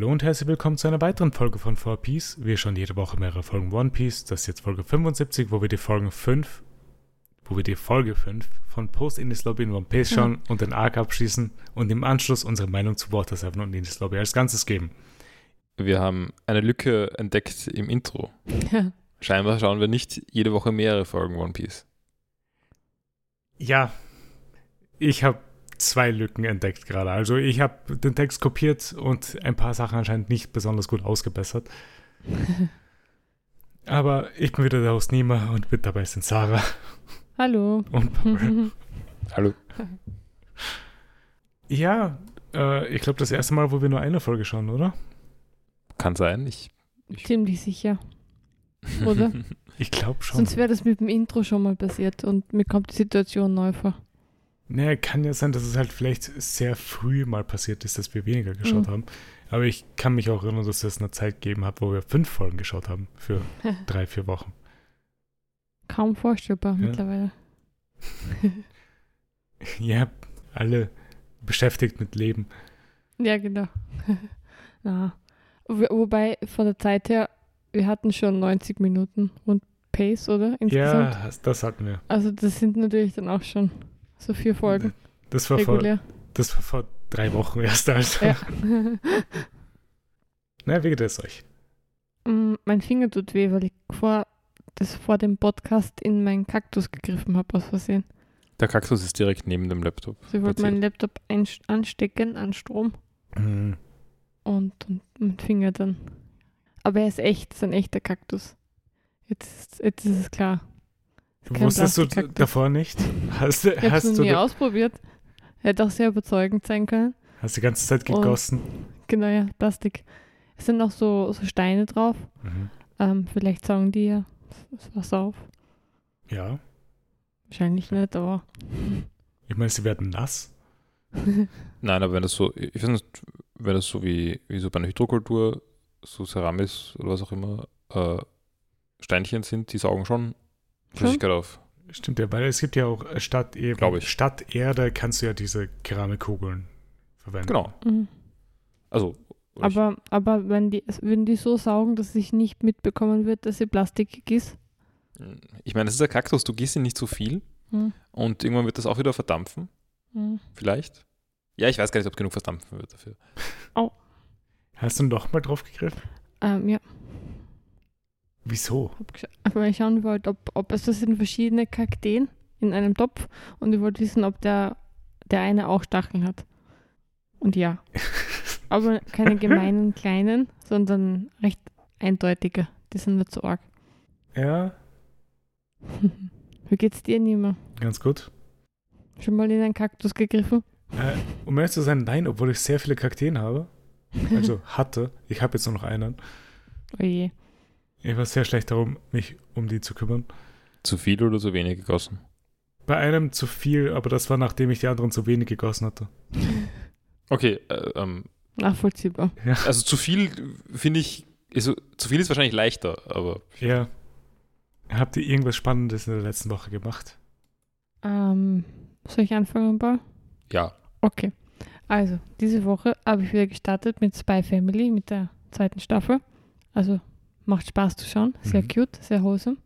Hallo und herzlich willkommen zu einer weiteren Folge von 4Piece. Wir schauen jede Woche mehrere Folgen One Piece. Das ist jetzt Folge 75, wo wir die Folgen 5, wo wir die Folge 5 von Post Indies Lobby in One Piece schauen Mhm. und den Arc abschließen und im Anschluss unsere Meinung zu Water 7 und Indies Lobby als Ganzes geben. Wir haben eine Lücke entdeckt im Intro. Ja. Scheinbar schauen wir nicht jede Woche mehrere Folgen One Piece. Ja, ich habe zwei Lücken entdeckt gerade. Also ich habe den Text kopiert und ein paar Sachen anscheinend nicht besonders gut ausgebessert. Aber ich bin wieder der Host Nima und mit dabei sind Sarah Hallo. und Paul. Hallo. Ja, äh, ich glaube das erste Mal, wo wir nur eine Folge schauen, oder? Kann sein. Ich, Ziemlich sicher. Oder? Ich glaube schon. Sonst wäre das mit dem Intro schon mal passiert und mir kommt die Situation neu vor. Naja, kann ja sein, dass es halt vielleicht sehr früh mal passiert ist, dass wir weniger geschaut Mhm. haben. Aber ich kann mich auch erinnern, dass es eine Zeit gegeben hat, wo wir fünf Folgen geschaut haben für drei, vier Wochen. Kaum vorstellbar Ja. mittlerweile. Ja, alle beschäftigt mit Leben. Ja, genau. Na. Wo- Wobei von der Zeit her, wir hatten schon 90 Minuten und Pace, oder? Insgesamt. Ja, das hatten wir. Also das sind natürlich dann auch schon so vier Folgen Das war, vor, das war vor drei Wochen erst. Also. Ja. Na, wie geht es euch? Mm, mein Finger tut weh, weil ich vor, das vor dem Podcast in meinen Kaktus gegriffen habe aus Versehen. Der Kaktus ist direkt neben dem Laptop. Also ich wollte meinen Laptop anstecken an Strom Hm, und, und mein Finger dann. Aber er ist echt, ist ein echter Kaktus. Jetzt, jetzt ist es klar. Kein Wusstest du davor nicht? Hast, du- Ich habe es hast, noch du, nie ausprobiert. Hätte auch sehr überzeugend sein können. hast die ganze Zeit Und- gegossen? Genau, ja, Plastik. Es sind noch so, so Steine drauf. Mhm. Ähm, vielleicht saugen die ja das Wasser auf. Ja, Wahrscheinlich nicht, aber. ich meine, sie werden nass. Nein, aber wenn das so, ich weiß nicht, wenn das so wie, wie so bei einer Hydrokultur, so Ceramis oder was auch immer, äh, Steinchen sind, die saugen schon Flüssigkeit auf. Stimmt ja, weil es gibt ja auch statt eben ich. statt Erde kannst du ja diese Keramikkugeln verwenden. Genau. Mhm. Also, ich- Aber, aber wenn die, würden die so saugen, dass sich nicht mitbekommen wird, dass sie plastikig ist? ich meine, das ist ein Kaktus, du gießt ihn nicht so viel Hm. und irgendwann wird das auch wieder verdampfen. Hm. Vielleicht. Ja, ich weiß gar nicht, ob genug verdampfen wird dafür. Hast du noch mal drauf gegriffen? Ähm, ja, Wieso? Aber ich schauen wollte, ob, ob es das sind verschiedene Kakteen in einem Topf und ich wollte wissen, ob der, der eine auch Stacheln hat. Und ja. Aber keine gemeinen kleinen, sondern recht eindeutige. Die sind nicht so arg. Ja, Wie geht's dir, Nima? ganz gut. Schon mal in einen Kaktus gegriffen? Äh, um ehrlich zu sein, nein, obwohl ich sehr viele Kakteen habe. Also hatte. Ich habe jetzt nur noch einen. Oh je. Ich war sehr schlecht darum, mich um die zu kümmern. Zu viel oder zu wenig gegossen? Bei einem zu viel, aber das war nachdem ich die anderen zu wenig gegossen hatte. Okay, äh, ähm, Nachvollziehbar. also zu viel finde ich, also, zu viel ist wahrscheinlich leichter, aber Ja. Habt ihr irgendwas Spannendes in der letzten Woche gemacht? Ähm, soll ich anfangen, Paul? ja. Okay. Also, diese Woche habe ich wieder gestartet mit Spy Family, mit der zweiten Staffel. Also, macht Spaß zu schauen. Sehr Mhm. cute, sehr wholesome.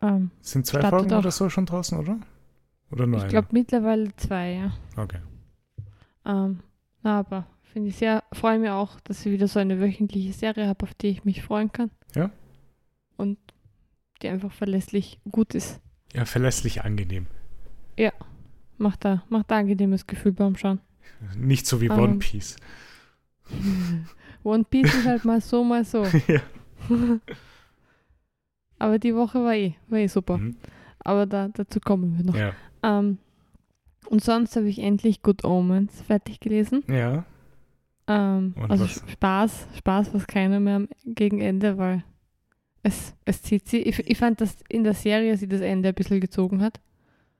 Ähm, Sind zwei Folgen auch. oder so schon draußen, oder? Oder nur ich glaube mittlerweile zwei, ja. Okay. Ähm, na, aber finde ich sehr, freue mich auch, dass ich wieder so eine wöchentliche Serie habe, auf die ich mich freuen kann. Ja. Und die einfach verlässlich gut ist. Ja, verlässlich angenehm. Macht da, macht da angenehmes Gefühl beim Schauen. Nicht so wie Ähm. One Piece. One Piece ist halt mal so, mal so. ja. Aber die Woche war eh, war eh super. Mhm. Aber da, dazu kommen wir noch. ja. Ähm, und sonst habe ich endlich Good Omens fertig gelesen. Ja. Ähm, also was? Spaß, Spaß, was keiner mehr am- gegen Ende, weil es, es zieht sie. Ich, ich fand, dass in der Serie sie das Ende ein bisschen gezogen hat.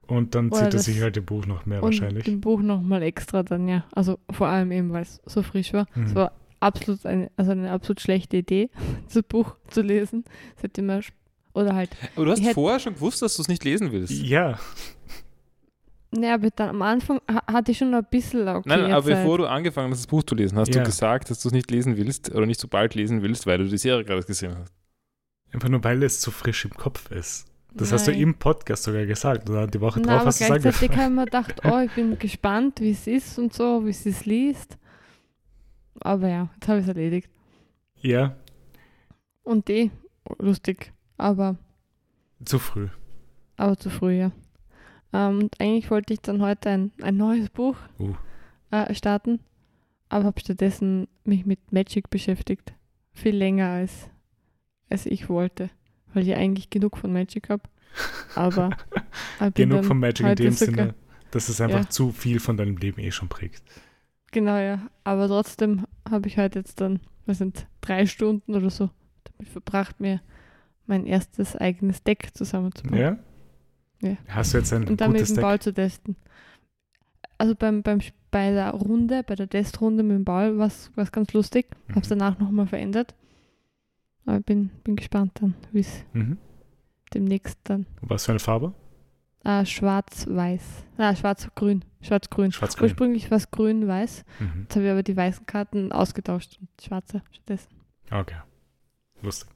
Und dann Oder zieht er das- sich halt im Buch noch mehr wahrscheinlich. im Buch nochmal extra dann, ja. Also vor allem eben, weil es so frisch war. Es Mhm. war absolut eine, also eine absolut schlechte Idee, das Buch zu lesen. Es hätte immer, oder halt, Aber du hast vorher schon gewusst, dass du es nicht lesen willst. Ja. ne, aber dann am Anfang ha hatte ich schon ein bisschen okay Nein, aber bevor du angefangen hast, das Buch zu lesen, hast Ja. du gesagt, dass du es nicht lesen willst oder nicht so bald lesen willst, weil du die Serie gerade gesehen hast. Einfach nur, weil es zu frisch im Kopf ist. Das hast du Nein. im Podcast sogar gesagt. Oder die Woche Na, drauf aber hast du es gleichzeitig angefangen. habe ich mir gedacht, oh, ich bin gespannt, wie es ist und so, wie sie es liest. Aber ja, jetzt habe ich es erledigt. Ja, Und eh, lustig, aber, zu früh. aber zu früh, ja. Ähm, und eigentlich wollte ich dann heute ein, ein neues Buch Uh. äh, starten, aber habe stattdessen mich mit Magic beschäftigt. Viel länger als, als ich wollte, weil ich eigentlich genug von Magic habe. Aber Genug von Magic in dem sogar- Sinne, dass es einfach Ja. zu viel von deinem Leben eh schon prägt. Genau, ja. Aber trotzdem habe ich heute jetzt dann, was sind drei Stunden oder so, damit verbracht, mir mein erstes eigenes Deck zusammenzubauen. Ja? Ja. Hast du jetzt ein Und damit gutes den Deck? Ball zu testen. Also beim, beim, bei der Runde, bei der Testrunde mit dem Ball war es ganz lustig. Habe es Mhm. danach nochmal verändert. Aber bin, bin gespannt dann, wie es Mhm. demnächst dann. Was für eine Farbe? Ah, schwarz-weiß. Ah, schwarz-grün. Schwarz-grün. Schwarz-grün. Ursprünglich war es grün-weiß. Mhm. Jetzt habe ich aber die weißen Karten ausgetauscht und schwarze stattdessen. Okay. Lustig.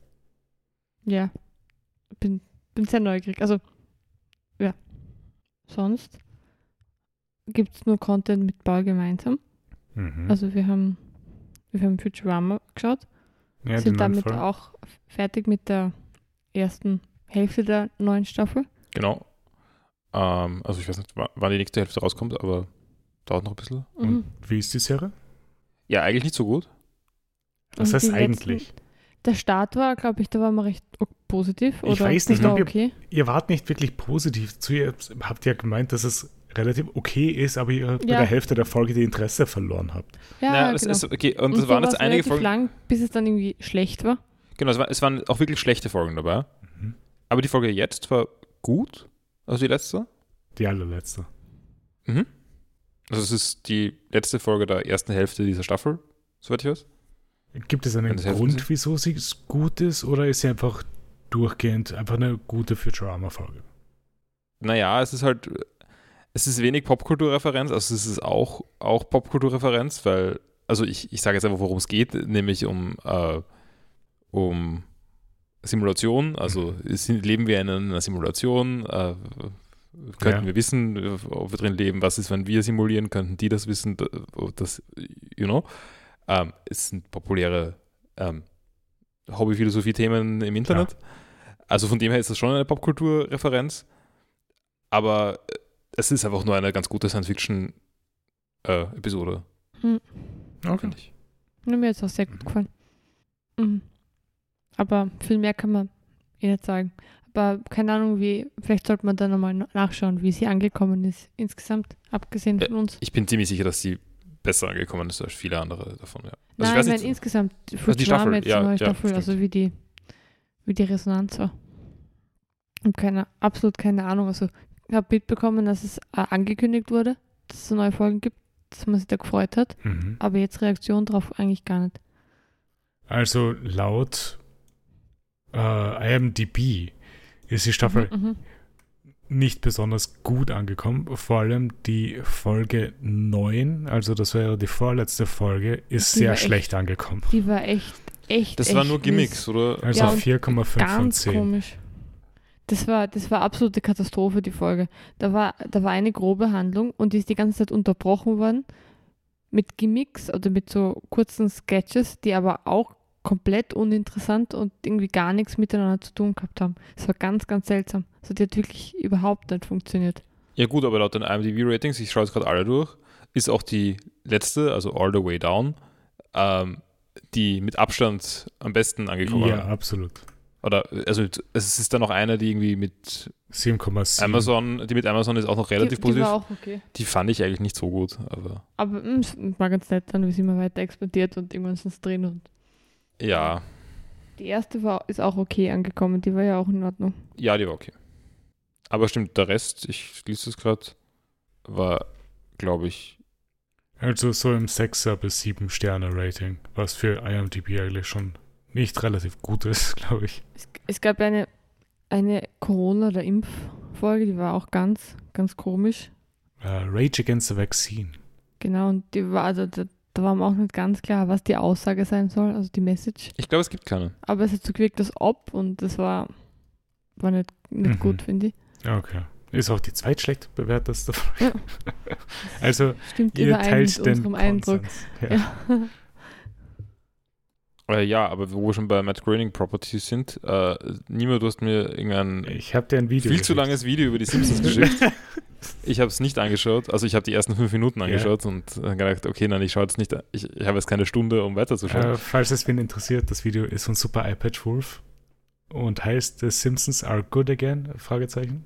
Ja. Bin, bin sehr neugierig. Also, ja. Sonst gibt es nur Content mit Ball gemeinsam. Mhm. Also wir haben, wir haben Futurama geschaut, ja, sind damit auch fertig mit der ersten Hälfte der neuen Staffel. Genau. Ähm, also ich weiß nicht, wa- wann die nächste Hälfte rauskommt, aber dauert noch ein bisschen. Mhm. Und wie ist die Serie? Ja, eigentlich nicht so gut. Was heißt eigentlich? Letzten, der Start war, glaube ich, da war man recht positiv. Ich oder weiß nicht, ob ihr- okay. Ihr wart nicht wirklich positiv zu ihr. Habt ja gemeint, dass es relativ okay ist, aber ihr bei Ja. der Hälfte der Folge die Interesse verloren habt. Ja, naja, ja, das genau. ist, okay, und, und das so waren jetzt einige relativ Folgen. lang, bis es dann irgendwie schlecht war. Genau, es, war, es waren auch wirklich schlechte Folgen dabei. Mhm. Aber die Folge jetzt war gut. Also die letzte. Die allerletzte. Mhm. Also es ist die letzte Folge der ersten Hälfte dieser Staffel, soweit ich weiß. Gibt es einen Grund, wieso sie gut ist, oder ist sie einfach durchgehend einfach eine gute Futurama-Folge? Naja, es ist halt, es ist wenig Popkulturreferenz, also es ist auch, auch Popkulturreferenz, weil, also ich, ich sage jetzt einfach, worum es geht, nämlich um, äh, um Simulation, also sind, leben wir in einer Simulation, äh, könnten Ja. wir wissen, äh, ob wir drin leben, was ist, wenn wir simulieren, könnten die das wissen, das, you know, ähm, es sind populäre ähm, Hobby-Philosophie-Themen im Internet. Also von dem her ist das schon eine Popkulturreferenz. Aber äh, es ist einfach nur eine ganz gute Science-Fiction-Episode, Hm. Okay. finde ich. Ja, mir hat es auch sehr gut gefallen. Mhm. Aber viel mehr kann man eh nicht sagen. Aber keine Ahnung, wie, vielleicht sollte man da nochmal nachschauen, wie sie angekommen ist, insgesamt, abgesehen von uns. Ich bin ziemlich sicher, dass sie besser angekommen ist als viele andere davon. Ja. Also Nein, ich weiß nicht, insgesamt. die Futurama Staffel, jetzt ja, die neue ja, Staffel, stimmt. also wie die, wie die Resonanz war. Ich habe keine, absolut keine Ahnung. Also ich habe mitbekommen, dass es äh, angekündigt wurde, dass es neue Folgen gibt, dass man sich da gefreut hat. Mhm. Aber jetzt Reaktion darauf eigentlich gar nicht. Also laut äh, IMDb ist die Staffel Mhm, mhm. nicht besonders gut angekommen. Vor allem die Folge 9, also das wäre die vorletzte Folge, ist Die sehr war echt- schlecht angekommen. Die war echt, echt. das waren echt nur mies. Gimmicks, oder? Also Ja, und 4,5 von Ganz 10. komisch. Das war, das war absolute Katastrophe, die Folge. Da war, da war eine grobe Handlung und die ist die ganze Zeit unterbrochen worden mit Gimmicks oder mit so kurzen Sketches, die aber auch komplett uninteressant und irgendwie gar nichts miteinander zu tun gehabt haben. Es war ganz, ganz seltsam. Also die hat wirklich überhaupt nicht funktioniert. Ja gut, aber laut den IMDb-Ratings, ich schaue jetzt gerade alle durch, ist auch die letzte, also All the Way Down, ähm, die mit Abstand am besten angekommen Ja, absolut. Oder, also es ist dann noch eine, die irgendwie mit 7,7. Amazon, die mit Amazon ist auch noch relativ die, die positiv. war auch okay. Die fand ich eigentlich nicht so gut, aber Aber mm, es war ganz nett dann, wie sie immer weiter expandiert und irgendwann sind sie drin. Und ja, die erste war, ist auch okay angekommen, die war ja auch in Ordnung. ja, die war okay. Aber stimmt, der Rest, ich lese es gerade, war, glaube ich, Also so im 6er bis 7 Sterne Rating, was für IMDb eigentlich schon nicht relativ gut ist, glaube ich. Es, es gab eine, eine Corona- oder Impffolge, die war auch ganz, ganz komisch. Uh, Rage Against the Vaccine. Genau, und die war, also da, war mir auch nicht ganz klar, was die Aussage sein soll, also die Message. Ich glaube, es gibt keine. Aber es hat so gewirkt, das Ob und das war, war nicht, nicht Mhm. gut, finde ich. Okay. Ist auch die zweitschlecht bewerteste Ja. Also, Stimmt ihr teilt mit den unserem Eindruck. Ja. Ja. Äh, ja, aber wo wir schon bei Matt Groening Properties sind, äh, niemand, du hast mir irgendein Ich habe dir ein Video viel zu geschickt. langes Video über die Simpsons geschickt. Ich habe es nicht angeschaut, also ich habe die ersten fünf Minuten Ja. angeschaut und dann gedacht, okay, nein, ich schaue jetzt nicht, ich, ich habe jetzt keine Stunde, um weiterzuschauen. Äh, falls es wen interessiert, das Video ist von Super iPad Wolf und heißt The Simpsons are good again? Fragezeichen.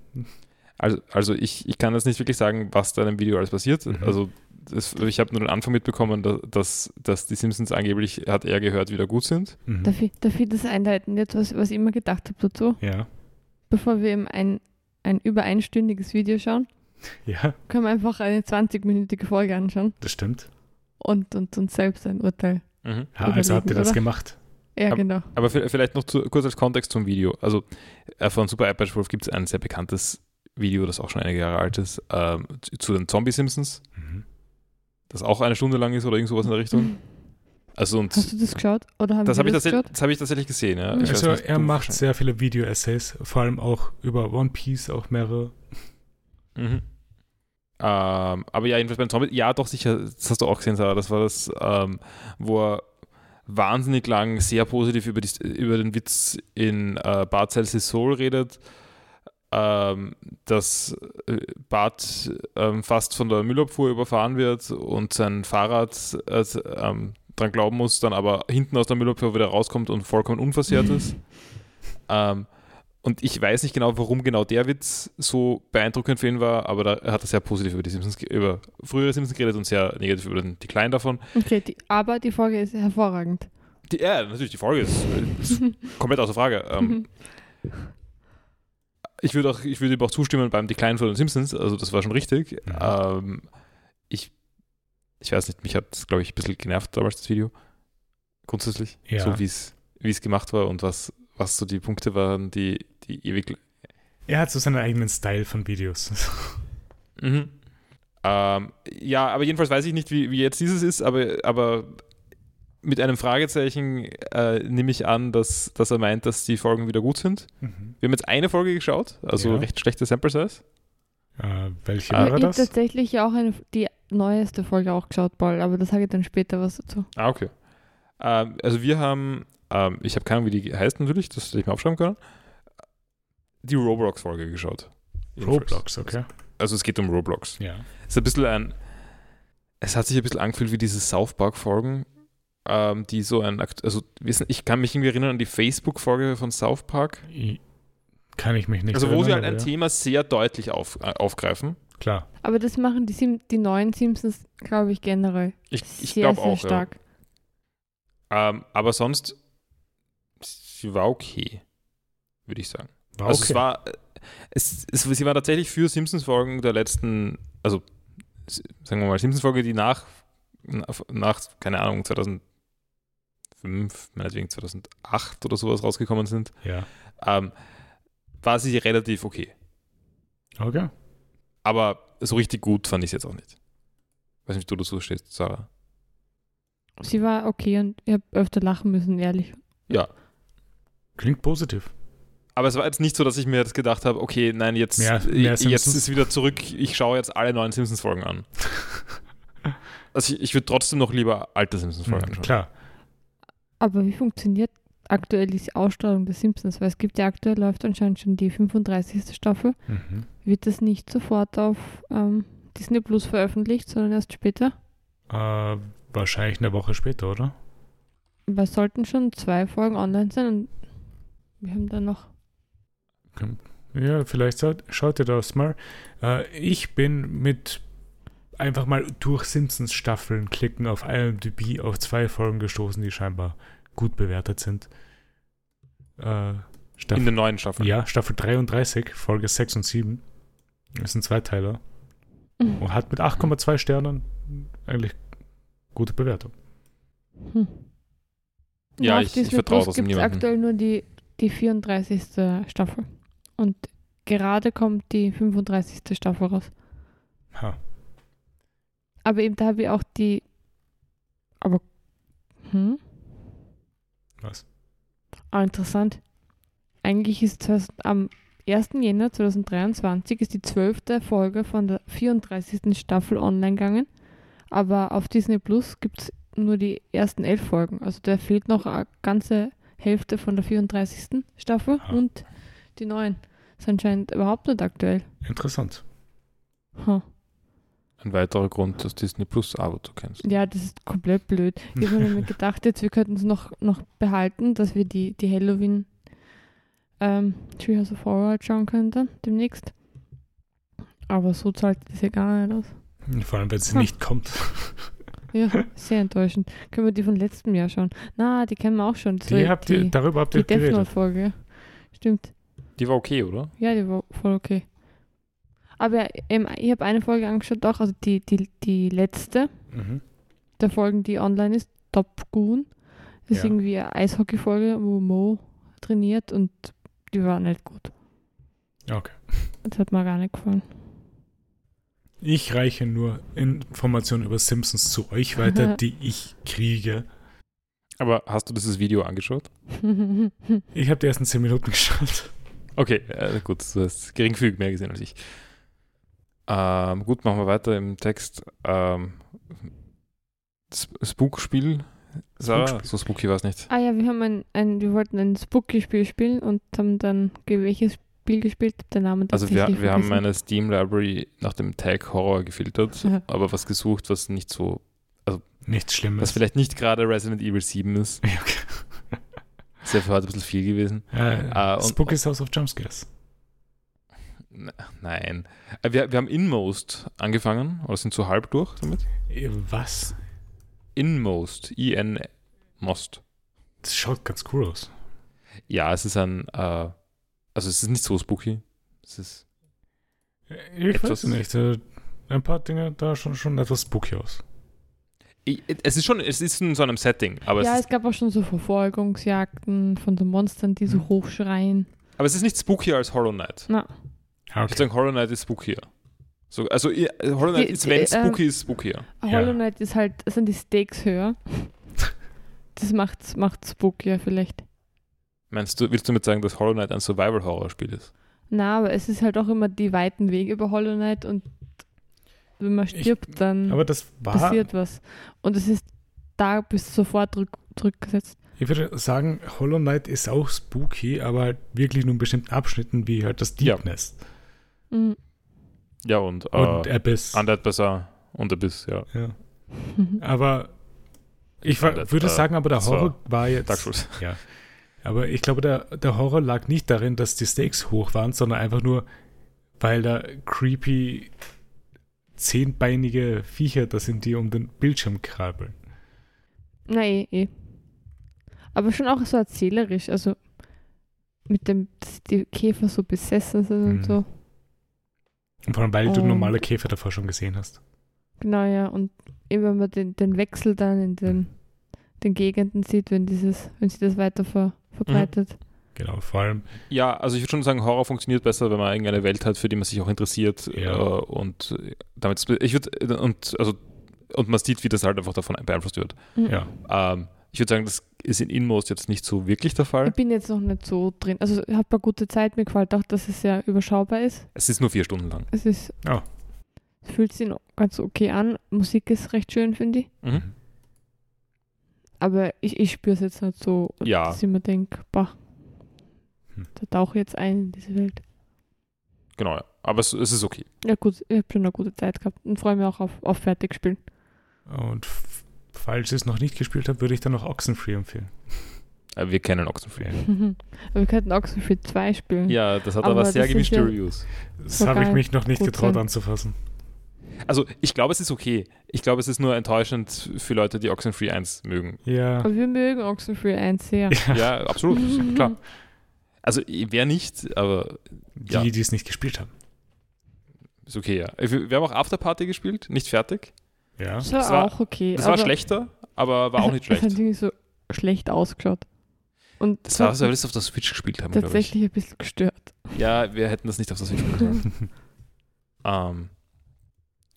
Also, also ich, ich kann jetzt nicht wirklich sagen, was da in dem Video alles passiert. Mhm. Also das, ich habe nur den Anfang mitbekommen, dass, dass, dass die Simpsons angeblich, hat er gehört, wieder gut sind. Mhm. Darf, ich, darf ich das einleiten, jetzt, was, was ich immer gedacht habe dazu? Ja. Bevor wir eben ein, ein über einstündiges Video schauen, Ja, können wir einfach eine 20-minütige Folge anschauen das stimmt. und, und uns selbst ein Urteil. Mhm. Ja, also habt ihr das oder? gemacht. Ja, Aber- genau. Aber vi- vielleicht noch zu, kurz als Kontext zum Video. Also äh, von Super iPad Wolf gibt es ein sehr bekanntes Video, das auch schon einige Jahre alt ist, ähm, zu- den Zombie-Simpsons, Mhm. das auch eine Stunde lang ist oder irgend sowas in der Richtung. Also und Hast du das geschaut? Oder haben das wir habe ich, das das hab ich tatsächlich gesehen. Ja. Ich weiß Also nicht, er macht sehr viele Video-Essays, vor allem auch über One Piece, auch mehrere. Mhm. Ähm, aber ja, jedenfalls beim Zombie, ja, doch sicher, das hast du auch gesehen, Sarah, das war das, ähm, wo er wahnsinnig lang sehr positiv über, die, über den Witz in äh, Bart Celsius Soul redet, ähm, dass äh, Bart ähm, fast von der Müllabfuhr überfahren wird und sein Fahrrad äh, ähm, dran glauben muss, dann aber hinten aus der Müllabfuhr wieder rauskommt und vollkommen unversehrt ist. Ähm, und ich weiß nicht genau, warum genau der Witz so beeindruckend für ihn war, aber da er hat er sehr positiv über die Simpsons, über frühere Simpsons geredet und sehr negativ über den, die Kleinen davon. Okay, die, aber die Folge ist hervorragend. Die, ja, natürlich, die Folge ist, ist komplett außer Frage. Ähm, ich würde auch, ich würde ihm auch zustimmen beim Decline von den Simpsons, also das war schon richtig. Mhm. Ähm, ich, ich weiß nicht, mich hat, glaube ich, ein bisschen genervt damals das Video. Grundsätzlich. Ja. So wie es wie es gemacht war und was, was so die Punkte waren, die, die ewig Er hat so seinen eigenen Style von Videos. Mhm. Ähm, ja, aber jedenfalls weiß ich nicht, wie, wie jetzt dieses ist, aber, aber mit einem Fragezeichen äh, nehme ich an, dass, dass er meint, dass die Folgen wieder gut sind. Mhm. Wir haben jetzt eine Folge geschaut, also Ja. recht schlechte Sample Size. Äh, welche Aber war ich habe das? tatsächlich auch eine, die neueste Folge auch geschaut, Paul, aber das sage ich dann später was dazu. Ah, okay. Ähm, also wir haben, ähm, ich habe keine Ahnung, wie die heißt natürlich, das hätte ich mir aufschreiben können, die Roblox-Folge geschaut. Roblox, okay. Also es geht um Roblox. Ja. Es ist ein bisschen ein. Es hat sich ein bisschen angefühlt wie diese South Park-Folgen, ähm, die so ein. Also, wissen, ich kann mich irgendwie erinnern an die Facebook-Folge von South Park. I- Kann ich mich nicht also, wo sie halt ein ja. Thema sehr deutlich auf, äh, aufgreifen. Klar. Aber das machen die, Sim die neuen Simpsons, glaube ich, generell. Ich, ich glaube sehr auch. Ja. stark. Ähm, aber sonst, war okay, würde ich sagen. War also, okay. es war. äh, Es, es, sie war tatsächlich für Simpsons-Folgen der letzten. Also, sagen wir mal, Simpsons-Folge, die nach, nach, nach, keine Ahnung, 2005, meinetwegen 2008 oder sowas rausgekommen sind, ja. ähm, war sie relativ okay. Okay. Aber so richtig gut fand ich es jetzt auch nicht. Weiß nicht, wie du dazu stehst, Sarah. Sie war okay und ich habe öfter lachen müssen, ehrlich. Ja. Klingt positiv. Aber es war jetzt nicht so, dass ich mir jetzt gedacht habe, okay, nein, jetzt, Mehr- mehr jetzt ist wieder zurück, ich schaue jetzt alle neuen Simpsons-Folgen an. Also ich, ich würde trotzdem noch lieber alte Simpsons-Folgen Mhm, anschauen. klar. Aber wie funktioniert aktuell die Ausstrahlung der Simpsons? Weil es gibt ja aktuell läuft anscheinend schon die 35. Staffel. Mhm. Wird das nicht sofort auf ähm, Disney Plus veröffentlicht, sondern erst später? Äh, wahrscheinlich eine Woche später, oder? Weil es sollten schon zwei Folgen online sein und wir haben dann noch. Ja, vielleicht schaut, ihr das mal. Äh, ich bin mit einfach mal durch Simpsons Staffeln klicken auf IMDb auf zwei Folgen gestoßen, die scheinbar gut bewertet sind. Äh, In Staffel, den neuen Staffeln. ja, Staffel 33, Folge 6 und 7. Das sind Zweiteiler. Und hat mit 8,2 Sternen eigentlich gute Bewertung. Hm. Ja, auf ich- ich vertraue gibt's niemandem. aktuell nur die, die 34. Staffel. Und gerade kommt die 35. Staffel raus. Ha. Aber eben da habe ich auch die. Aber. Hm? Was? Ah, interessant. Eigentlich ist 2000, am 1. Jänner 2023 ist die zwölfte Folge von der 34. Staffel online gegangen. Aber auf Disney Plus gibt es nur die ersten elf Folgen. Also da fehlt noch eine ganze Hälfte von der 34. Staffel Ah. und die neuen. Ist anscheinend überhaupt nicht aktuell. Interessant. Huh. Ein weiterer Grund, das Disney Plus Abo zu kennst. Ja, das ist komplett blöd. Ich habe mir gedacht, jetzt wir könnten es noch, noch behalten, dass wir die, die Halloween ähm, Treehouse of Horror schauen könnten demnächst. Aber so zahlt das ja gar nicht aus. Vor allem, wenn sie Hm. nicht kommt. Ja, sehr enttäuschend. Können wir die von letztem Jahr schauen? Na, die kennen wir auch schon. Die war habt ihr, die, darüber habt die ihr Death geredet. Note-Folge. Stimmt. Die war okay, oder? Ja, die war voll okay. Aber ähm, ich habe eine Folge angeschaut, auch, also die, die, die letzte Mhm. der Folgen, die online ist, Top Goon. Das ist Ja. irgendwie eine Eishockey-Folge, wo Mo trainiert und die war nicht gut. Okay. Das hat mir gar nicht gefallen. Ich reiche nur Informationen über Simpsons zu euch weiter, die ich kriege. Aber hast du dieses Video angeschaut? Ich habe die ersten 10 Minuten geschaut. Okay, äh, gut, du hast geringfügig mehr gesehen als ich. Ähm, gut, machen wir weiter im Text. Ähm, Sp- Spook-Spiel. Sarah, Spook-Spiel. so spooky war es nicht. ah ja, wir haben ein, ein wir wollten ein Spooky-Spiel spielen und haben dann ge- welches Spiel gespielt, hab den Namen Also wir, wir haben vergessen. eine Steam-Library nach dem Tag Horror gefiltert, aber was gesucht, was nicht so, Nichts Schlimmes. was vielleicht nicht gerade Resident Evil 7 ist. Ja, okay. Ist ja für heute ein bisschen viel gewesen. Äh, Ah, und- Spooky's House of Jumpscares. Nein. Äh, Wir, wir haben Inmost angefangen, oder sind so halb durch damit? Äh, Was? Inmost, I-N Most. Das schaut ganz cool aus. Ja, es ist ein, äh, also es ist nicht so spooky. Es ist, Ich Etwas- weiß nicht. Äh, ein paar Dinge da schon, schon etwas spooky aus. ich, es ist schon, es ist in so einem Setting, aber, ja, es, es gab auch schon so Verfolgungsjagden von so Monstern, die so Mhm. hochschreien. aber es ist nicht spookier als Hollow Knight. Na, Ah, Ich würde Okay. sagen, Hollow Knight ist spookier. So, also ihr- Hollow Knight Die- ist, wenn ähm, spooky ist, spookier. Ja. Hollow Knight ist halt, sind die Stakes höher. Das macht, macht spookier vielleicht. Meinst du, willst du damit sagen, dass Hollow Knight ein Survival-Horror-Spiel ist? Na, aber es ist halt auch immer die weiten Wege über Hollow Knight und wenn man Ich- stirbt, dann Aber das war, passiert was. Und es ist da bist du sofort zurück, zurückgesetzt. ich würde sagen, Hollow Knight ist auch spooky, aber halt wirklich nur in bestimmten Abschnitten, wie halt das Deep Ja. Nest Mhm. Ja, und, äh, und Abyss. Undead Bazaar und Abyss, ja. Ja. Aber ich war, würde äh, sagen, aber der war Horror war, jetzt. Dark Souls. Ja. Aber ich glaube, der, der Horror lag nicht darin, dass die Stakes hoch waren, sondern einfach nur, weil da creepy zehnbeinige Viecher da sind, die um den Bildschirm krabbeln. Na eh, eh. Aber schon auch so erzählerisch, also mit dem, dass die Käfer so besessen sind Mhm. und so. Und vor allem, weil du Und- normale Käfer davor schon gesehen hast. Genau, ja. Und eben wenn man den, den Wechsel dann in den, den Gegenden sieht, wenn dieses, wenn sich das weiter ver, verbreitet. Genau, vor allem, Ja, also ich würde schon sagen, Horror funktioniert besser, wenn man irgendeine Welt hat, für die man sich auch interessiert. Ja. Äh, und äh, damit, ich würde, und, also, und man sieht, wie das halt einfach davon beeinflusst wird. Mhm. ja. Ähm, ich würde sagen, das ist in Inmost jetzt nicht so wirklich der Fall. Ich bin jetzt noch nicht so drin. Also ich habe eine gute Zeit. Mir gefällt auch, dass es sehr überschaubar ist. Es ist nur vier Stunden lang. Es ist. Es fühlt sich noch ganz okay an. Musik ist recht schön, finde ich. Mhm. Aber ich, ich spüre es jetzt nicht so, Ja. dass ich mir denke, bah, Hm. da tauche ich jetzt ein in diese Welt. Genau, ja. Aber es, es ist okay. Ja gut, ich habe schon eine gute Zeit gehabt und freue mich auch auf, auf Fertigspielen. Und falls ihr es noch nicht gespielt habt, würde ich dann noch Oxenfree empfehlen. Äh, wir kennen Oxenfree. aber wir könnten Oxenfree 2 spielen. Ja, das hat Aber aber, sehr gemischte ja- Reviews. Das habe ich mich noch nicht getraut sein. anzufassen. Also ich glaube, es ist okay. Ich glaube, es ist nur enttäuschend für Leute, die Oxenfree 1 mögen. Ja. Aber wir mögen Oxenfree 1 sehr. Ja, absolut, klar. Also wer nicht, aber Die, Ja. die es nicht gespielt haben. ist okay, ja. Wir wir haben auch Afterparty gespielt, nicht fertig. Ja. Das war, Das war- auch okay. Das war schlechter, aber war auch nicht Es hat schlecht. irgendwie so schlecht ausgeschaut. Und Das war, hat was wir das auf der Switch gespielt haben, glaube ich. tatsächlich ein bisschen gestört. Ja, wir hätten das nicht auf der Switch sollen. ähm,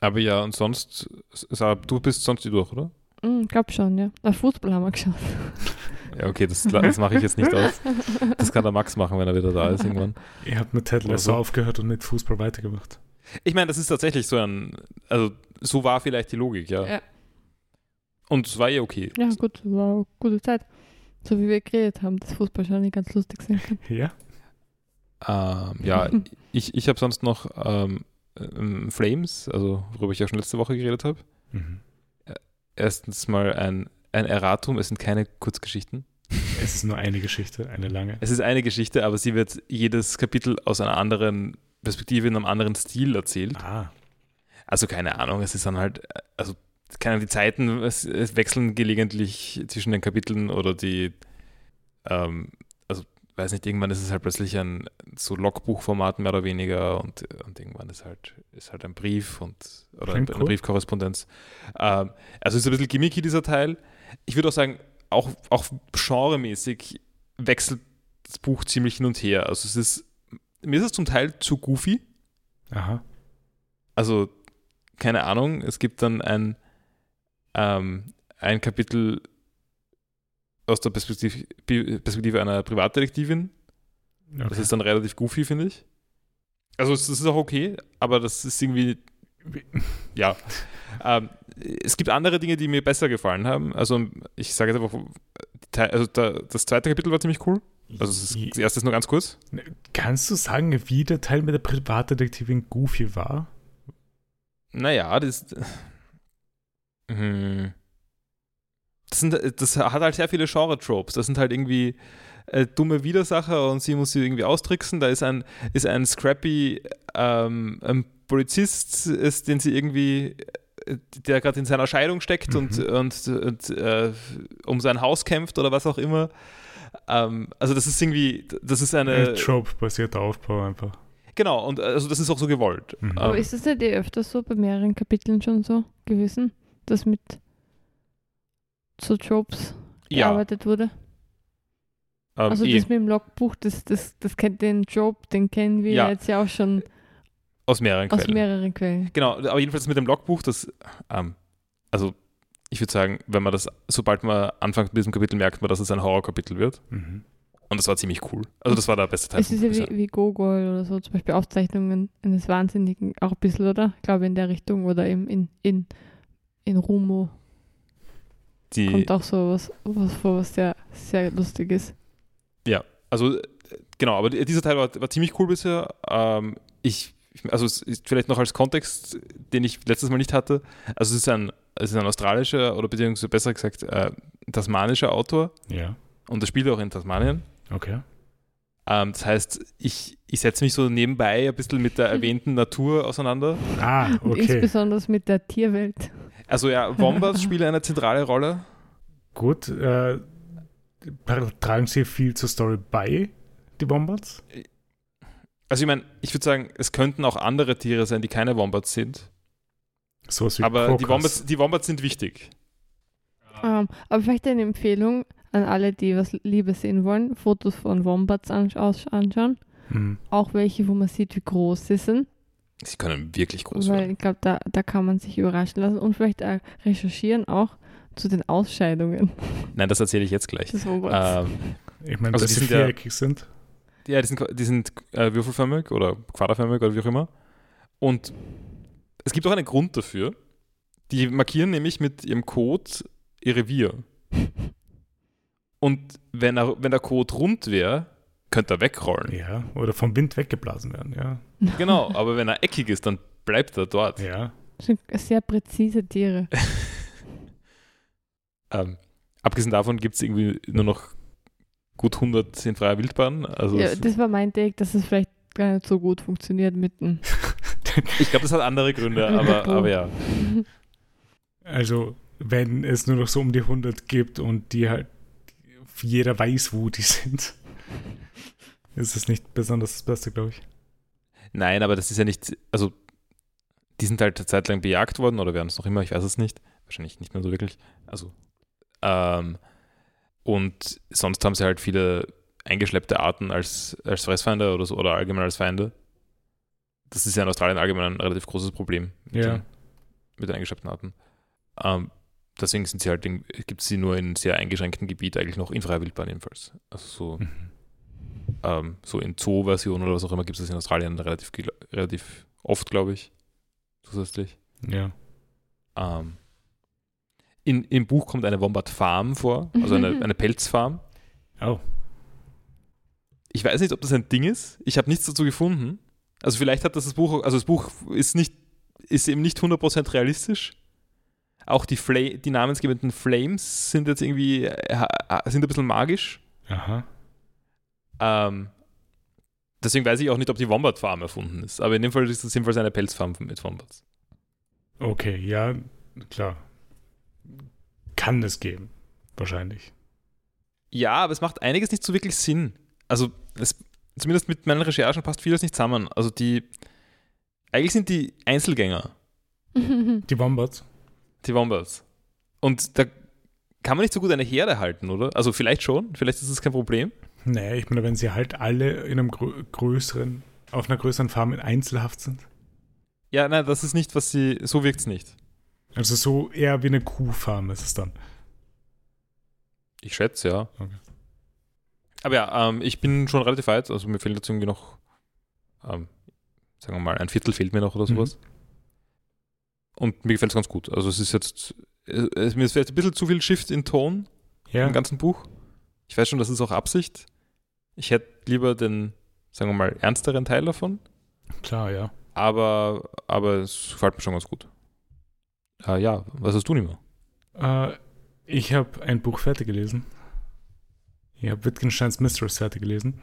Aber ja, und sonst, Sarah, du bist sonst die durch, oder? Ich glaube schon, ja. Auf Fußball haben wir geschaut. Ja, okay, das, das mache ich jetzt nicht aus. Das kann der Max machen, wenn er wieder da ist irgendwann. Ihr habt mit Ted Lasso Also- aufgehört und mit Fußball weitergemacht. Ich meine, das ist tatsächlich so ein, also so war vielleicht die Logik, ja. Ja. Und es war eh okay. Ja, gut, war eine gute Zeit. So wie wir geredet haben, dass Fußball schon nicht ganz lustig sein kann. Ja? Ähm, ja, ich, ich habe sonst noch ähm, ähm, Flames, also worüber ich ja schon letzte Woche geredet habe. Mhm. Erstens mal ein, ein Erratum, es sind keine Kurzgeschichten. Es ist nur eine Geschichte, eine lange. Es ist eine Geschichte, aber sie wird jedes Kapitel aus einer anderen Perspektive, in einem anderen Stil erzählt. Ah, Also keine Ahnung, es ist dann halt, äh, also keine Ahnung, die Zeiten es, es wechseln gelegentlich zwischen den Kapiteln oder die, ähm, weiß nicht, irgendwann ist es halt plötzlich ein so Logbuchformat mehr oder weniger und, und irgendwann ist halt, ist halt ein Brief und oder Klingt eine cool. Briefkorrespondenz. Ähm, also ist ein bisschen gimmicky dieser Teil. Ich würde auch sagen, auch, auch genremäßig wechselt das Buch ziemlich hin und her. Also es ist, mir ist es zum Teil zu goofy. aha. Also, keine Ahnung, es gibt dann ein, ähm, ein Kapitel aus der Perspektive, Perspektive einer Privatdetektivin. Okay. Das ist dann relativ goofy, finde ich. Also, das ist auch okay, aber das ist irgendwie, ja. ähm, es gibt andere Dinge, die mir besser gefallen haben. Also, ich sage jetzt einfach, also das zweite Kapitel war ziemlich cool. Also, ist, das erste ist nur ganz kurz. Kannst du sagen, wie der Teil mit der Privatdetektivin Goofy war? Naja, das. Hm. Das, sind, das hat halt sehr viele Genre-Tropes. Das sind halt irgendwie äh, dumme Widersacher und sie muss sie irgendwie austricksen. Da ist ein, ist ein scrappy ähm, ein Polizist, ist, den sie irgendwie, äh, der gerade in seiner Scheidung steckt und, Mhm. und, und äh, um sein Haus kämpft oder was auch immer. Ähm, also das ist irgendwie, das ist eine, Äh, Trope-basierter Aufbau einfach. genau, und also das ist auch so gewollt. Mhm. Aber Ähm, ist das nicht eh öfters so bei mehreren Kapiteln schon so gewesen, dass mit so Tropes ja, gearbeitet wurde? ähm, Also eh. das mit dem Logbuch, das, das, das kennt den Trope, den kennen wir Ja. jetzt ja auch schon aus mehreren aus Quellen. mehreren Quellen. Genau, aber jedenfalls mit dem Logbuch, das, ähm, also ich würde sagen, wenn man das, sobald man anfängt mit diesem Kapitel, merkt man, dass es ein Horrorkapitel wird. Mhm. Und das war ziemlich cool. Also das war der beste Teil. Es ist ja wie, wie Gogol oder so, zum Beispiel Aufzeichnungen eines Wahnsinnigen, auch ein bisschen, oder? Ich glaube in der Richtung oder im, in, in, in Rumo die, kommt auch so was, was vor, was sehr, sehr lustig ist. also äh, genau, aber dieser Teil war, war ziemlich cool bisher. Ähm, ich, also es ist vielleicht noch als Kontext, den ich letztes Mal nicht hatte. Also es ist ein, es ist ein australischer oder beziehungsweise besser gesagt äh, tasmanischer Autor Ja, und das spielt auch in Tasmanien. okay. Ähm, das heißt, ich, ich setze mich so nebenbei ein bisschen mit der erwähnten Natur auseinander. Ah, Und okay. insbesondere mit der Tierwelt. Also ja, Wombats spielen eine zentrale Rolle. Gut. Äh, tragen sie viel zur Story bei, die Wombats? Also ich meine, ich würde sagen, es könnten auch andere Tiere sein, die keine Wombats sind. Sowas wie Aber die. Wombats, die Wombats sind wichtig. Ähm, aber vielleicht eine Empfehlung an alle, die was Liebes sehen wollen: Fotos von Wombats anschauen. Mhm. Auch welche, wo man sieht, wie groß sie sind. Sie können wirklich groß Weil werden. ich glaube, da, da kann man sich überraschen lassen und vielleicht auch recherchieren auch zu den Ausscheidungen Nein, das erzähle ich jetzt gleich. Wombats. Ähm, Ich meine, Also dass sie sind ja- viereckig sind. ja, die sind, die sind äh, würfelförmig oder quaderförmig oder wie auch immer. Und es gibt auch einen Grund dafür. Die markieren nämlich mit ihrem Code ihr Revier. Und wenn, er, wenn der Code rund wäre, könnte er wegrollen. Ja, oder vom Wind weggeblasen werden, ja. Genau, aber wenn er eckig ist, dann bleibt er dort. Ja. Das sind sehr präzise Tiere. Ähm, abgesehen davon gibt es irgendwie nur noch gut 100 in freier Wildbahn. Also Ja, das war mein Take, dass es vielleicht gar nicht so gut funktioniert mit dem. ich glaube, das hat andere Gründe, aber, aber ja. Also, wenn es nur noch so um die 100 gibt und die halt jeder weiß, wo die sind, ist es nicht besonders das Beste, glaube ich. Nein, aber das ist ja nicht, also die sind halt eine Zeit lang bejagt worden oder werden es noch immer, ich weiß es nicht. Wahrscheinlich nicht mehr so wirklich. Also, ähm, und sonst haben sie halt viele eingeschleppte Arten als, als Fressfeinde oder so oder allgemein als Feinde. Das ist ja in Australien allgemein ein relativ großes Problem. mit Ja. den mit den eingeschleppten Arten. Ähm, deswegen sind sie halt, gibt es sie nur in sehr eingeschränktem Gebiet eigentlich noch in freier Wildbahn jedenfalls. Also so, Mhm. Ähm, so in Zoo-Version oder was auch immer gibt es das in Australien relativ, relativ oft, glaube ich, zusätzlich. Ja. Ähm, in, Im Buch kommt eine Wombat Farm vor, also eine, eine Pelzfarm. Oh. Ich weiß nicht, ob das ein Ding ist. Ich habe nichts dazu gefunden. Also vielleicht hat das das Buch, also das Buch ist nicht, ist eben nicht 100% realistisch. Auch die, Fla die namensgebenden Flames sind jetzt irgendwie, äh, sind ein bisschen magisch. Aha. Ähm, deswegen weiß ich auch nicht, ob die Wombat Farm erfunden ist. Aber in dem Fall ist das jedenfalls eine Pelzfarm mit Wombats. Okay, ja, klar. Kann es geben. Wahrscheinlich. Ja, aber es macht einiges nicht so wirklich Sinn. Also, es, zumindest mit meinen Recherchen passt vieles nicht zusammen. Also, die. Eigentlich sind die Einzelgänger, Die Wombats. die Wombats. Und da kann man nicht so gut eine Herde halten, oder? Also, vielleicht schon, vielleicht ist das kein Problem. Naja, ich meine, wenn sie halt alle in einem grö größeren, auf einer größeren Farm in Einzelhaft sind. Ja, nein, das ist nicht, was sie. So wirkt es nicht. Also so eher wie eine Kuhfarm ist es dann. Ich schätze, ja. Okay. Aber ja, ähm, ich bin schon relativ weit. Also, mir fehlt jetzt irgendwie noch. Ähm, sagen wir mal, ein Viertel fehlt mir noch oder Mhm. sowas. Und mir gefällt es ganz gut. Also, es ist jetzt. äh, Es, mir ist vielleicht ein bisschen zu viel Shift in Ton. Ja. im ganzen Buch. Ich weiß schon, das ist auch Absicht. Ich hätte lieber den, sagen wir mal, ernsteren Teil davon, Klar, ja. aber, aber es gefällt mir schon ganz gut. Äh, ja, was hast du nicht mehr? Äh, ich habe ein Buch fertig gelesen. Ich habe Wittgensteins Mistress fertig gelesen.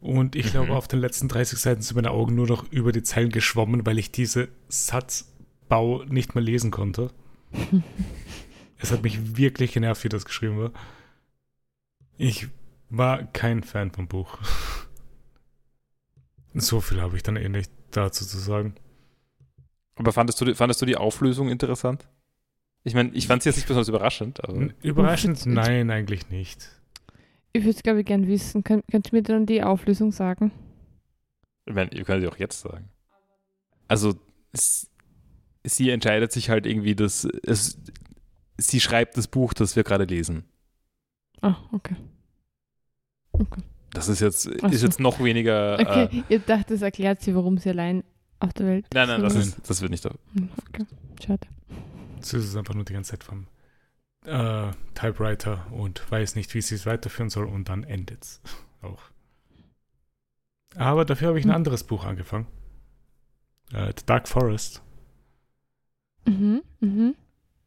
Und ich glaube, Mhm. auf den letzten 30 Seiten sind meine Augen nur noch über die Zeilen geschwommen, weil ich diese Satzbau nicht mehr lesen konnte. Es hat mich wirklich genervt, wie das geschrieben war. Ich war kein Fan vom Buch. So viel habe ich dann eh nicht dazu zu sagen. Aber fandest du, die- fandest du die Auflösung interessant? Ich meine, ich fand sie jetzt nicht besonders überraschend, aber Überraschend? Nein, eigentlich nicht. Ich würde es, glaube ich, gern wissen. Könnt, könnt ihr mir dann die Auflösung sagen? ich meine, ihr könnt sie auch jetzt sagen. Also, es, sie entscheidet sich halt irgendwie, dass es, sie schreibt das Buch, das wir gerade lesen. Ah, okay. Das ist jetzt, Ach ist so. jetzt noch weniger. Äh, Okay, ihr dacht, das erklärt sie, warum sie allein auf der Welt nein, nein, das, sind. ist, das wird nicht. Hm, Okay, schade. Es ist einfach nur die ganze Zeit vom äh, Typewriter und weiß nicht, wie sie es weiterführen soll und dann endet es auch. Aber dafür habe ich ein Hm. anderes Buch angefangen. Äh, The Dark Forest. Mhm, mhm.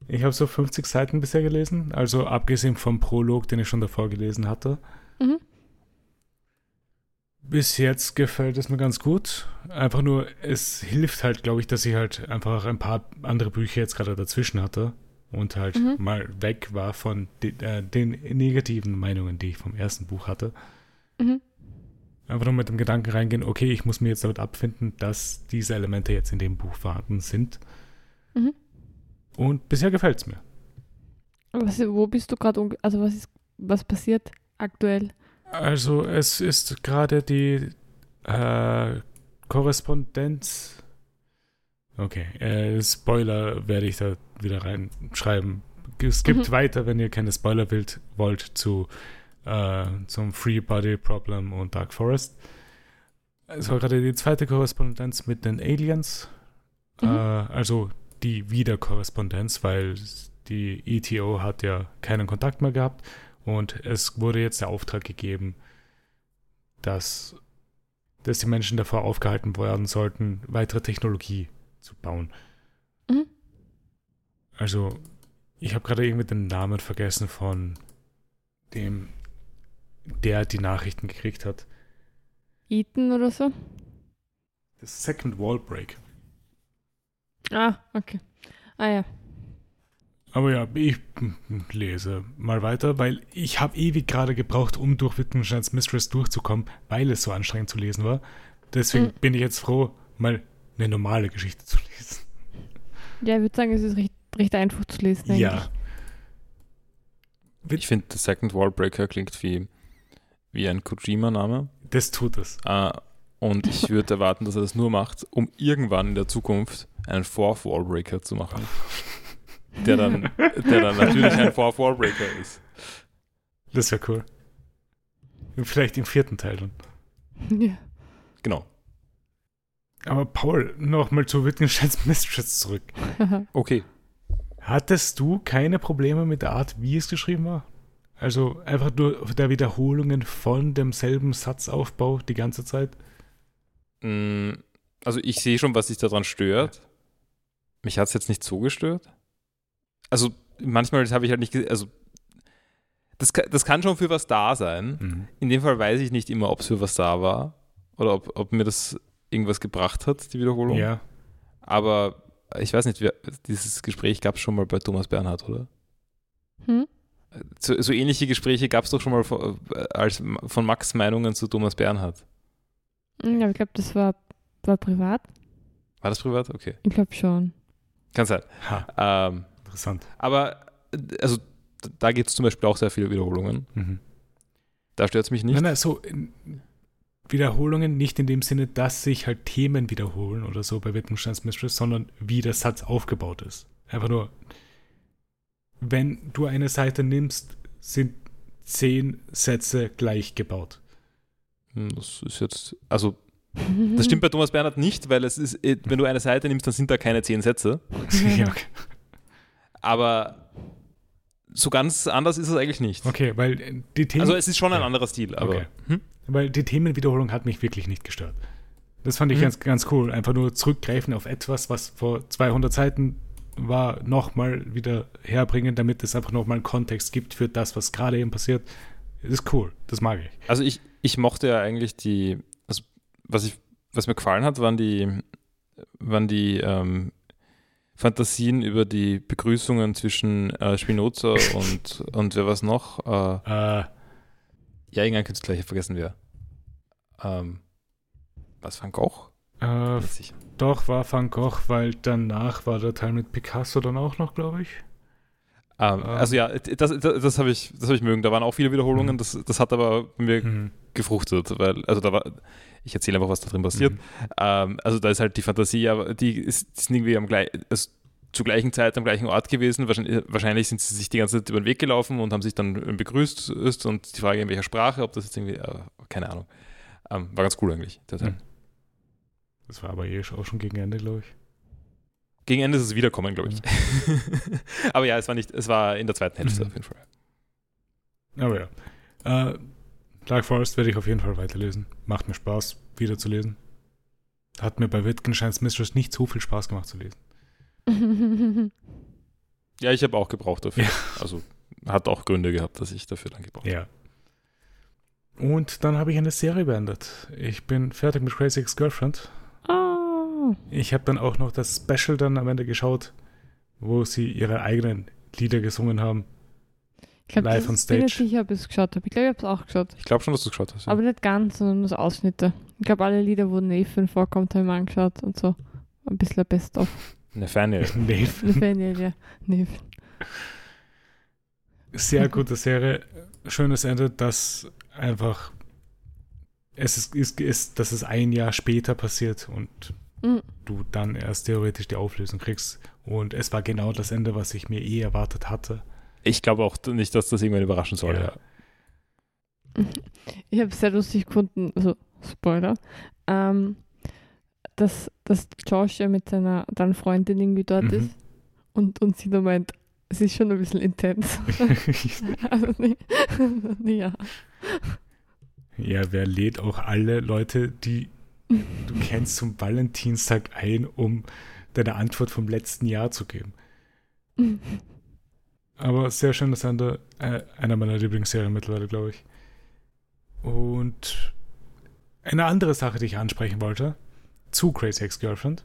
Ich habe so 50 Seiten bisher gelesen, also abgesehen vom Prolog, den ich schon davor gelesen hatte. Mhm. Bis jetzt gefällt es mir ganz gut. Einfach nur, es hilft halt, glaube ich, dass ich halt einfach ein paar andere Bücher jetzt gerade dazwischen hatte und halt Mhm. mal weg war von de, äh, den negativen Meinungen, die ich vom ersten Buch hatte. Mhm. Einfach nur mit dem Gedanken reingehen, okay, ich muss mir jetzt damit abfinden, dass diese Elemente jetzt in dem Buch vorhanden sind. Mhm. Und bisher gefällt es mir. Was, wo bist du gerade? Also, was ist, was passiert aktuell? Also es ist gerade die äh, Korrespondenz. Okay, äh, Spoiler werde ich da wieder reinschreiben. Es gibt Mhm. weiter, wenn ihr keine Spoiler wollt, wollt zu äh, zum Free Body Problem und Dark Forest. Es war gerade die zweite Korrespondenz mit den Aliens. Mhm. Äh, also die Wiederkorrespondenz, weil die ETO hat ja keinen Kontakt mehr gehabt und es wurde jetzt der Auftrag gegeben, dass, dass die Menschen davor aufgehalten werden sollten, weitere Technologie zu bauen. Mhm. Also, ich habe gerade irgendwie den Namen vergessen von dem, der die Nachrichten gekriegt hat. Eaton oder so? Das Second Wall Break. Ah, okay. Ah ja. Aber ja, ich lese mal weiter, weil ich habe ewig gerade gebraucht, um durch Wittgensteins Mistress durchzukommen, weil es so anstrengend zu lesen war. Deswegen Mhm. bin ich jetzt froh, mal eine normale Geschichte zu lesen. Ja, ich würde sagen, es ist recht, recht einfach zu lesen. Ja. eigentlich. Ich finde, The Second Wallbreaker klingt wie, wie ein Kojima-Name. Das tut es. Äh, Und ich würde erwarten, dass er das nur macht, um irgendwann in der Zukunft einen Fourth Wallbreaker zu machen. Der dann, der dann natürlich ein Fourth Wallbreaker ist. Das wäre cool. Und vielleicht im vierten Teil dann. Ja. Genau. Aber Paul, nochmal zu Wittgensteins Mistress zurück. Okay. Hattest du keine Probleme mit der Art, wie es geschrieben war? Also einfach nur der Wiederholungen von demselben Satzaufbau die ganze Zeit? Mm, Also ich sehe schon, was sich daran stört. Mich hat es jetzt nicht so gestört. Also manchmal habe ich halt nicht, also das, das kann schon für was da sein. Mhm. In dem Fall weiß ich nicht immer, ob es für was da war oder ob, ob mir das irgendwas gebracht hat, die Wiederholung. Ja. Aber ich weiß nicht, wer, dieses Gespräch gab es schon mal bei Thomas Bernhard, oder? Hm? So, so ähnliche Gespräche gab es doch schon mal von, äh, als von Max Meinungen zu Thomas Bernhard. Ja, aber ich glaube, das war, war privat. War das privat? Okay. Ich glaube schon. Kann sein. Ha, Ähm, interessant. aber äh, also da gibt es zum Beispiel auch sehr viele Wiederholungen. Mhm. Da stört es mich nicht. Nein, nein, so in- Wiederholungen nicht in dem Sinne, dass sich halt Themen wiederholen oder so bei Wittgensteins Mistress, sondern wie der Satz aufgebaut ist. Einfach nur, wenn du eine Seite nimmst, sind zehn Sätze gleich gebaut. Hm, Das ist jetzt, also das stimmt bei Thomas Bernhard nicht, weil es ist, äh, wenn du eine Seite nimmst, dann sind da keine zehn Sätze. ja, okay. Aber so ganz anders ist es eigentlich nicht. okay, weil äh, die Themen. Also es ist schon ein Ja. anderer Stil, aber Okay. hm? Weil die Themenwiederholung hat mich wirklich nicht gestört. Das fand ich Mhm. ganz, ganz cool. Einfach nur zurückgreifen auf etwas, was vor 200 Seiten war, nochmal wieder herbringen, damit es einfach nochmal einen Kontext gibt für das, was gerade eben passiert. Ist cool. Das mag ich. Also ich, ich mochte ja eigentlich die, also was ich, was mir gefallen hat, waren die, waren die ähm, Fantasien über die Begrüßungen zwischen äh, Spinoza und, und wer was noch? Äh, Äh, ja, irgendein Künstler, ich vergessen wer. Ähm, was, Van Gogh? äh, doch, war Van Gogh, weil danach war der Teil mit Picasso dann auch noch, glaube ich. Ähm, also ja, das, das, das habe ich, das hab ich mögen. Da waren auch viele Wiederholungen, Mhm. das, das hat aber bei mir Mhm. gefruchtet, weil, also da war, ich erzähle einfach, was da drin passiert. Mhm. Ähm, also da ist halt die Fantasie, aber die ist, sind irgendwie am gleich, also zur gleichen Zeit am gleichen Ort gewesen. Wahrscheinlich, wahrscheinlich sind sie sich die ganze Zeit über den Weg gelaufen und haben sich dann begrüßt ist und die Frage in welcher Sprache, ob das jetzt irgendwie, äh, keine Ahnung. Ähm, war ganz cool eigentlich, der Teil. Mhm. Das war aber eh auch schon gegen Ende, glaube ich. Gegen Ende ist es wiederkommen, glaube ich. aber ja, es war nicht, es war in der zweiten Hälfte Mhm. auf jeden Fall. Aber ja. Äh, Dark Forest werde ich auf jeden Fall weiterlesen. Macht mir Spaß, wieder zu lesen. Hat mir bei Wittgensteins Mistress nicht so viel Spaß gemacht zu lesen. Ja, ich habe auch gebraucht dafür. Ja. Also hat auch Gründe gehabt, dass ich dafür dann gebraucht habe. Ja. Und dann habe ich eine Serie beendet. Ich bin fertig mit Crazy Ex-Girlfriend. Ich habe dann auch noch das Special dann am Ende geschaut, wo sie ihre eigenen Lieder gesungen haben. Ich glaube, Live on ich bin nicht stage. sicher, ob ich es geschaut habe. Ich glaube, ich habe es auch geschaut. Ich glaube schon, dass du es geschaut hast. Ja. Aber nicht ganz, sondern nur so Ausschnitte. Ich glaube, alle Lieder, wo Nathan vorkommt, habe ich mir angeschaut und so. Ein bisschen Best-of. Nathaniel. Dave. Nathaniel, ja. Nathan. Sehr gute Serie. Schönes Ende, dass einfach es ist, ist, ist, dass es ein Jahr später passiert und Mhm. du dann erst theoretisch die Auflösung kriegst. Und es war genau das Ende, was ich mir eh erwartet hatte. Ich glaube auch nicht, dass das irgendwann überraschen soll. Ja. Ja. Ich habe es sehr lustig gefunden, also Spoiler, ähm, dass, dass Josh ja mit seiner dann Freundin irgendwie dort Mhm. ist und, und sie da meint, es ist schon ein bisschen intens. also, nee, nee, ja. ja, wer lädt auch alle Leute, die du kennst, zum Valentinstag ein, um deine Antwort vom letzten Jahr zu geben? Aber sehr schönes Ende. Äh, einer meiner Lieblingsserien mittlerweile, glaube ich. Und eine andere Sache, die ich ansprechen wollte, zu Crazy Ex-Girlfriend.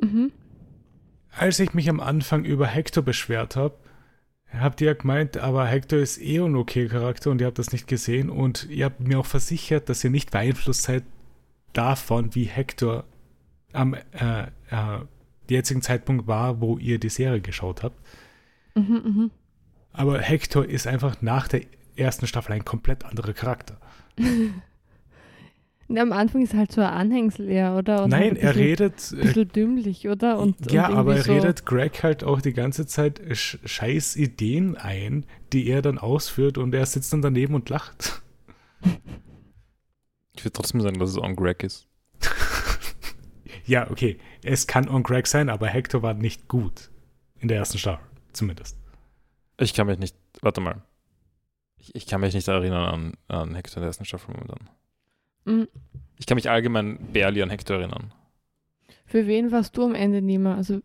Mhm. Als ich mich am Anfang über Hector beschwert habe, habt ihr ja gemeint, aber Hector ist eh ein okay Charakter und ihr habt das nicht gesehen und ihr habt mir auch versichert, dass ihr nicht beeinflusst seid davon, wie Hector am äh, äh, jetzigen Zeitpunkt war, wo ihr die Serie geschaut habt. Mhm, Aber Hector ist einfach nach der ersten Staffel ein komplett anderer Charakter. am Anfang ist halt so ein Anhängsel eher, oder? Und Nein, halt ein er bisschen- redet. Ein Äh, bisschen dümmlich, oder? Und, ja, und aber er so, redet Greg halt auch die ganze Zeit sch scheiß Ideen ein, die er dann ausführt und er sitzt dann daneben und lacht. Ich würde trotzdem sagen, dass es on Greg ist. ja, okay. Es kann on Greg sein, aber Hector war nicht gut. In der ersten Staffel, zumindest. Ich kann mich nicht, warte mal. Ich, ich kann mich nicht erinnern an, an Hector in der ersten Staffel momentan. Mhm. Ich kann mich allgemein barely an Hector erinnern. Für wen warst du am Ende mehr? Also,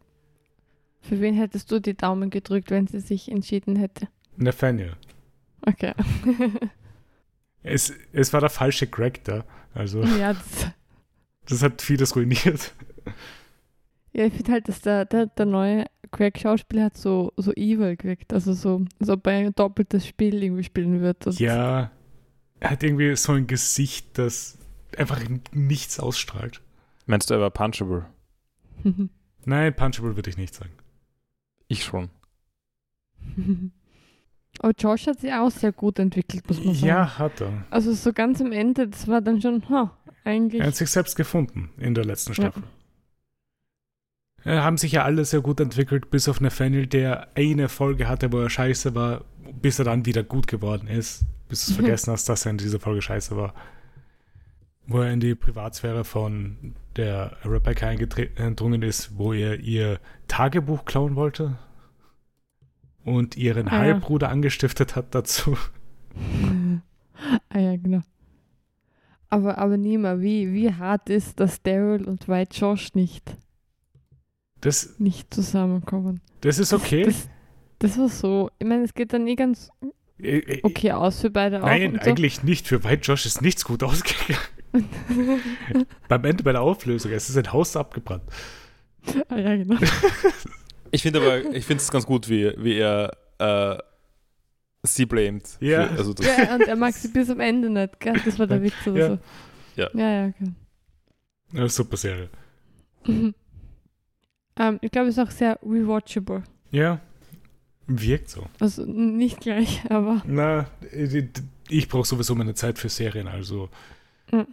für wen hättest du die Daumen gedrückt, wenn sie sich entschieden hätte? Nathaniel. Okay. Es, es war der falsche Greg da. Also, ja, das, das hat vieles ruiniert. ja, ich finde halt, dass der, der, der neue Craig-Schauspieler hat so, so evil gewirkt. Also so, als ob er ein doppeltes Spiel irgendwie spielen wird. Ja, er hat irgendwie so ein Gesicht, das einfach nichts ausstrahlt. Meinst du, er war punchable? Nein, punchable würde ich nicht sagen. Ich schon. Aber Josh hat sich auch sehr gut entwickelt, muss man sagen. Ja, hat er. Also so ganz am Ende, das war dann schon, ha, eigentlich. Er hat sich selbst gefunden in der letzten Staffel. Äh, haben sich ja alle sehr gut entwickelt, bis auf Nathaniel, der eine Folge hatte, wo er scheiße war, bis er dann wieder gut geworden ist. Bis du es vergessen hast, dass er in dieser Folge scheiße war. Wo er in die Privatsphäre von der Rebecca eingedrungen ist, wo er ihr Tagebuch klauen wollte und ihren Ah, ja. Halbbruder angestiftet hat dazu. ah ja, genau. Aber, aber Nima, wie, wie hart ist, dass Daryl und White Josh nicht, Das, nicht zusammenkommen? das ist okay. Das, das war so, ich meine, es geht dann eh ganz Äh, äh, okay aus für beide auch. Nein, und so. eigentlich nicht. Für White Josh ist nichts gut ausgegangen. Beim Ende bei der Auflösung, es ist ein Haus abgebrannt. ah ja, genau. Ich finde aber, ich finde es ganz gut, wie, wie er äh, sie blamed. Ja. Für, also das, ja, und er mag sie bis am Ende nicht, gell? Das war der Witz oder Ja. so. Ja. Ja, ja, okay. Eine super Serie. Mhm. Ähm, ich glaube, es ist auch sehr rewatchable. Ja, wirkt so. Also nicht gleich, aber Na, äh, ich brauche sowieso meine Zeit für Serien, also. Mhm.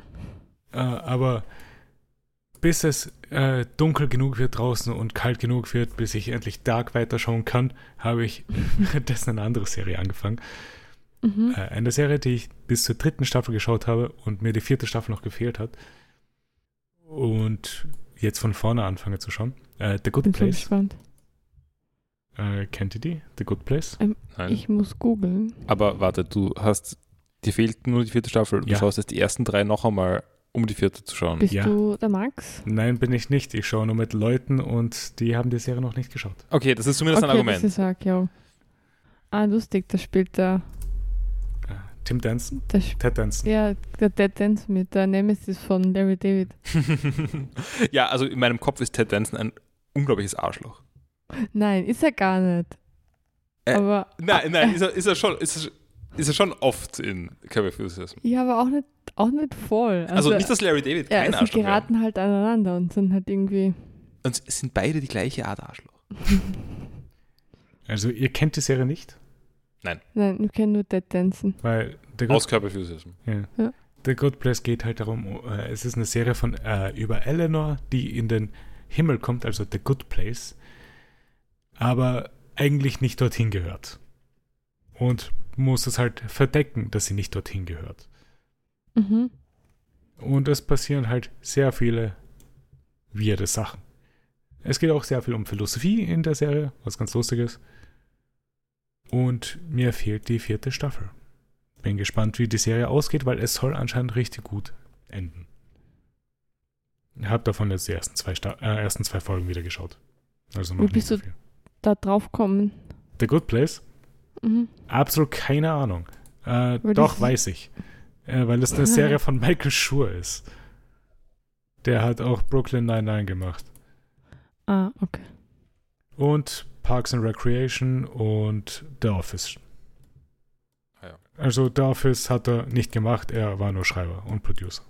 Äh, aber bis es äh, dunkel genug wird draußen und kalt genug wird, bis ich endlich Dark weiterschauen kann, habe ich währenddessen eine andere Serie angefangen. mhm. Äh, eine Serie, die ich bis zur dritten Staffel geschaut habe und mir die vierte Staffel noch gefehlt hat. Und jetzt von vorne anfange zu schauen. Äh, The Good bin Place. gespannt. Äh, kennt ihr die? The Good Place? nein. Ich muss googeln. aber warte, du hast, dir fehlt nur die vierte Staffel. Du Ja. schaust jetzt die ersten drei noch einmal, um die vierte zu schauen. Bist Ja. du der Max? Nein, bin ich nicht. Ich schaue nur mit Leuten und die haben die Serie noch nicht geschaut. Okay, das ist zumindest ein okay, Argument. das ist auch, ja. Ah, lustig, da spielt der, Äh, Tim Danson, der sp- Ted Danson. ja, der Dead Dance mit der Nemesis von Larry David. ja, also in meinem Kopf ist Ted Danson ein unglaubliches Arschloch. Nein, ist er gar nicht. Äh, aber Nein, nein, ist er, ist er schon, ist er, ist er schon oft in Curb Enthusiasm. ja, aber auch nicht, auch nicht voll. Also, nicht, dass Larry David ja, kein sie Arschloch wäre. geraten halt aneinander und sind halt irgendwie. Und es sind beide die gleiche Art Arschloch. Also ihr kennt die Serie nicht, Nein, wir kennen nur Dead Dancen. weil The Good, Aus Curb Enthusiasm. ja. Ja. The Good Place geht halt darum, äh, es ist eine Serie von äh, über Eleanor, die in den Himmel kommt, also The Good Place, aber eigentlich nicht dorthin gehört. Und muss es halt verdecken, dass sie nicht dorthin gehört. Mhm. Und es passieren halt sehr viele weirde Sachen. Es geht auch sehr viel um Philosophie in der Serie, was ganz lustig ist. Und mir fehlt die vierte Staffel. Bin gespannt, wie die Serie ausgeht, weil es soll anscheinend richtig gut enden. Ich habe davon jetzt die ersten zwei, Sta äh, ersten zwei Folgen wieder geschaut. Also noch Wo nicht bist du-. Da drauf kommen. The Good Place? Mhm. Absolut keine Ahnung. Äh, doch, weiß ich. Äh, weil es eine Serie von Michael Schur ist. Der hat auch Brooklyn Nine-Nine gemacht. Ah, okay. Und Parks and Recreation und The Office. Ah ja. Also The Office hat er nicht gemacht, er war nur Schreiber und Producer.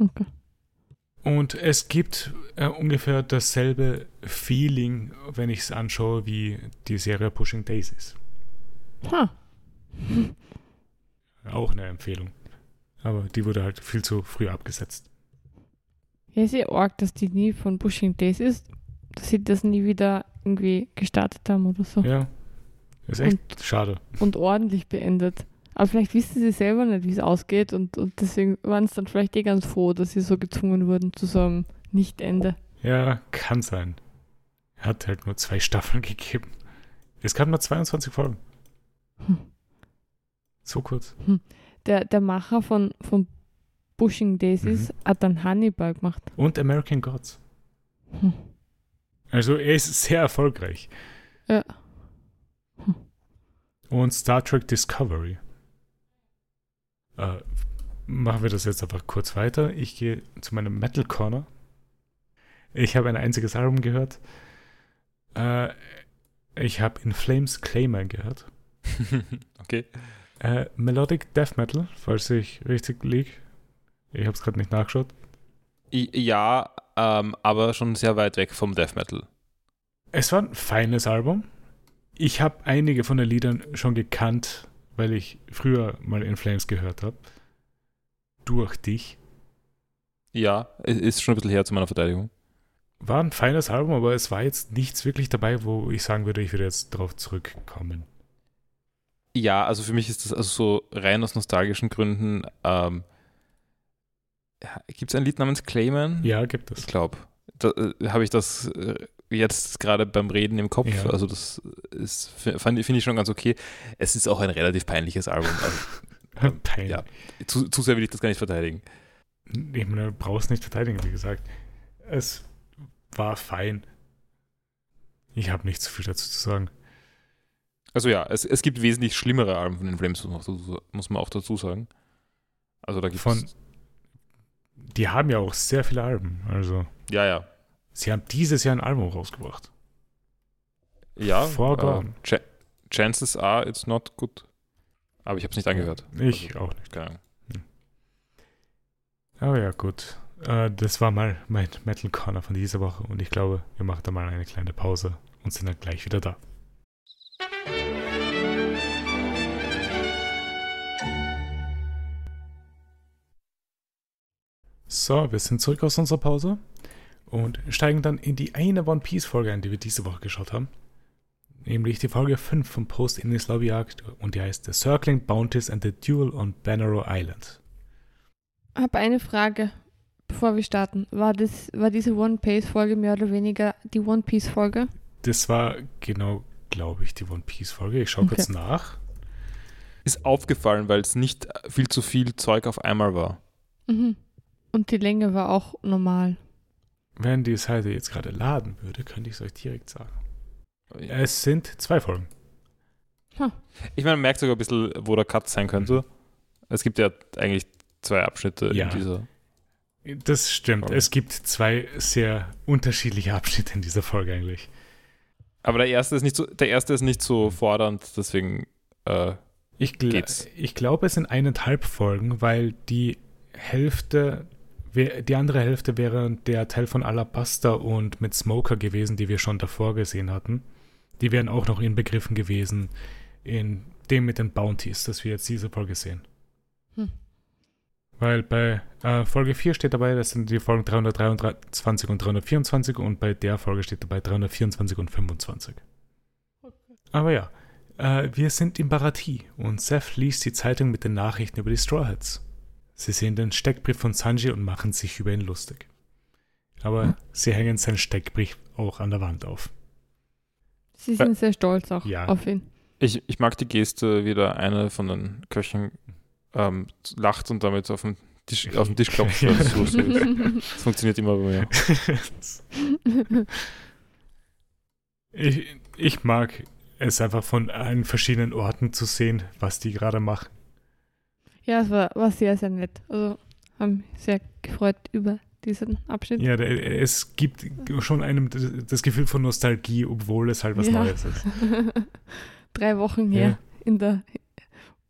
okay. Und es gibt äh, ungefähr dasselbe Feeling, wenn ich es anschaue, wie die Serie Pushing Daisies. Ha. Auch eine Empfehlung. Aber die wurde halt viel zu früh abgesetzt. Ja, ist ja arg, dass die nie von Pushing Days ist, dass sie das nie wieder irgendwie gestartet haben oder so. Ja, ist echt schade. Und ordentlich beendet. Aber vielleicht wissen sie selber nicht, wie es ausgeht und, und deswegen waren es dann vielleicht eh ganz froh, dass sie so gezwungen wurden zu so einem Nicht-Ende. Ja, kann sein. Er hat halt nur zwei Staffeln gegeben. Es gab nur 22 Folgen. Hm. So kurz. Der, der Macher von, von Pushing Daisies Mhm. hat dann Hannibal gemacht. Und American Gods. Hm. Also er ist sehr erfolgreich. Ja. Und Star Trek Discovery. Äh, machen wir das jetzt einfach kurz weiter. Ich gehe zu meinem Metal Corner. Ich habe ein einziges Album gehört. Äh, ich habe In Flames Claimer gehört. okay. Äh, Melodic Death Metal, falls ich richtig liege. Ich habe es gerade nicht nachgeschaut. Ja, ähm, aber schon sehr weit weg vom Death Metal. Es war ein feines Album. Ich habe einige von den Liedern schon gekannt, weil ich früher mal In Flames gehört habe. Durch dich. Ja, ist schon ein bisschen her zu meiner Verteidigung. War ein feines Album, aber es war jetzt nichts wirklich dabei, wo ich sagen würde, ich würde jetzt drauf zurückkommen. Ja, also für mich ist das also so rein aus nostalgischen Gründen. Ähm, ja, Gibt es ein Lied namens Clayman? Ja, gibt es. Ich glaube. Da äh, habe ich das äh, jetzt gerade beim Reden im Kopf. Ja. Also das ist finde ich schon ganz okay. Es ist auch ein relativ peinliches Album. Also, Pain. ja. zu, zu sehr will ich das gar nicht verteidigen. Ich meine, du brauchst nicht verteidigen, wie gesagt. Es war fein. Ich habe nicht so viel dazu zu sagen. Also ja, es, es gibt wesentlich schlimmere Alben von den Flames, muss man auch- muss man auch dazu sagen. Also da gibt es. Die haben ja auch sehr viele Alben. Also, Ja, ja. sie haben dieses Jahr ein Album rausgebracht. Ja. Foregone. Äh, Cha Chances are it's not good. Aber ich habe es nicht angehört. Ich Also, auch nicht. Keine Ahnung. Aber ja, gut. Äh, das war mal mein Metal Corner von dieser Woche und ich glaube, wir machen da mal eine kleine Pause und sind dann gleich wieder da. So, wir sind zurück aus unserer Pause und steigen dann in die eine One Piece Folge ein, die wir diese Woche geschaut haben. Nämlich die Folge 5 vom Post in Lobby Jagd und die heißt The Circling Bounties and the Duel on Banneroo Island. habe eine Frage, bevor wir starten. War, das, war diese One Piece-Folge mehr oder weniger die One Piece-Folge? Das war genau, glaube ich, die One Piece Folge. Ich schaue Okay. kurz nach. Ist aufgefallen, weil es nicht viel zu viel Zeug auf einmal war. Mhm. Und die Länge war auch normal. Wenn die Seite jetzt gerade laden würde, könnte ich es euch direkt sagen. Es sind zwei Folgen. Ich meine, man merkt sogar ein bisschen, wo der Cut sein könnte. Es gibt ja eigentlich zwei Abschnitte Ja. in dieser. Das stimmt. Folge. Es gibt zwei sehr unterschiedliche Abschnitte in dieser Folge eigentlich. Aber der erste ist nicht so, der erste ist nicht so fordernd, deswegen äh, Ich, gl Geht's. ich glaube, es sind eineinhalb Folgen, weil die Hälfte, die andere Hälfte wäre der Teil von Alabaster und mit Smoker gewesen, die wir schon davor gesehen hatten. Die wären auch noch inbegriffen gewesen in dem mit den Bounties, das wir jetzt diese Folge sehen. Hm. Weil bei äh, Folge 4 steht dabei, das sind die Folgen 323 und 324 und bei der Folge steht dabei 324 und 25. Aber ja, äh, wir sind in Barati und Seth liest die Zeitung mit den Nachrichten über die Straw Hats. Sie sehen den Steckbrief von Sanji und machen sich über ihn lustig. Aber Hm. sie hängen seinen Steckbrief auch an der Wand auf. Sie sind sehr stolz auch Ja. auf ihn. ich, ich mag die Geste, wie da eine von den Köchen ähm, lacht und damit auf den Tisch, auf den Tisch klopft. es so ist. Das funktioniert immer bei mir. ich, ich mag es einfach von allen verschiedenen Orten zu sehen, was die gerade machen. Ja, es war, war sehr, sehr nett. Also haben mich sehr gefreut über diesen Abschnitt. Ja, der, es gibt schon einem das Gefühl von Nostalgie, obwohl es halt was Ja. Neues ist. Drei Wochen her in der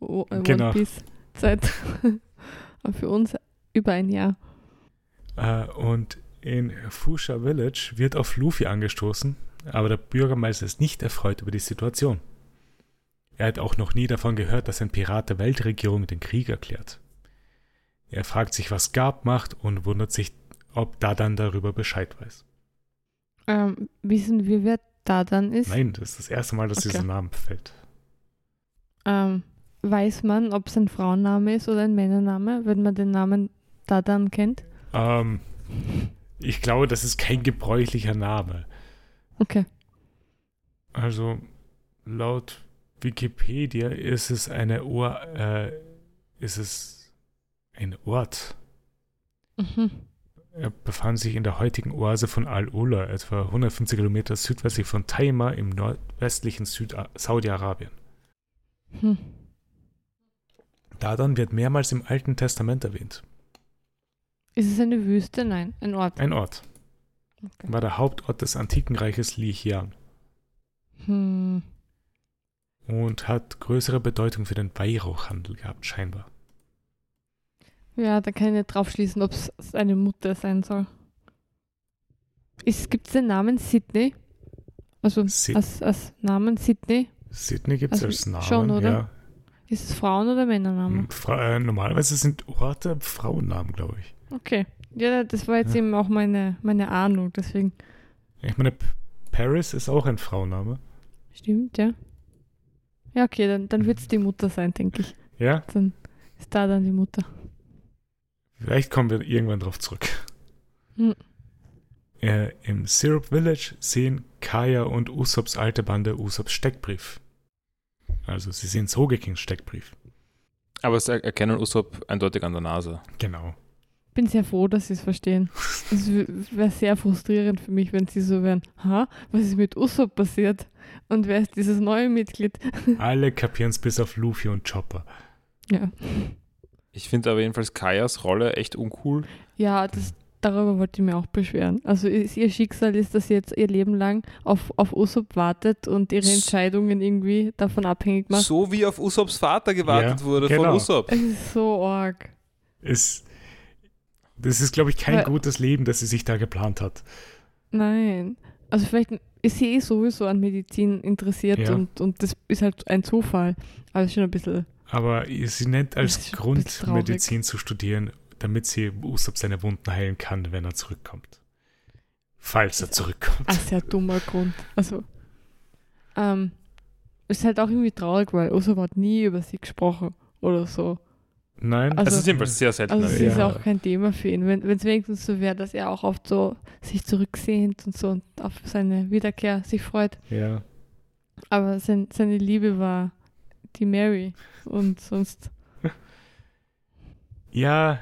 O- äh, Genau. One Piece-Zeit. Aber für uns über ein Jahr. Äh, und in Fusha Village wird auf Luffy angestoßen, aber der Bürgermeister ist nicht erfreut über die Situation. Er hat auch noch nie davon gehört, dass ein Pirat der Weltregierung den Krieg erklärt. Er fragt sich, was Gab macht und wundert sich, ob Dadan darüber Bescheid weiß. Ähm, wissen wir, wer Dadan ist? Nein, das ist das erste Mal, dass Okay. dieser Name fällt. Ähm, weiß man, ob es ein Frauenname ist oder ein Männername, wenn man den Namen Dadan kennt? Ähm, ich glaube, das ist kein gebräuchlicher Name. Okay. Also laut Wikipedia ist es eine Ohr, äh, ist es ein Ort. Mhm. Er befand sich in der heutigen Oase von Al-Ula, etwa 150 Kilometer südwestlich von Taima im nordwestlichen Süd Saudi-Arabien. Hm. Dadan wird mehrmals im Alten Testament erwähnt. Ist es eine Wüste? Nein, ein Ort. Ein Ort. Okay. War der Hauptort des antiken Reiches Lichian Hm. Und hat größere Bedeutung für den Weihrauchhandel gehabt, scheinbar. Ja, da kann ich nicht drauf schließen, ob es eine Mutter sein soll. Gibt es den Namen Sydney? Also Sid- als, als Namen Sydney? Sydney gibt es Also als Namen. schon, oder? Ja. Ist es Frauen- oder Männername? Fra äh, normalerweise sind Orte Frauennamen, glaube ich. Okay. Ja, das war jetzt Ja. eben auch meine, meine Ahnung, deswegen. Ich meine, Paris ist auch ein Frauenname. Stimmt, ja. Ja, okay, dann, dann wird es die Mutter sein, denke ich. Ja, Dann ist da dann die Mutter. vielleicht kommen wir irgendwann drauf zurück. Hm. Äh, Im Syrup Village sehen Kaya und Usops alte Bande Usops Steckbrief. Also sie sehen Sogekings Steckbrief. Aber sie erkennen Usopp eindeutig an der Nase. Genau. Bin sehr froh, dass sie es verstehen. Es wäre sehr frustrierend für mich, wenn sie so wären. Ha, was ist mit Usopp passiert? Und wer ist dieses neue Mitglied? Alle kapieren es bis auf Luffy und Chopper. Ja. Ich finde aber jedenfalls Kajas Rolle echt uncool. Ja, das, darüber wollte ich mir auch beschweren. Also ist, ihr Schicksal ist, dass sie jetzt ihr Leben lang auf, auf Usopp wartet und ihre Entscheidungen irgendwie davon abhängig macht. So wie auf Usopps Vater gewartet Ja, wurde genau. von Usopp. Es ist so arg. Ist, das ist, glaube ich, kein Weil- gutes Leben, das sie sich da geplant hat. Nein. Also vielleicht ist sie eh sowieso an Medizin interessiert Ja. und, und das ist halt ein Zufall. Aber schon ein bisschen. Aber sie nennt als Grund. Medizin zu studieren, damit sie Usopp seine Wunden heilen kann, wenn er zurückkommt. Falls er zurückkommt. Ein sehr dummer Grund. Also. Ähm, ist halt auch irgendwie traurig, weil Usopp hat nie über sie gesprochen oder so. Nein. Also- Das ist jedenfalls sehr selten. Also es Ja. ist auch kein Thema für ihn. Wenn es wenigstens so wäre, dass er auch oft so sich zurücksehnt und so und auf seine Wiederkehr sich freut. ja. Aber sein, seine Liebe war die Mary und sonst. Ja,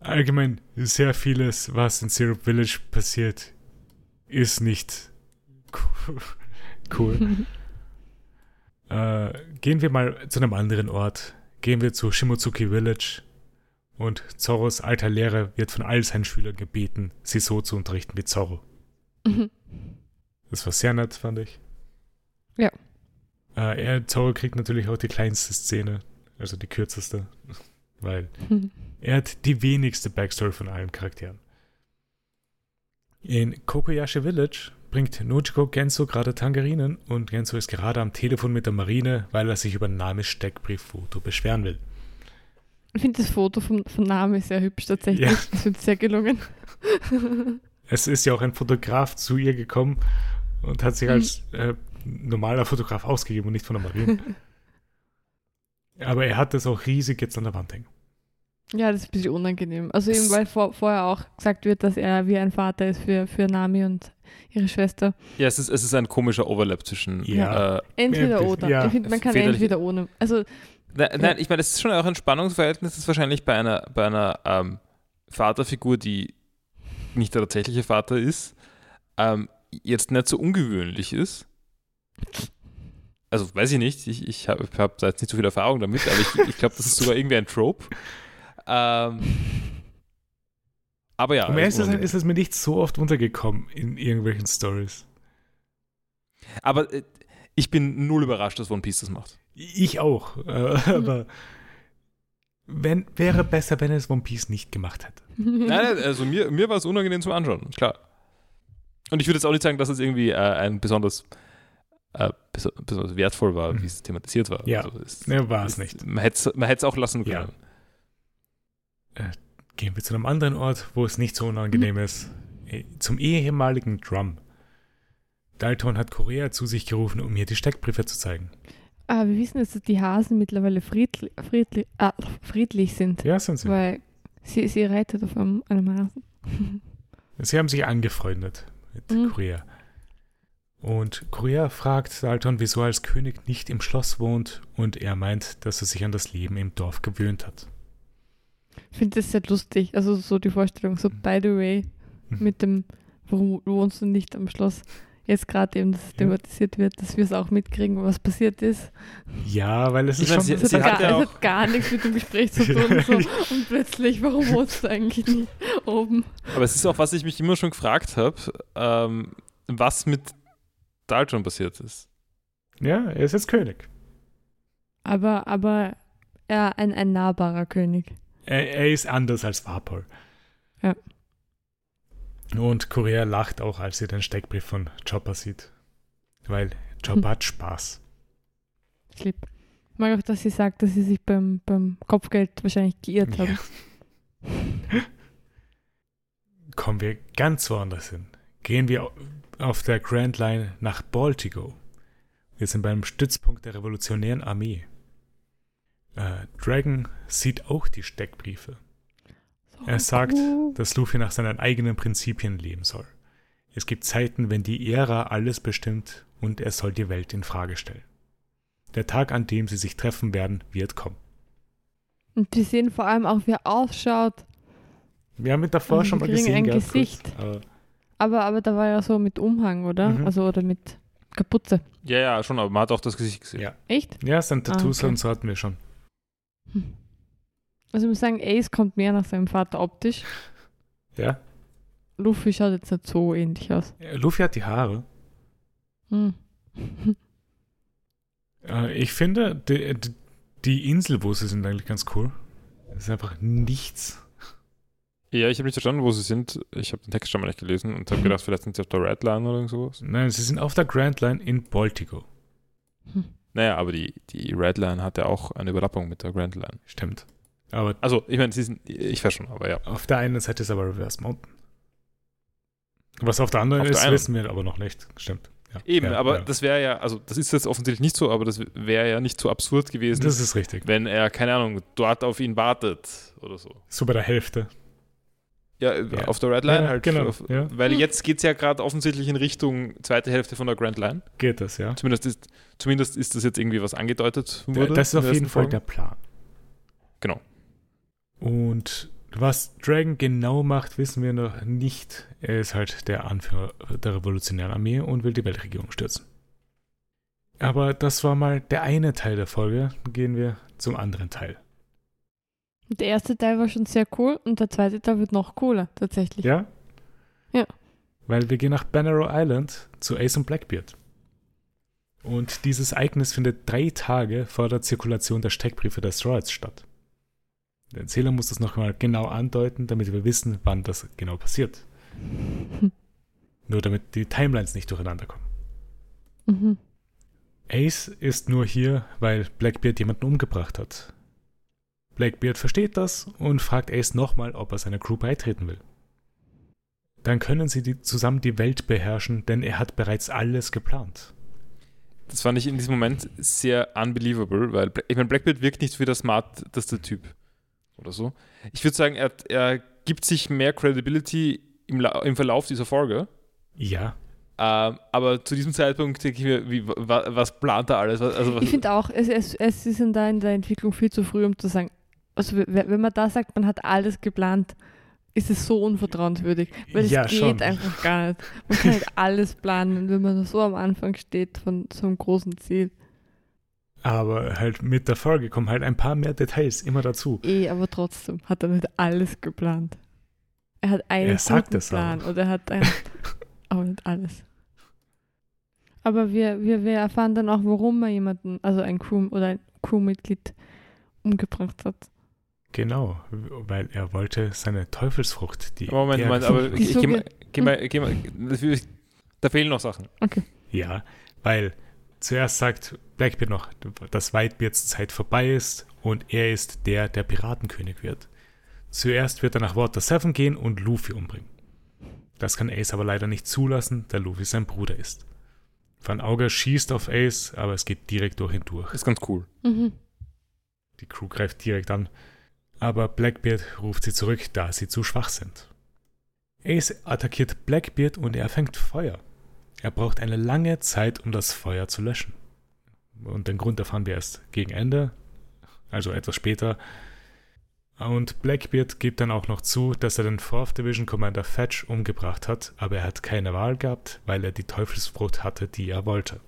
allgemein sehr vieles, was in Syrup Village passiert, ist nicht cool. cool. äh, gehen wir mal zu einem anderen Ort. Gehen wir zu Shimotsuki Village. Und Zorros alter Lehrer wird von all seinen Schülern gebeten, sie so zu unterrichten wie Zorro. Das war sehr nett, fand ich. Ja. Äh, er, Zorro kriegt natürlich auch die kleinste Szene, also die kürzeste, weil er hat die wenigste Backstory von allen Charakteren. In Kokoyashi Village bringt Nojiko Genso gerade Tangerinen und Genso ist gerade am Telefon mit der Marine, weil er sich über Name Steckbrieffoto beschweren will. Ich finde das Foto von, von Name sehr hübsch tatsächlich. Ja. Das wird sehr gelungen. Es ist ja auch ein Fotograf zu ihr gekommen und hat sich Mhm. als äh, normaler Fotograf ausgegeben und nicht von der Marine. Aber er hat das auch riesig jetzt an der Wand hängen. Ja, das ist ein bisschen unangenehm. Also eben, weil vor, vorher auch gesagt wird, dass er wie ein Vater ist für, für Nami und ihre Schwester. Ja, es ist, es ist ein komischer Overlap zwischen. Ja. Äh, Entweder oder. ja. Ich finde, man kann Väterliche- entweder ohne. Also nein, nein, ich meine, es ist schon auch ein Spannungsverhältnis, das wahrscheinlich bei einer, bei einer ähm, Vaterfigur, die nicht der tatsächliche Vater ist, ähm, jetzt nicht so ungewöhnlich ist. Also weiß ich nicht, ich, ich habe hab da jetzt nicht so viel Erfahrung damit, aber ich, ich glaube, das ist sogar irgendwie ein Trope. Ähm, aber ja. um ehrlich ist zu sein, ist es mir nicht so oft untergekommen in irgendwelchen Stories. aber äh, ich bin null überrascht, dass One Piece das macht. Ich auch. Äh, aber wenn, wäre besser, wenn es One Piece nicht gemacht hätte. Nein, nein, also mir, mir war es unangenehm zum Anschauen, klar. Und ich würde jetzt auch nicht sagen, dass es irgendwie äh, ein besonders, äh, beso besonders wertvoll war, Mhm. wie es thematisiert war. Ja. Also es, Ne, war es nicht. Man hätte es man hätt's auch lassen Ja. Können. Gehen wir zu einem anderen Ort, wo es nicht so unangenehm Mhm. ist. Äh, Zum ehemaligen Drum. Dalton hat Korea zu sich gerufen, um ihr die Steckbriefe zu zeigen. Ah, wir wissen jetzt, dass die Hasen mittlerweile friedli friedli ah, friedlich sind, Ja, sind sie. weil sie, sie reitet auf einem, einem Hasen. Sie haben sich angefreundet mit Mhm. Korea. Und Korea fragt Dalton, wieso er als König nicht im Schloss wohnt, und er meint, dass er sich an das Leben im Dorf gewöhnt hat. Ich finde das sehr lustig. Also so die Vorstellung, so by the way, Mhm. mit dem, warum wohnst du nicht am Schloss? Jetzt gerade eben, dass es Ja. thematisiert wird, dass wir es auch mitkriegen, was passiert ist. Ja, weil es Ich ist meine, schon. sie- Es hat, hat gar, ja es hat gar nichts mit dem Gespräch zu tun. So. Und plötzlich, warum wohnst du eigentlich nicht oben? Aber es ist auch, was ich mich immer schon gefragt habe, ähm, was mit Dalton passiert ist. ja, er ist jetzt König. Aber, aber er ein, ein nahbarer König. Er, er ist anders als Warpol. Ja. Und Korea lacht auch, als sie den Steckbrief von Chopper sieht. Weil Chopper Hm. hat Spaß. Ich lieb. Ich mag auch, dass sie sagt, dass sie sich beim, beim Kopfgeld wahrscheinlich geirrt haben. Kommen wir ganz woanders hin. Gehen wir au- auf der Grand Line nach Baltigo. Wir sind beim Stützpunkt der revolutionären Armee. Äh, Dragon sieht auch die Steckbriefe. So Er sagt, cool. dass Luffy nach seinen eigenen Prinzipien leben soll. Es gibt Zeiten, wenn die Ära alles bestimmt und er soll die Welt in Frage stellen. Der Tag, an dem sie sich treffen werden, wird kommen. Und wir sehen vor allem auch, wie er ausschaut. Wir haben mit davor Also schon mal gesehen. ein gehabt, kurz, Gesicht. aber Aber, aber da war er so mit Umhang, oder? Mhm. Also oder mit Kapuze. Ja, ja, schon, aber man hat auch das Gesicht gesehen. Ja. Echt? ja, sein Tattoos Ah, okay. und so hatten wir schon. Hm. Also ich muss sagen, Ace kommt mehr nach seinem Vater optisch. Ja. Luffy schaut jetzt nicht so ähnlich aus. Luffy hat die Haare. Hm. Äh, ich finde, die, die- die Insel, wo sie sind, eigentlich ganz cool. Es ist einfach nichts. Ja, ich habe nicht verstanden, wo sie sind. Ich habe den Text schon mal nicht gelesen und habe gedacht, vielleicht sind sie auf der Red Line oder sowas. Nein, sie sind auf der Grand Line in Baltigo. Naja, aber die, die Red Line hat ja auch eine Überlappung mit der Grand Line. Stimmt. Aber Also, ich meine, sie sind, ich weiß schon, aber ja. auf der einen Seite ist aber Reverse Mountain. Was auf der anderen Auf der ist, einen. wissen wir aber noch nicht. Stimmt. Ja. Eben, ja, aber ja. das wäre ja, also das ist jetzt offensichtlich nicht so, aber das wäre ja nicht so absurd gewesen, das ist richtig. wenn er, keine Ahnung, dort auf ihn wartet oder so. So bei der Hälfte. Ja, Ja. auf der Red Line Ja, halt. genau, Auf, ja. Weil jetzt geht es ja gerade offensichtlich in Richtung zweite Hälfte von der Grand Line. Geht das, ja. Zumindest ist, zumindest ist das jetzt irgendwie was angedeutet wurde. Das ist auf jeden Fall Folge. der Plan. Genau. Und was Dragon genau macht, wissen wir noch nicht. Er ist halt der Anführer der revolutionären Armee und will die Weltregierung stürzen. Aber das war mal der eine Teil der Folge. Gehen wir zum anderen Teil. Der erste Teil war schon sehr cool und der zweite Teil wird noch cooler, tatsächlich. Ja? Ja. Weil wir gehen nach Banneroo Island zu Ace und Blackbeard. Und dieses Ereignis findet drei Tage vor der Zirkulation der Steckbriefe der Stroids statt. Der Erzähler muss das nochmal genau andeuten, damit wir wissen, wann das genau passiert. Nur damit die Timelines nicht durcheinander kommen. Mhm. Ace ist nur hier, weil Blackbeard jemanden umgebracht hat. Blackbeard versteht das und fragt Ace nochmal, ob er seiner Crew beitreten will. Dann können sie die, zusammen die Welt beherrschen, denn er hat bereits alles geplant. Das fand ich in diesem Moment sehr unbelievable, weil ich meine, Blackbeard wirkt nicht wie der smarteste Typ oder so. Ich würde sagen, er, er gibt sich mehr Credibility im, im Verlauf dieser Folge. Ja, Ähm, aber zu diesem Zeitpunkt denke ich mir, wie, wa, was plant er alles? Was- Also, was, Ich finde auch, es, es, es ist in der, in der Entwicklung viel zu früh, um zu sagen, also wenn man da sagt, man hat alles geplant, ist es so unvertrauenswürdig. Weil es Ja, geht schon. einfach gar nicht. Man kann nicht alles planen, wenn man so am Anfang steht von so einem großen Ziel. aber halt mit der Folge kommen halt ein paar mehr Details immer dazu. Eh, aber trotzdem hat er nicht alles geplant. Er hat einen Er sagt guten es Plan aber. oder er hat einen, aber nicht alles. Aber wir, wir, wir erfahren dann auch, warum er jemanden, also ein Crew oder ein Crewmitglied umgebracht hat. Genau, weil er wollte seine Teufelsfrucht, die Moment, Moment, aber ich, geh mal, Suche. geh mal, geh mal, ich- da fehlen noch Sachen. Ja, weil zuerst sagt Blackbeard noch, dass Whitebeards Zeit vorbei ist und er ist der, der Piratenkönig wird. Zuerst wird er nach Water 7 gehen und Luffy umbringen. Das kann Ace aber leider nicht zulassen, da Luffy sein Bruder ist. Van Auge schießt auf Ace, aber es geht direkt durch ihn durch. Das ist ganz cool. Mhm. Die Crew greift direkt an. Aber Blackbeard ruft sie zurück, da sie zu schwach sind. Ace attackiert Blackbeard und er fängt Feuer. Er braucht eine lange Zeit, um das Feuer zu löschen. Und den Grund erfahren wir erst gegen Ende, also etwas später. Und Blackbeard gibt dann auch noch zu, dass er den 4th Division Commander Fetch umgebracht hat, aber er hat keine Wahl gehabt, weil er die Teufelsfrucht hatte, die er wollte.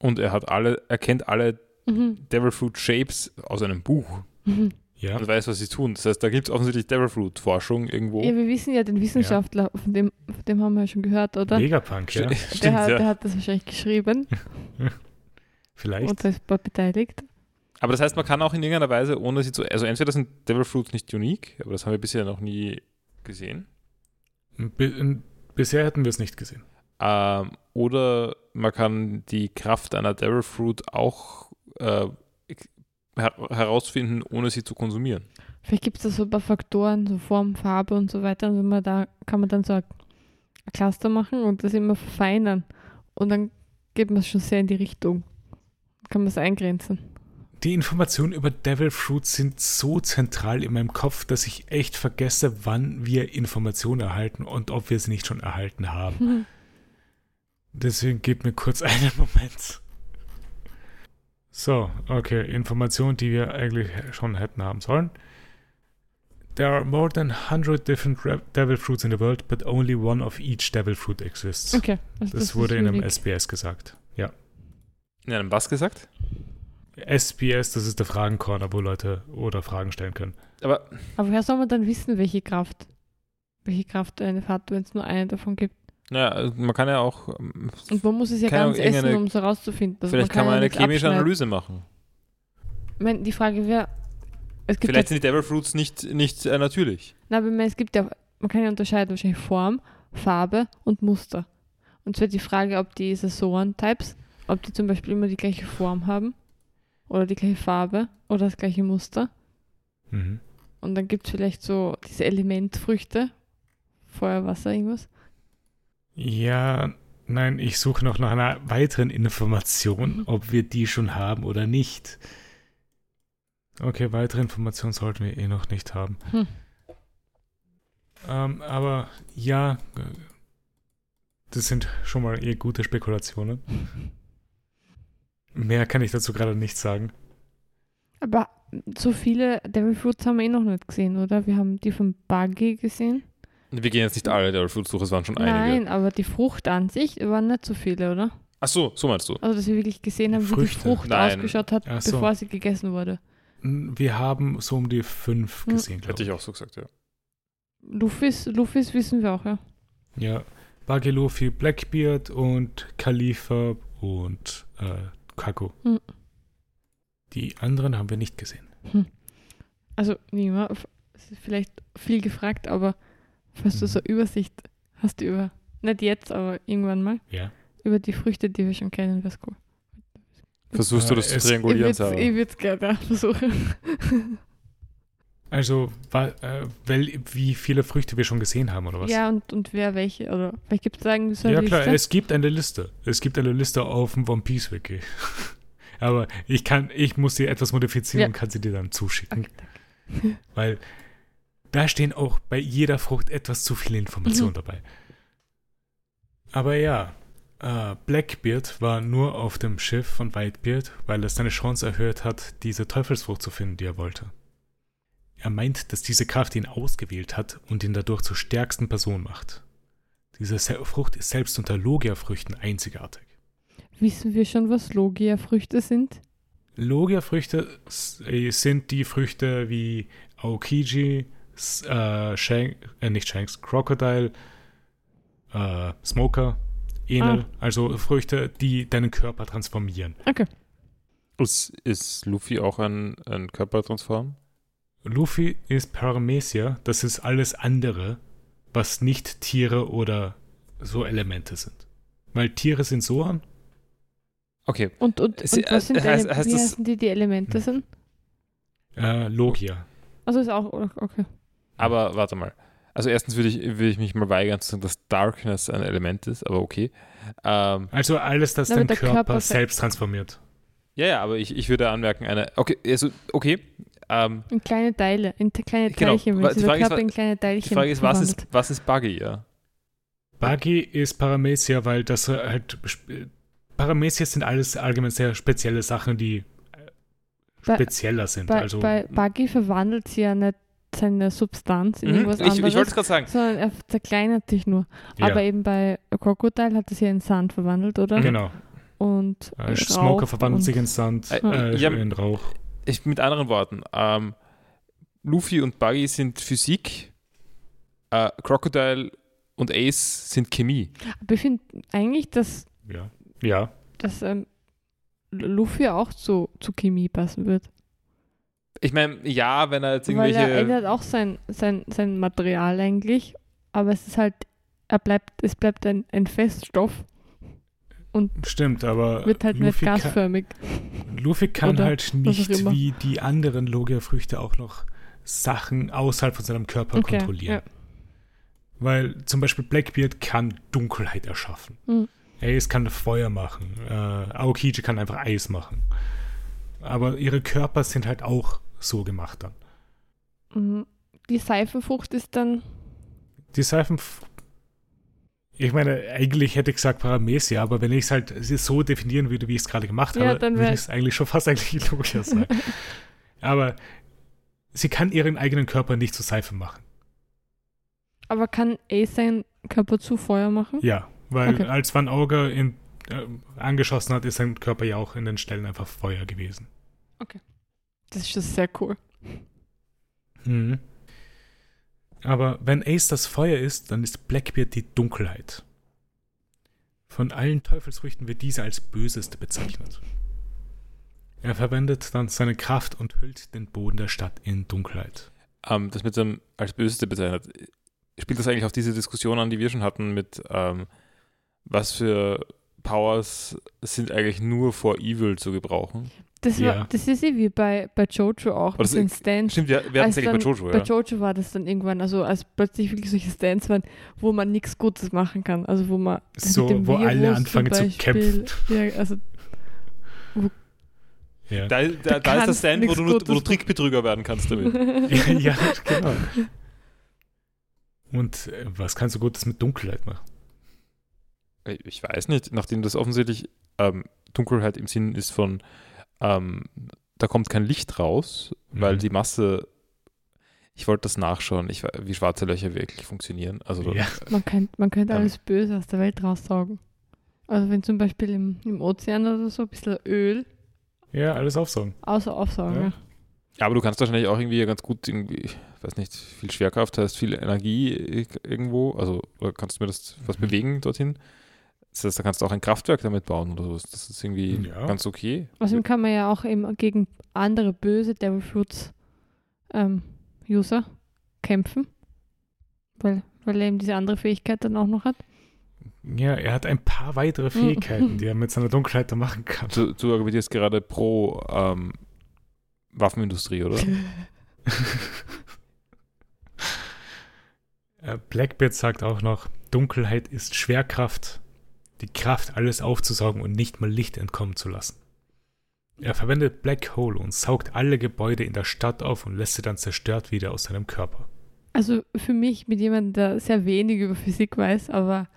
Und er hat alle, er kennt alle Mhm. Devil Fruit Shapes aus einem Buch Mhm. Ja, und weiß, was sie tun. Das heißt, da gibt es offensichtlich Devil Fruit Forschung irgendwo. Ja, wir wissen ja den Wissenschaftler, von, dem, von dem haben wir ja schon gehört, oder? Vegapunk, ja, Stimmt, der, hat, ja. der hat das wahrscheinlich geschrieben vielleicht. und da ist bei beteiligt. Aber das heißt, man kann auch in irgendeiner Weise, ohne sie zu. Also entweder sind Devil Fruits nicht unique, aber das haben wir bisher noch nie gesehen. Bi- bisher hätten wir es nicht gesehen. Ähm, oder man kann die Kraft einer Devil Fruit auch äh, her herausfinden, ohne sie zu konsumieren. Vielleicht gibt es da so ein paar Faktoren, so Form, Farbe und so weiter. Und wenn man da kann man dann so ein Cluster machen und das immer verfeinern. Und dann geht man es schon sehr in die Richtung. Kann man es eingrenzen. Die Informationen über Devil Fruit sind so zentral in meinem Kopf, dass ich echt vergesse, wann wir Informationen erhalten und ob wir sie nicht schon erhalten haben. Deswegen gebt mir kurz einen Moment. So, okay, Informationen, die wir eigentlich schon hätten haben sollen. There are more than 100 different Re- Devil Fruits in the world, but only one of each Devil Fruit exists. Okay. Also Das, wurde ist in einem. SBS gesagt. Ja. In einem was gesagt? SBS, das ist der Fragencorner, wo Leute oder Fragen stellen können. Aber Aber woher soll man dann wissen, welche Kraft, welche Kraft eine hat, wenn es nur eine davon gibt? Naja, also man kann ja auch. ähm, Und man muss es ja ganz essen, um es herauszufinden. Also vielleicht kann man ja eine chemische. Analyse machen. Ich meine, die Frage wäre, Vielleicht ja, sind die Devil Fruits nicht, nicht äh, natürlich. na, aber es gibt ja, man kann ja unterscheiden wahrscheinlich Form, Farbe und Muster. Und wird die Frage, ob die Saison-Types, ob die zum Beispiel immer die gleiche Form haben oder die gleiche Farbe oder das gleiche Muster. Mhm. Und dann gibt es vielleicht so diese Elementfrüchte, Feuer, Wasser, irgendwas. Ja, nein, ich suche noch nach einer weiteren Information, ob wir die schon haben oder nicht. Okay, weitere Informationen sollten wir eh noch nicht haben. Hm. Ähm, aber ja, das sind schon mal eh gute Spekulationen. Mehr kann ich dazu gerade nicht sagen. Aber so viele Devil Fruits haben wir eh noch nicht gesehen, oder? Wir haben die von Buggy gesehen. Wir gehen jetzt nicht alle Fruits durch, es waren schon einige. Nein, aber die Frucht an sich waren nicht so viele, oder? Ach so, so meinst du. Also, dass wir wirklich gesehen haben, wie die Früchte? Frucht Nein. ausgeschaut hat, Ach so. bevor sie gegessen wurde. Wir haben so um die fünf Hm. gesehen, glaube Hätte ich. ich auch so gesagt, ja. Luffys, Luffys wissen wir auch, ja. Ja, Buggy Luffy, Blackbeard und Khalifa und äh, Kaku. Hm. Die anderen haben wir nicht gesehen. Also, f- es ist vielleicht viel gefragt, aber falls du Mhm. so Übersicht hast über, nicht jetzt, aber irgendwann mal, Ja. über die Früchte, die wir schon kennen, wäre cool. Versuchst du Äh, das zu es- Ich triangulieren, würde es gerne versuchen. Also, wa- äh, wel, wie viele Früchte wir schon gesehen haben, oder was? Ja, und, und wer welche, oder vielleicht gibt es irgendwie so eine Ja, klar, Liste? es gibt eine Liste. Es gibt eine Liste auf dem One Piece Wiki. Aber ich kann, ich muss sie etwas modifizieren Ja. und kann sie dir dann zuschicken. Okay, danke. Weil da stehen auch bei jeder Frucht etwas zu viele Informationen Mhm. dabei. Aber ja, äh, Blackbeard war nur auf dem Schiff von Whitebeard, weil es seine Chance erhöht hat, diese Teufelsfrucht zu finden, die er wollte. Er meint, dass diese Kraft ihn ausgewählt hat und ihn dadurch zur stärksten Person macht. Diese Se Frucht ist selbst unter Logia-Früchten einzigartig. Wissen wir schon, was Logia-Früchte sind? Logia-Früchte äh, sind die Früchte wie Aokiji, äh, Shank, äh, nicht Shanks, Crocodile, äh, Smoker, Enel, Ah. also Früchte, die deinen Körper transformieren. Okay. Ist, ist Luffy auch ein, ein Körpertransform? Luffy ist Paramecia, das ist alles andere, was nicht Tiere oder so Elemente sind. Weil Tiere sind Sohan, Okay. Und, und, Sie- und was sind äh, heißt- heißt wie das- heißen die, die Elemente Hm. sind? äh, Logia. Also ist auch, okay. Aber warte mal. Also erstens würde ich, würde ich mich mal weigern zu sagen, dass Darkness ein Element ist, aber okay. Ähm, Also alles, das dein der Körper, Körper se- selbst transformiert. ja, ja, aber ich, ich würde anmerken, eine. Okay, also, okay. Ähm, In kleine Teile, in kleine Genau. Teilchen, wenn die Frage ist, Körper in kleine die Teilchen Frage ist, was ist, was ist Buggy, ja? Buggy ist Paramecia, weil das halt. Paramecia sind alles allgemein sehr spezielle Sachen, die spezieller sind. Bei, also, bei Buggy verwandelt sie ja nicht seine Substanz in Mhm, irgendwas ich ich anderes, wollte es gerade sagen. sondern er zerkleinert sich nur. ja, Aber eben bei Crocodile hat es ja in Sand verwandelt, oder? genau. Und Äh, Rauch Smoker verwandelt und- sich in Sand, Äh, äh, ja, in Rauch. Ich, mit anderen Worten, ähm, Luffy und Buggy sind Physik, äh, Crocodile und Ace sind Chemie. Aber ich finde eigentlich, dass, Ja. Ja. dass ähm, Luffy auch zu, zu Chemie passen wird. Ich meine, ja, wenn er jetzt Weil er irgendwelche. ändert auch sein, sein, sein Material eigentlich, aber es ist halt, er bleibt, es bleibt ein, ein Feststoff, Stimmt, aber wird halt nicht Luffy kann, gasförmig. Luffy kann Oder halt nicht wie die anderen Logia-Früchte auch noch Sachen außerhalb von seinem Körper Okay, kontrollieren. ja. Weil zum Beispiel Blackbeard kann Dunkelheit erschaffen. Mhm. Ace kann Feuer machen. Äh, Aokiji kann einfach Eis machen. Aber ihre Körper sind halt auch so gemacht dann. Mhm. Die Seifenfrucht ist dann, Die Seifen. Ich meine, eigentlich hätte ich gesagt Paramecia, aber wenn ich es halt so definieren würde, wie ich es gerade gemacht Ja, habe, dann würde es eigentlich schon fast eigentlich logischer sein. aber sie kann ihren eigenen Körper nicht zu Seife machen. aber kann Ace seinen Körper zu Feuer machen? Ja, weil Okay. als Van Auger ihn äh, angeschossen hat, ist sein Körper ja auch in den Stellen einfach Feuer gewesen. Das ist schon sehr cool. Mhm. Aber wenn Ace das Feuer ist, dann ist Blackbeard die Dunkelheit. Von allen Teufelsfrüchten wird diese als böseste bezeichnet. Er verwendet dann seine Kraft und hüllt den Boden der Stadt in Dunkelheit. ähm, das mit dem als Böseste bezeichnet. Spielt das eigentlich auf diese Diskussion an, die wir schon hatten, mit ähm, was für Powers sind eigentlich nur vor Evil zu gebrauchen? Das, Ja. war, das ist eh wie bei, bei Jojo auch, mit das- den Stands. Stimmt, wir, wir hatten es bei Jojo, Bei ja. Jojo war das dann irgendwann, also als plötzlich wirklich solche Stands waren, wo man nichts Gutes machen kann. Also wo man mit So, dem wo alle Virus anfangen zum zu kämpfen. Ja, also Ja, Da, da, da ist kannst Stand, wo du, wo du. Trickbetrüger werden kannst damit. ja, ja genau. Und äh, was kannst du Gutes mit Dunkelheit machen? Ich- weiß nicht, nachdem das offensichtlich ähm, Dunkelheit im Sinn ist von, ähm, da kommt kein Licht raus, weil Mhm. die Masse, ich wollte das nachschauen, ich, wie schwarze Löcher wirklich funktionieren. Also Ja. man könnte man könnte Ähm. alles Böse aus der Welt raussaugen. Also wenn zum Beispiel im, im Ozean oder so ein bisschen Öl Ja, alles aufsaugen. außer aufsaugen. Ja. Ja. Aber du kannst wahrscheinlich auch irgendwie ganz gut irgendwie, ich weiß nicht, viel Schwerkraft heißt viel Energie i- irgendwo, also kannst du mir das was Mhm. bewegen dorthin? Das heißt, da kannst du auch ein Kraftwerk damit bauen oder sowas. Das ist irgendwie Ja. ganz okay. Außerdem kann man ja auch eben gegen andere böse Devil Fruits ähm, User kämpfen, weil, weil er eben diese andere Fähigkeit dann auch noch hat. Ja, er hat ein paar weitere Fähigkeiten, die er mit seiner Dunkelheit da machen kann. Du, du argumentierst gerade pro ähm, Waffenindustrie, oder? Äh, Blackbeard sagt auch noch, Dunkelheit ist Schwerkraft, die Kraft, alles aufzusaugen und nicht mal Licht entkommen zu lassen. Er verwendet Black Hole und saugt alle Gebäude in der Stadt auf und lässt sie dann zerstört wieder aus seinem Körper. Also für mich, mit jemandem, der sehr wenig über Physik weiß, aber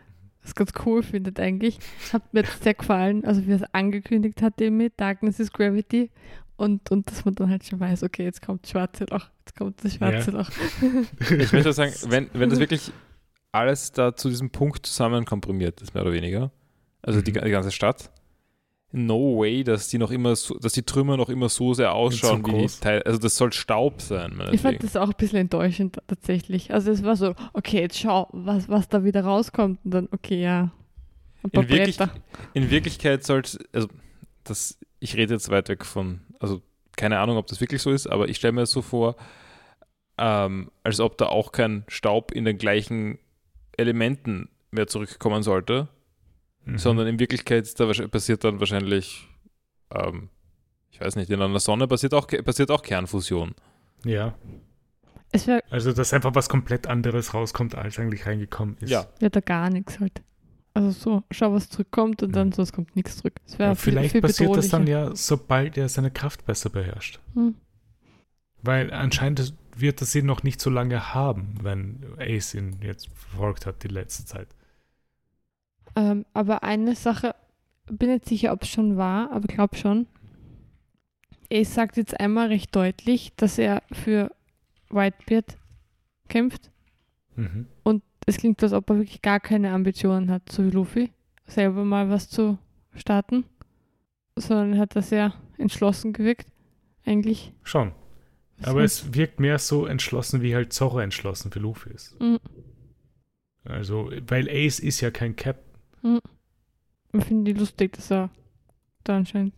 das ganz cool findet eigentlich, hat mir jetzt sehr gefallen, also wie er es angekündigt hat, eben mit Darkness is Gravity und, und dass man dann halt schon weiß, okay, jetzt kommt das schwarze Loch, jetzt kommt das schwarze Loch. Ich möchte sagen, wenn, wenn das wirklich alles da zu diesem Punkt zusammen komprimiert ist, mehr oder weniger, also die, Mhm. die ganze Stadt, no way, dass die noch immer so, dass die Trümmer noch immer so sehr ausschauen so wie die. Teile. Also das soll Staub sein, Ich fand das auch ein bisschen enttäuschend tatsächlich. Also es war so, okay, jetzt schau, was, was da wieder rauskommt und dann, okay, ja, ein paar In, wirklich, in Wirklichkeit sollte, also das, ich rede jetzt weit weg von, also keine Ahnung, ob das wirklich so ist, aber ich stelle mir das so vor, ähm, als ob da auch kein Staub in den gleichen Elementen mehr zurückkommen sollte, Mhm. sondern in Wirklichkeit da passiert dann wahrscheinlich, ähm, ich weiß nicht, in einer Sonne passiert auch, passiert auch Kernfusion. Ja. Also, dass einfach was komplett anderes rauskommt, als eigentlich reingekommen ist. Ja. wär da gar nichts halt. Also so, schau, was zurückkommt und dann so, es kommt nichts zurück. Es wäre Ja, viel, vielleicht viel passiert das dann ja, sobald er seine Kraft besser beherrscht. Hm. Weil anscheinend wird das ihn noch nicht so lange haben, wenn Ace ihn jetzt verfolgt hat die letzte Zeit. Ähm, aber eine Sache, bin nicht sicher, ob es schon war, aber glaube schon. Ace sagt jetzt einmal recht deutlich, dass er für Whitebeard kämpft. Mhm. Und es klingt, als ob er wirklich gar keine Ambitionen hat, so wie Luffy, selber mal was zu starten. Sondern er hat das sehr entschlossen gewirkt, eigentlich. Schon. Aber es wirkt mehr so entschlossen, wie halt Zorro entschlossen für Luffy ist. Mhm. Also, weil Ace ist ja kein Cap. Ich finde die lustig, dass er da anscheinend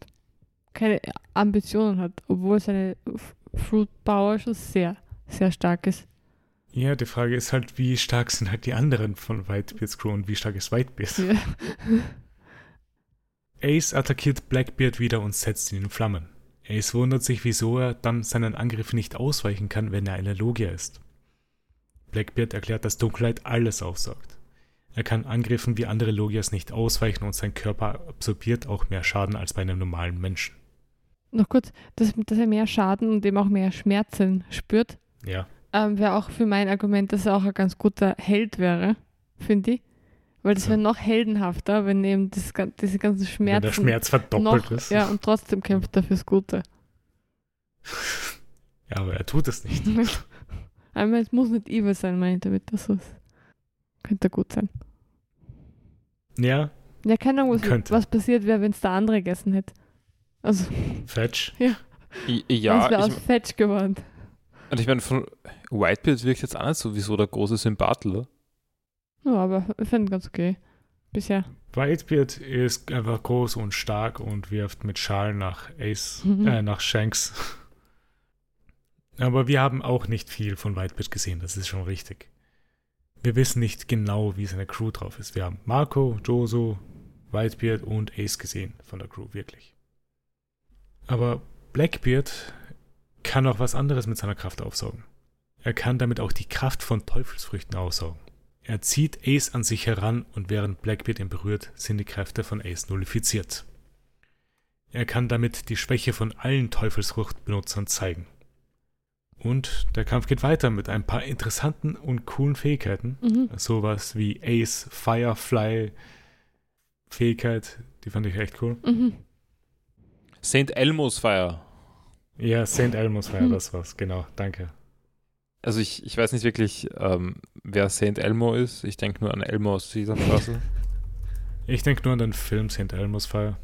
keine Ambitionen hat, obwohl seine Fruit Power schon sehr, sehr stark ist. Ja, die Frage ist halt, wie stark sind halt die anderen von Whitebeards Crew und wie stark ist Whitebeard? Ja. Ace attackiert Blackbeard wieder und setzt ihn in Flammen. Ace wundert sich, wieso er dann seinen Angriff nicht ausweichen kann, wenn er eine Logia ist. Blackbeard erklärt, dass Dunkelheit alles aufsaugt. Er kann Angriffen wie andere Logias nicht ausweichen und sein Körper absorbiert auch mehr Schaden als bei einem normalen Menschen. Noch kurz, dass, dass er mehr Schaden und eben auch mehr Schmerzen spürt, Ja, ähm, wäre auch für mein Argument, dass er auch ein ganz guter Held wäre, finde ich. Weil das Ja. wäre noch heldenhafter, wenn eben das, diese ganzen wenn Schmerzen der Schmerz verdoppelt noch, ist. ja, und trotzdem kämpft er fürs Gute. Ja, aber er tut es nicht. Einmal, es muss nicht evil sein, meine ich damit, das ist. Könnte gut sein. Ja, Ja, keine Ahnung, was, Könnte. was passiert wäre, wenn es der andere gegessen hätte. Also, I- Fetch. ja, Ja, es wäre aus Fetch geworden. und ich meine, von Whitebeard wirkt jetzt auch nicht so wie so der große Sympathler. Ja, aber ich finde ganz okay. Bisher. Whitebeard ist einfach groß und stark und wirft mit Schalen nach Ace, Mhm. äh, nach Shanks. Aber wir haben auch nicht viel von Whitebeard gesehen, das ist schon richtig. Wir wissen nicht genau, wie seine Crew drauf ist. Wir haben Marco, Joso, Whitebeard und Ace gesehen von der Crew, wirklich. Aber Blackbeard kann auch was anderes mit seiner Kraft aufsaugen. Er kann damit auch die Kraft von Teufelsfrüchten aussaugen. Er zieht Ace an sich heran und während Blackbeard ihn berührt, sind die Kräfte von Ace nullifiziert. Er kann damit die Schwäche von allen Teufelsfruchtbenutzern zeigen. Und der Kampf geht weiter mit ein paar interessanten und coolen Fähigkeiten. Mhm. Sowas wie Ace Firefly Fähigkeit, die fand ich echt cool. Mhm. St. Elmo's Fire. Ja, St. Elmo's ja Hm. das was, genau, danke. Also ich, ich weiß nicht wirklich, ähm, wer St. Elmo ist. Ich denke nur an Elmo aus Sesamstraße. Ich denke nur an den Film St. Elmo's Fire.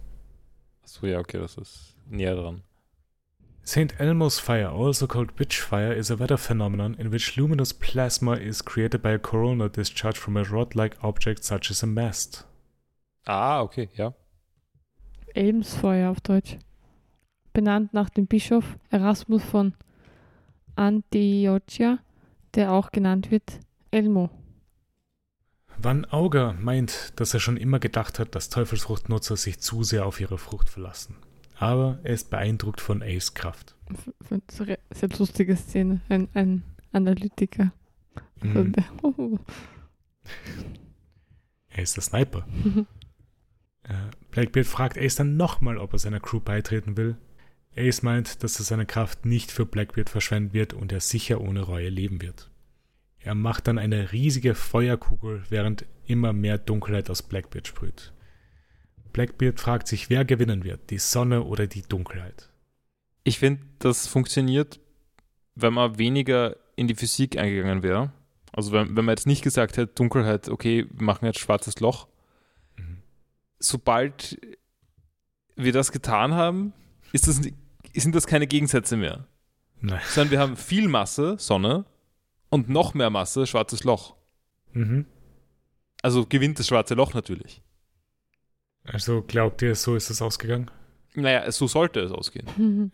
Achso, ja, okay, das ist näher dran. St. Elmo's Fire, also called Witch Fire, is a weather phenomenon in which luminous plasma is created by a corona discharged from a rod-like object such as a mast. Ah, okay, ja. Elmsfeuer auf Deutsch. Benannt nach dem Bischof Erasmus von Antiochia, der auch genannt wird Elmo. Van Auger meint, dass er schon immer gedacht hat, dass Teufelsfruchtnutzer sich zu sehr auf ihre Frucht verlassen. Aber er ist beeindruckt von Ace Kraft. Sehr lustige Szene. Ein, ein Analytiker. Der, oh. Er ist der Sniper. Äh, Blackbeard fragt Ace dann nochmal, ob er seiner Crew beitreten will. Ace meint, dass er seine Kraft nicht für Blackbeard verschwenden wird und er sicher ohne Reue leben wird. Er macht dann eine riesige Feuerkugel, während immer mehr Dunkelheit aus Blackbeard sprüht. Blackbeard fragt sich, wer gewinnen wird, die Sonne oder die Dunkelheit. Ich finde, das funktioniert, wenn man weniger in die Physik eingegangen wäre. Also wenn, wenn man jetzt nicht gesagt hätte, Dunkelheit, okay, wir machen jetzt schwarzes Loch. Mhm. Sobald wir das getan haben, ist das, sind das keine Gegensätze mehr. Nein. Sondern wir haben viel Masse, Sonne, und noch mehr Masse, schwarzes Loch. Mhm. Also gewinnt das schwarze Loch natürlich. Also glaubt ihr, so ist es ausgegangen? Naja, so sollte es ausgehen. Mhm.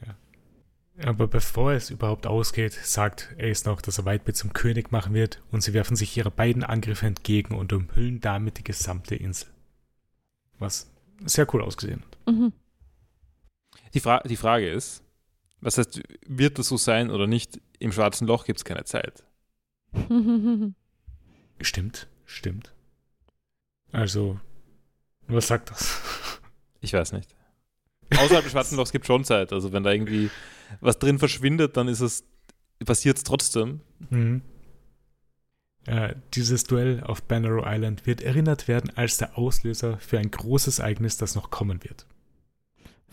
Aber bevor es überhaupt ausgeht, sagt Ace noch, dass er Whitebeard zum König machen wird und sie werfen sich ihre beiden Angriffe entgegen und umhüllen damit die gesamte Insel. Was sehr cool ausgesehen hat. Mhm. Die, Fra die Frage ist, was heißt, wird das so sein oder nicht? im schwarzen Loch gibt es keine Zeit. Stimmt, stimmt. Also, was sagt das? Ich weiß nicht. Außerhalb des schwarzen Lochs gibt es schon Zeit. Also wenn da irgendwie was drin verschwindet, dann ist es, passiert es trotzdem. Mhm. Äh, dieses Duell auf Banneroo Island wird erinnert werden als der Auslöser für ein großes Ereignis, das noch kommen wird.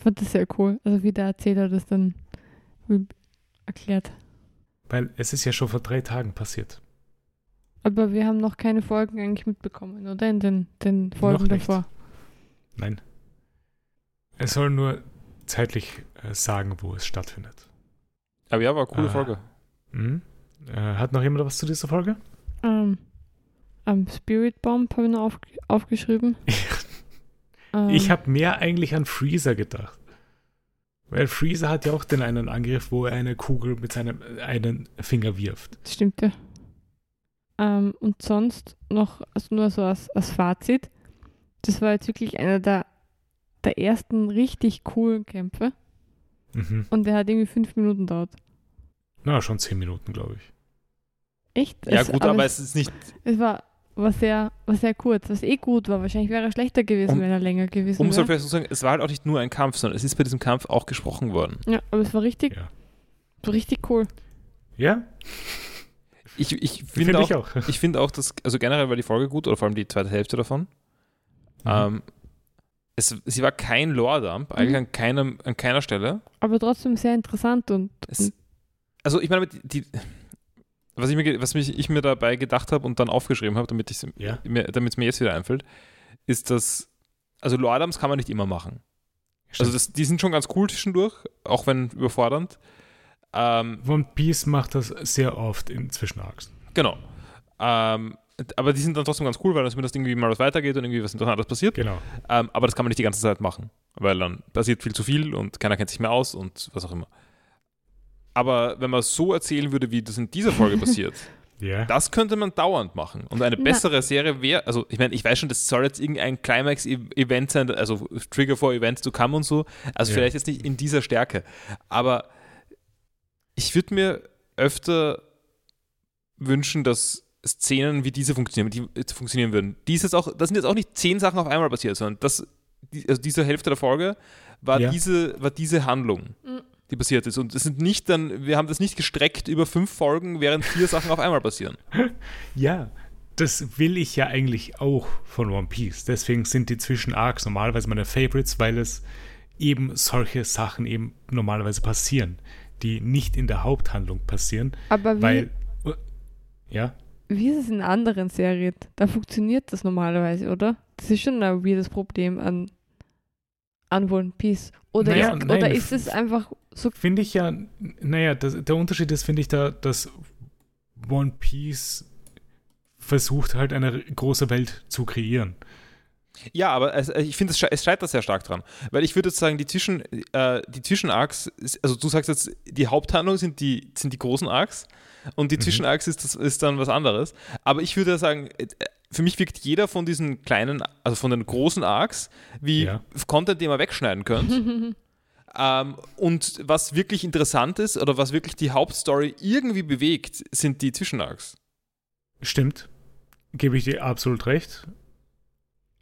Ich fand das sehr cool. Also wie der Erzähler das dann erklärt. Weil es ist ja schon vor drei Tagen passiert. Aber wir haben noch keine Folgen eigentlich mitbekommen, oder? In den, den Folgen Noch nicht. davor. Nein. Es soll nur zeitlich äh, sagen, wo es stattfindet. Aber ja, war eine coole Ah. Folge. Mhm. Äh, hat noch jemand was zu dieser Folge? Ähm, ähm, Spirit Bomb habe ich noch auf, aufgeschrieben. Ähm, Ich habe mehr eigentlich an Freezer gedacht. Weil Freezer hat ja auch den einen Angriff, wo er eine Kugel mit seinem einen Finger wirft. Das stimmt ja. Ähm, und sonst noch, also nur so als, als Fazit, das war jetzt wirklich einer der, der ersten richtig coolen Kämpfe Mhm. und der hat irgendwie fünf Minuten dauert. Na, schon zehn Minuten, glaube ich. Echt? Ja, Es- gut, aber es ist nicht, es war, war, sehr, war sehr kurz, was eh gut war. Wahrscheinlich wäre er schlechter gewesen, Um- wenn er länger gewesen um soll wäre. vielleicht so sagen, es war halt auch nicht nur ein Kampf, sondern es ist bei diesem Kampf auch gesprochen worden. Ja, aber es war richtig, Ja. richtig cool. Ja, Ich, ich finde finde auch, ich auch. ich finde auch, dass, also generell war die Folge gut, oder vor allem die zweite Hälfte davon. Mhm. Ähm, es, sie war kein Lore-Dump, eigentlich Mhm. an, keinem, an keiner Stelle. Aber trotzdem sehr interessant und, Es, also ich meine, die, die, was, ich mir, was mich, ich mir dabei gedacht habe und dann aufgeschrieben habe, damit es Ja. mir, mir jetzt wieder einfällt, ist, dass, also Lore-Dumps kann man nicht immer machen. Also das, die sind schon ganz cool zwischendurch, auch wenn überfordernd. Ähm, One Piece macht das sehr oft in Zwischenarcs. genau. Ähm, aber die sind dann trotzdem ganz cool, weil dann zumindest irgendwie mal was weitergeht und irgendwie was Interessantes passiert. Genau. Ähm, aber das kann man nicht die ganze Zeit machen, weil dann passiert viel zu viel und keiner kennt sich mehr aus und was auch immer. Aber wenn man es so erzählen würde, wie das in dieser Folge passiert, Ja. das könnte man dauernd machen. Und eine Na. bessere Serie wäre, also ich meine, ich weiß schon, das soll jetzt irgendein Climax-Event sein, also Trigger for Events to come und so. Also Ja. vielleicht jetzt nicht in dieser Stärke. Aber ich würde mir öfter wünschen, dass Szenen wie diese funktionieren, die funktionieren würden. Dies ist auch, das sind jetzt auch nicht zehn Sachen auf einmal passiert, sondern das, die, also diese Hälfte der Folge war, Ja. diese, war diese Handlung, Mhm. Die passiert ist. Und es sind nicht dann, wir haben das nicht gestreckt über fünf Folgen, während vier Sachen auf einmal passieren. ja, das will ich ja eigentlich auch von One Piece. Deswegen sind die Zwischenarcs normalerweise meine Favorites, weil es eben solche Sachen eben normalerweise passieren, die nicht in der Haupthandlung passieren, aber wie, weil äh, ja, wie ist es in anderen Serien? Da funktioniert das normalerweise, oder? Das ist schon ein weirdes Problem an, an One Piece. Oder, Naja, ist, nein, oder ist es einfach so finde ich ja, naja, das, der Unterschied ist, finde ich, da, dass One Piece versucht halt eine große Welt zu kreieren. Ja, aber es, ich finde, es, es scheitert sehr stark dran. Weil ich würde jetzt sagen, die Zwischen, äh, die Zwischenarcs, also du sagst jetzt, die Haupthandlung sind die, sind die großen Arcs und die Mhm. Zwischenarcs ist, das, ist dann was anderes. Aber ich würde sagen, äh, für mich wirkt jeder von diesen kleinen, also von den großen Arcs, wie Ja. Content, den man wegschneiden könnte. ähm, und was wirklich interessant ist oder was wirklich die Hauptstory irgendwie bewegt, sind die Zwischenarcs. Stimmt, gebe ich dir absolut recht.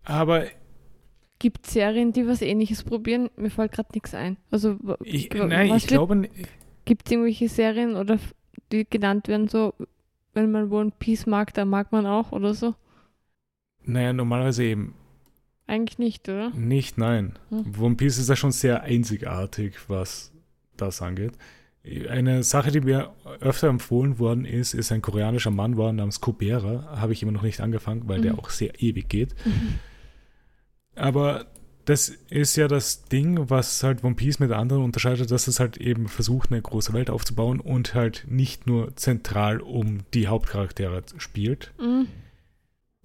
Aber Gibt Serien, die was ähnliches probieren? Mir fällt gerade nichts ein. Also ich, nein, ich glaube, Gibt es irgendwelche Serien oder die genannt werden so, wenn man One Piece mag, dann mag man auch oder so? naja, normalerweise eben Eigentlich nicht, oder? nicht, nein. Hm. One Piece ist ja schon sehr einzigartig, was das angeht. Eine Sache, die mir öfter empfohlen worden ist, ist ein koreanischer Mann war namens Kubera. Habe ich immer noch nicht angefangen, weil der Mhm. auch sehr ewig geht. Aber das ist ja das Ding, was halt One Piece mit anderen unterscheidet, dass es halt eben versucht, eine große Welt aufzubauen und halt nicht nur zentral um die Hauptcharaktere spielt. Mhm.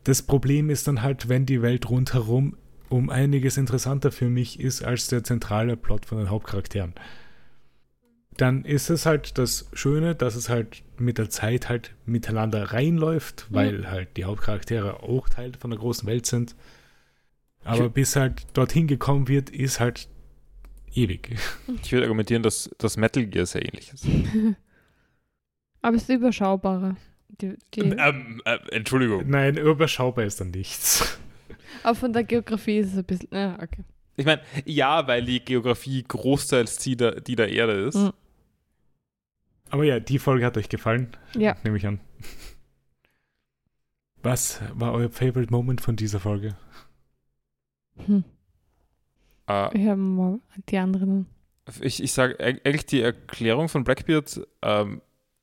Das Problem ist dann halt, wenn die Welt rundherum um einiges interessanter für mich ist als der zentrale Plot von den Hauptcharakteren. Dann ist es halt das Schöne, dass es halt mit der Zeit halt miteinander reinläuft, weil halt die Hauptcharaktere auch Teil von der großen Welt sind. Aber bis halt dorthin gekommen wird, ist halt ewig. Ich würde argumentieren, dass das Metal Gear sehr ähnlich ist. Aber es ist überschaubarer. Die, die, Ähm, äh, Entschuldigung. Nein, überschaubar ist dann nichts. aber von der Geografie ist es ein bisschen. Ja, okay. Ich meine, ja, weil die Geografie großteils die der, die der Erde ist. Mhm. Aber ja, die Folge hat euch gefallen, Ja. nehme ich an. Was war euer Favorite Moment von dieser Folge? Hm. Äh, Wir haben mal die anderen. ich ich sage eigentlich die Erklärung von Blackbeard, ähm,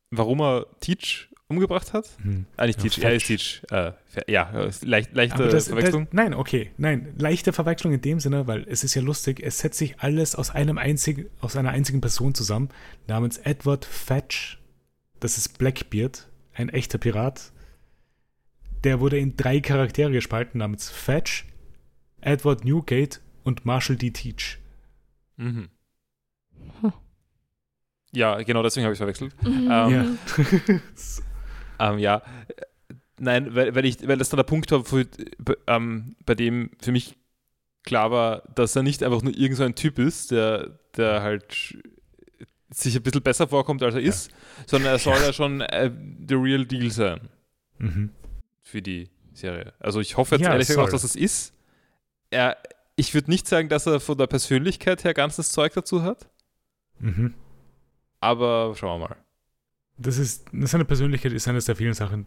warum er Teach umgebracht hat. Hm. Ah, nicht Ja, Teach, er ist. Teach. Äh, ja, ist leicht, leichte das, Verwechslung. Das, nein, okay, nein, leichte Verwechslung in dem Sinne, weil es ist ja lustig, es setzt sich alles aus einem einzigen, aus einer einzigen Person zusammen, namens Edward Fetch. Das ist Blackbeard, ein echter Pirat. Der wurde in drei Charaktere gespalten, namens Fetch, Edward Newgate und Marshall D. Teach. Mhm. Huh. Ja, genau deswegen habe ich verwechselt. Mhm. Ähm, Ja. Ähm, ja, nein, weil, weil, ich, weil das dann der Punkt war, wo, bei- ähm, bei dem für mich klar war, dass er nicht einfach nur irgend so ein Typ ist, der, der halt sich ein bisschen besser vorkommt, als er ist, sondern er soll ja, schon äh, the real deal sein mhm. für die Serie. Also ich hoffe jetzt Ja, ehrlich gesagt auch, dass es ist. Er, ich würde nicht sagen, dass er von der Persönlichkeit her ganzes Zeug dazu hat, Mhm. aber schauen wir mal. Das ist, seine Persönlichkeit ist eines der vielen Sachen,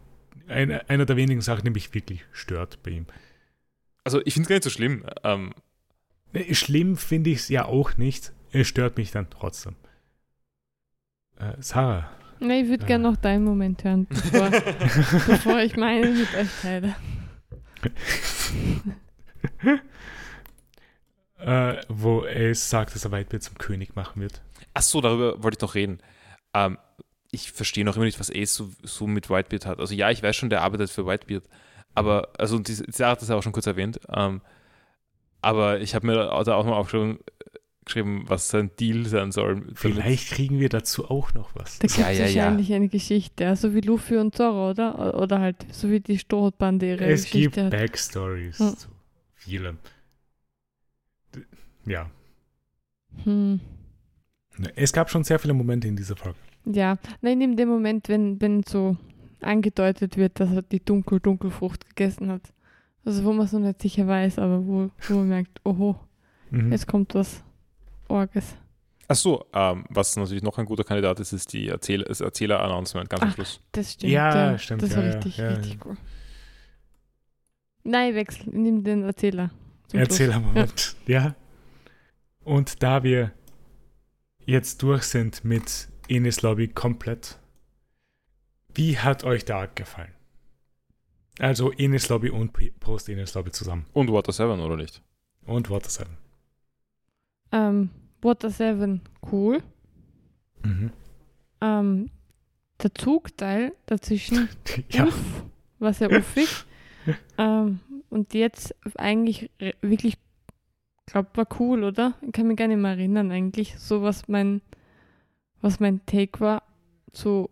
eine, einer der wenigen Sachen, die mich wirklich stört bei ihm. Also ich finde es gar nicht so schlimm. Ähm, Äh, Schlimm finde ich es ja auch nicht. Es stört mich dann trotzdem. Äh, Sarah. Nee, ich würde Äh. gerne noch deinen Moment hören, bevor, bevor ich meinen mit euch teile. Äh, wo Ace sagt, dass er Whitebeard zum König machen wird. Ach so, darüber wollte ich noch reden. Ähm, ich verstehe noch immer nicht, was Ace so, so mit Whitebeard hat. Also ja, ich weiß schon, der arbeitet für Whitebeard. Aber, also die, Sarah hat das ja auch schon kurz erwähnt. Ähm, aber ich habe mir da auch mal aufgeschrieben, geschrieben, was sein Deal sein soll. Vielleicht kriegen wir dazu auch noch was. Da gibt es Ja, ja, ja. wahrscheinlich eine Geschichte, ja, so wie Luffy und Zoro, oder? Oder halt so wie die Strohbande ihre Es gibt Geschichte hat. Backstories Hm. D- Ja. Hm. Es gab schon sehr viele Momente in dieser Folge. Ja, nein, in dem Moment, wenn, wenn so angedeutet wird, dass er die Dunkel-Dunkelfrucht gegessen hat. Also wo man es noch nicht sicher weiß, aber wo, wo man merkt, oho, Mhm. jetzt kommt was Orges. Ach so, ähm, was natürlich noch ein guter Kandidat ist, ist die Erzähl das Erzähler-Announcement ganz am Ach, Schluss. Das stimmt. Ja, stimmt, Das ja, war ja, richtig, ja, richtig ja. cool. Nein, wechsel, nimm den Erzähler. Erzählermoment. Ja. Und da wir jetzt durch sind mit Enis Lobby komplett, wie hat euch der Arc gefallen? Also Enis Lobby und Post Enis Lobby zusammen. Und Water 7, oder nicht? Und Water 7. Ähm, Water 7, cool. Mhm. Ähm, der Zugteil dazwischen, Ja. uff, war sehr uffig. ähm, und jetzt eigentlich wirklich, glaube war cool, oder? Ich kann mich gar nicht mehr erinnern eigentlich, so was mein, was mein Take war zu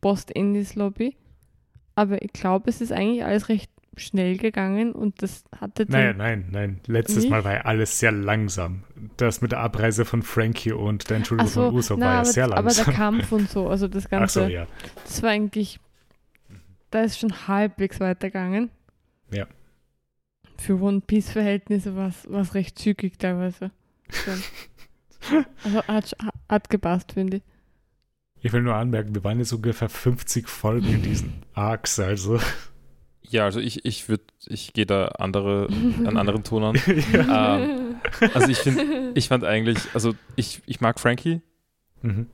Post Indies Lobby. Aber ich glaube, es ist eigentlich alles recht schnell gegangen und das hatte Naja, nein, nein. Letztes Nicht? Mal war ja alles sehr langsam. Das mit der Abreise von Frankie und der Ach Entschuldigung so, von Usopp na, war ja sehr aber der langsam. Kampf und so, also das Ach Ganze, so, ja. das war eigentlich, da ist schon halbwegs weitergegangen. Ja. Für One Piece Verhältnisse war es recht zügig teilweise. Also hat, hat gepasst, finde ich. Ich will nur anmerken, wir waren jetzt ungefähr 50 Folgen in diesen Arcs, also. Ja, also ich, ich würde, ich gehe da andere, einen anderen Ton an. ja. Ähm, also ich finde, ich fand eigentlich, also ich, ich mag Frankie. Mhm.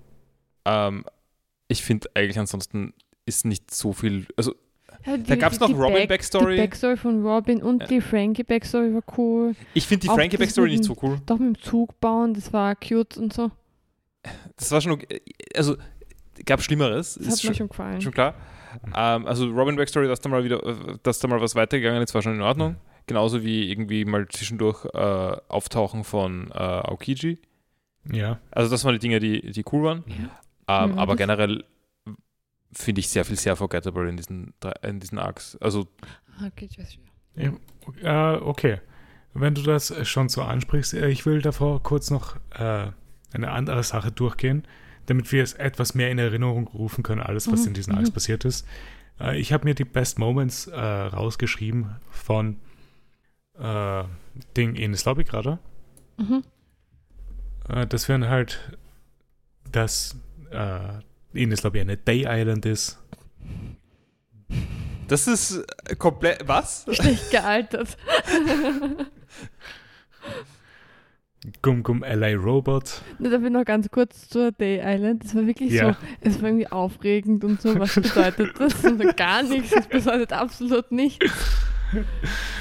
Ähm, ich finde eigentlich ansonsten ist nicht so viel, also Ja, Da gab's noch Robin Back- Backstory. Die Backstory von Robin und Ja. die Frankie Backstory war cool. ich finde die Auch Frankie Backstory nicht so cool. Doch mit dem Zug bauen, das war cute und so. Das war schon, okay. also gab Schlimmeres, Das ist hat schon, mir schon gefallen. schon klar. Ähm, also Robin Backstory, dass da mal wieder, dass da mal was weitergegangen ist, war schon in Ordnung. Genauso wie irgendwie mal zwischendurch äh, Auftauchen von äh, Aokiji. Ja. Also das waren die Dinge, die, die cool waren. Ja. Ähm, Ja, aber generell finde ich sehr viel sehr forgettable in diesen, drei- in diesen Arcs. Also Okay, äh, okay. Wenn du das schon so ansprichst, äh, ich will davor kurz noch äh, eine andere Sache durchgehen. damit wir es etwas mehr in Erinnerung rufen können, alles, was Mhm, in diesen Arcs mhm. passiert ist. Äh, ich habe mir die Best Moments äh, rausgeschrieben von äh, Ding Enes Lobby gerade. Mhm. Äh, das wären halt, dass Lobby eine Day Island ist. Das ist äh, komplett. Was? Schlecht gealtert. Gum Gum LA Robot. Nur darf ich noch ganz kurz zur Day Island. Das war wirklich Ja. so, es war irgendwie aufregend und so. Was bedeutet das? Und gar nichts. Das bedeutet absolut nichts.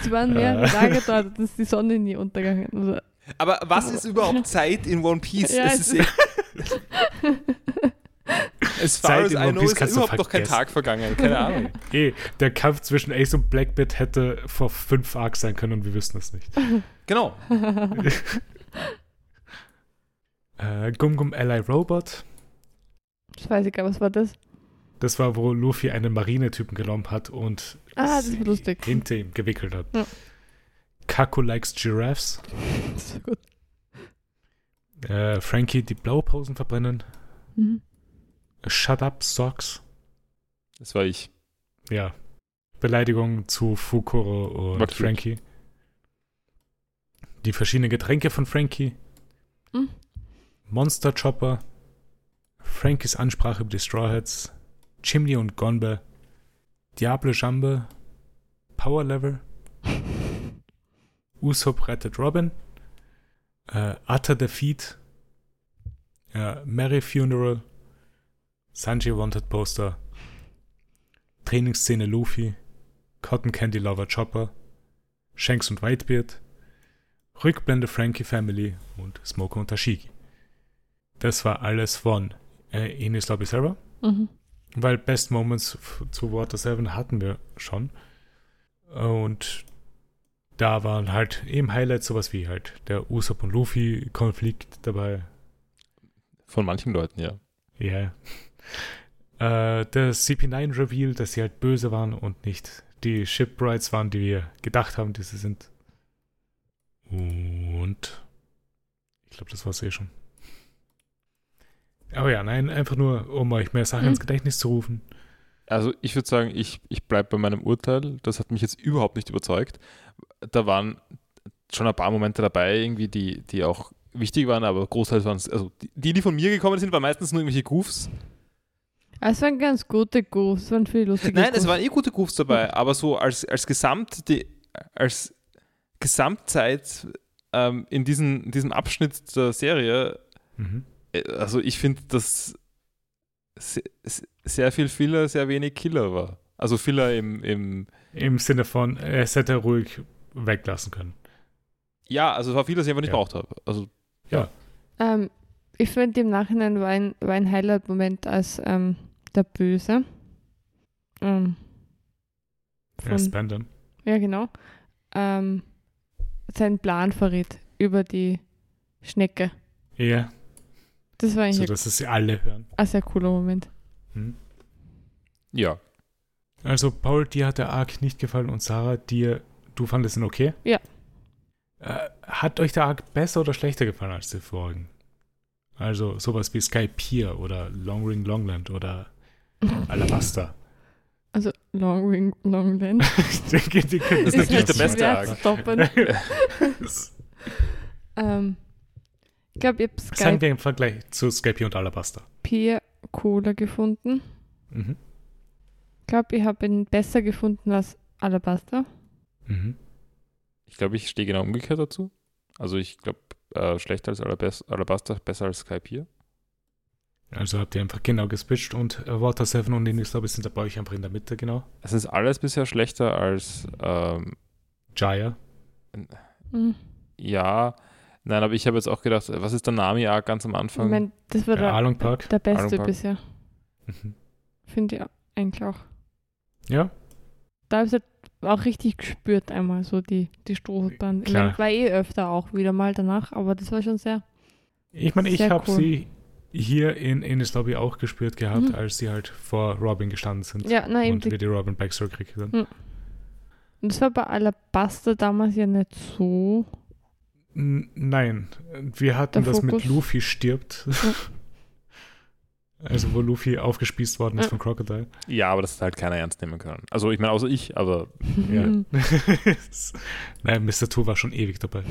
Es waren mehrere Äh. Tage dort, dass die Sonne nie untergegangen also, Aber was ist überhaupt Zeit in One Piece? Ja, es es ist eh- As far Zeit as in I One know Piece ist überhaupt noch kein vergessen. Tag vergangen. Keine Ahnung. Eh, der Kampf zwischen Ace und Blackbeard hätte vor fünf Arcs sein können und wir wissen es nicht. Genau. Äh, Gum Gum LA Robot. Das weiß ich gar nicht, was war das? Das war, wo Luffy einen Marinetypen genommen hat und Ah, das war lustig. hinter ihm gewickelt hat. Ja. Kaku likes Giraffes. Das war gut. Äh, Frankie die Blaupausen verbrennen. Mhm. Shut up, Socks. Das war ich. Ja. Beleidigung zu Fukuro und. Frankie. Die verschiedenen Getränke von Frankie. Mhm. Monster Chopper. Frankies Ansprache über die Straw Hats. Chimney und Gonbe. Diablo Jambe. Power Level. Usopp rettet Robin. Äh, Atta Defeat. Äh, Mary Funeral. Sanji Wanted Poster. Trainingsszene Luffy. Cotton Candy Lover Chopper. Shanks und Whitebeard. Rückblende Frankie Family und Smoker und Tashigi. Das war alles von äh, Enis Lobby selber. Mhm. Weil Best Moments zu Water 7 hatten wir schon. Und da waren halt eben Highlights sowas wie halt der Usopp und Luffy Konflikt dabei. Von manchen Leuten, ja. Ja. Äh, der CP9 Reveal, dass sie halt böse waren und nicht die Shipwrights waren, die wir gedacht haben, die sie sind. Und ich glaube, das war's eh schon. Aber ja, nein, einfach nur, um euch mehr Sachen Mhm. ins Gedächtnis zu rufen. Also ich würde sagen, ich, ich bleibe bei meinem Urteil. Das hat mich jetzt überhaupt nicht überzeugt. Da waren schon ein paar Momente dabei, irgendwie, die, die auch wichtig waren, aber großteils waren es, also die, die von mir gekommen sind, waren meistens nur irgendwelche Goofs. Es waren ganz gute Goofs, es waren viele lustige Nein, es Goofs. waren eh gute Goofs dabei, aber so als, als Gesamt, die, als Gesamtzeit ähm, in, diesen, in diesem Abschnitt der Serie, Mhm. äh, also ich finde, dass se- se- sehr viel Filler, sehr wenig Killer war. Also Filler im, im Im Sinne von, es hätte er ruhig weglassen können. ja, also es war viel, das ich einfach nicht Ja. braucht habe. Also Ähm, ich finde, im Nachhinein war ein, war ein Highlight-Moment, als ähm, der Böse ähm, Ja, von, Spandam. ja, genau, ähm, seinen Plan verrät über die Schnecke. Ja, Das war so eigentlich dass es sie alle hören. ein sehr cooler Moment. Mhm. ja, Also, Paul, dir hat der Arc nicht gefallen und Sarah, dir, du fandest ihn okay? Ja. Äh, hat euch der Arc besser oder schlechter gefallen als die vorigen? Also, sowas wie Sky Pier oder Long Ring Longland oder Alabasta. Also Long Ring, Longland. ich denke, die können Das ist natürlich der beste Arc. zu toppen. ähm, ich glaube, ich habe Sagen Skype wir im Vergleich zu Sky Pier und Alabasta. Pier cooler gefunden. Mhm. Ich glaube, ich habe ihn besser gefunden als Alabaster. Mhm. ich glaube, ich stehe genau umgekehrt dazu. Also ich glaube, äh, schlechter als Alabas Alabaster, besser als Skype hier. Also habt ihr einfach genau geswitcht und äh, Water 7 und glaube ich, sind da bei euch einfach in der Mitte, genau. Es ist alles bisher schlechter als ähm, Jaya. Mhm. ja. Nein, aber ich habe jetzt auch gedacht, was ist der Nami-Arc ganz am Ich Anfang? mein, das war Der der, Park. der beste Park. bisher. Mhm. Finde ich eigentlich auch. Ja, Da habe ich halt auch richtig gespürt einmal so die, die Strohbahn. Ich mein, war eh öfter auch wieder mal danach, aber das war schon sehr. Ich meine, ich habe cool. sie hier in Innis Lobby auch gespürt gehabt, Mhm. als sie halt vor Robin gestanden sind. Ja, nein, eben und die, wir die Robin Backstory gekriegt haben. Mhm. und das war bei Alabaster damals ja nicht so. N- Nein, wir hatten das mit. Luffy stirbt. Also wo Luffy aufgespießt worden ist von Crocodile. Ja, aber das hat halt keiner ernst nehmen können. Also ich meine, außer ich, aber Ja. Nein, Mr. Two war schon ewig dabei.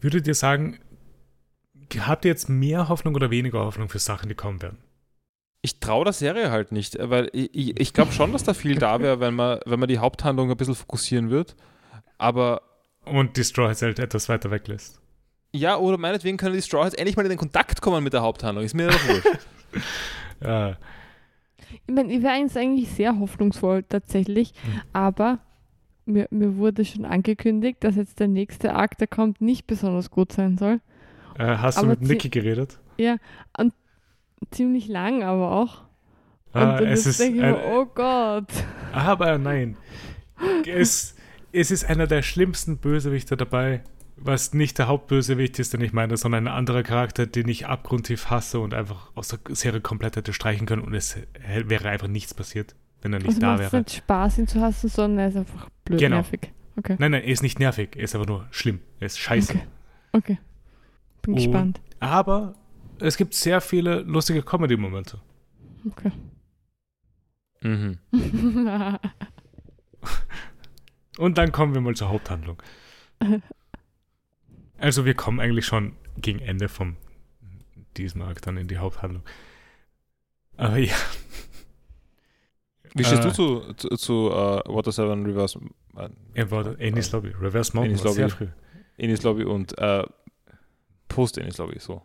Würdet ihr sagen, habt ihr jetzt mehr Hoffnung oder weniger Hoffnung für Sachen, die kommen werden? ich traue der Serie halt nicht, weil ich, ich, glaube schon, dass da viel da wäre, wenn man, wenn man die Haupthandlung ein bisschen fokussieren wird. Aber Und die Straw Hats halt etwas weiter weglässt. ja, oder meinetwegen können die Straw Hats endlich mal in den Kontakt kommen mit der Haupthandlung. Ist mir doch wurscht. Äh, Ich meine, ich wäre jetzt eigentlich sehr hoffnungsvoll tatsächlich, Mhm. aber mir, mir wurde schon angekündigt, dass jetzt der nächste Akt, der kommt, nicht besonders gut sein soll. Äh, hast du Aber mit zi- Niki geredet? Ziemlich lang aber auch. Und Ah, dann es ist denke ich ein, mir, oh Gott. aber nein. Es, es ist einer der schlimmsten Bösewichter dabei, was nicht der Hauptbösewicht ist, den ich meine, sondern ein anderer Charakter, den ich abgrundtief hasse und einfach aus der Serie komplett hätte streichen können und es wäre einfach nichts passiert, wenn er nicht Also da macht es wäre. nicht Spaß, ihn zu hassen, sondern er ist einfach blöd Genau. nervig. Okay, Nein, nein, er ist nicht nervig, er ist einfach nur schlimm. Er ist scheiße. Okay. okay. Bin Und- gespannt. Aber es gibt sehr viele lustige Comedy-Momente. Okay. mhm. Und dann kommen wir mal zur Haupthandlung. Also wir kommen eigentlich schon gegen Ende vom diesem Arc dann in die Haupthandlung. Aber ja, Wie stehst Äh. du zu, zu, zu uh, Water 7 Reverse äh, er war Annie's Lobby. Reverse Mountain Annie's war sehr Lobby. früh. Ennis Lobby und äh, Post Ennis Lobby, so.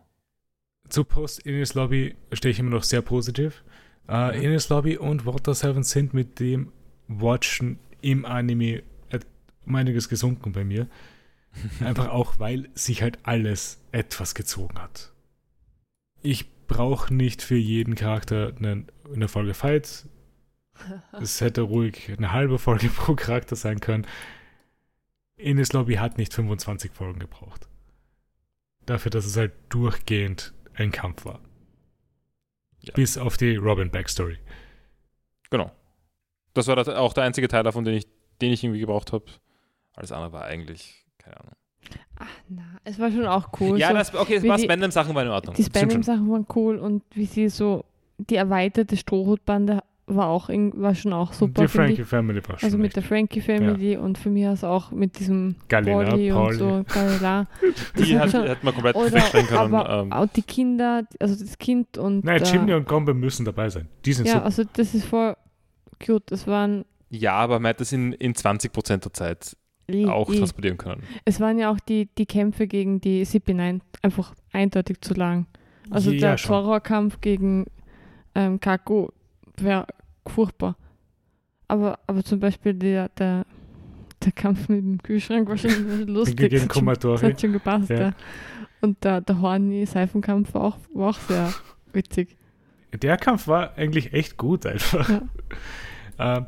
Zu Post Annie's Lobby stehe ich immer noch sehr positiv. Äh, Mhm. Annie's Lobby und Water 7 sind mit dem Watchen im Anime um einiges gesunken bei mir. Einfach auch, weil sich halt alles etwas gezogen hat. Ich brauche nicht für jeden Charakter eine, eine Folge Fight. Es hätte ruhig eine halbe Folge pro Charakter sein können. Ines Lobby hat nicht 25 Folgen gebraucht. Dafür, dass es halt durchgehend ein Kampf war. Ja. Bis auf die Robin Backstory. Genau. Das war das, auch der einzige Teil davon, den ich, den ich irgendwie gebraucht habe. Alles andere war eigentlich, keine Ahnung. Ach na, es war schon auch cool. ja, so. das, okay, das war die- Spandam-Sachen waren in Ordnung. Die. Spandam-Sachen waren cool und wie sie so, die erweiterte Strohhutbande war auch irg- war schon auch super. die ich. Frankie Family war schon Also mit der Frankie Family und von mir aus auch mit diesem Galila, Polly und Pauli. so, Galila. Die hat hat, schon- hätte man komplett wegstellen können. aber ähm, auch die Kinder, also das Kind und Nein, äh, Chimney und Gombe müssen dabei sein. Die sind ja, super. also das ist voll cute. Das waren ja, aber man hätte es in, in 20% der Zeit eh- auch eh. transportieren können. Es waren ja auch die, die Kämpfe gegen die CP9 einfach eindeutig zu lang. Also Ja, der schon. Zorro-Kampf gegen ähm, Kaku wäre furchtbar. Aber, aber zum Beispiel der, der, der Kampf mit dem Kühlschrank war schon lustig. Gegen schon, das Komatori. hat schon gepasst, Ja. ja. Und der, der Horny-Seifenkampf war auch, war auch sehr witzig. Der Kampf war eigentlich echt gut einfach. Ähm,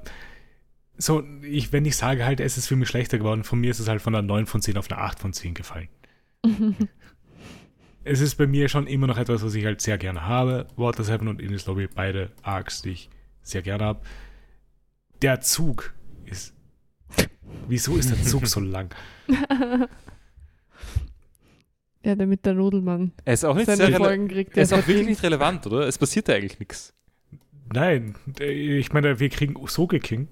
so, ich, wenn ich sage halt, es ist für mich schlechter geworden, von mir ist es halt von einer 9 von 10 auf eine 8 von 10 gefallen. Es ist bei mir schon immer noch etwas, was ich halt sehr gerne habe. Water 7 und Innis Lobby, beide Arcs, die ich sehr gerne habe. Der Zug ist. Wieso ist der Zug so lang? ja, damit der Nudelmann Er ist auch nicht sehr seine rele Folgen kriegt. er ist auch wirklich nicht relevant, oder? Es passiert ja eigentlich nichts. Nein, ich meine, wir kriegen Soge King.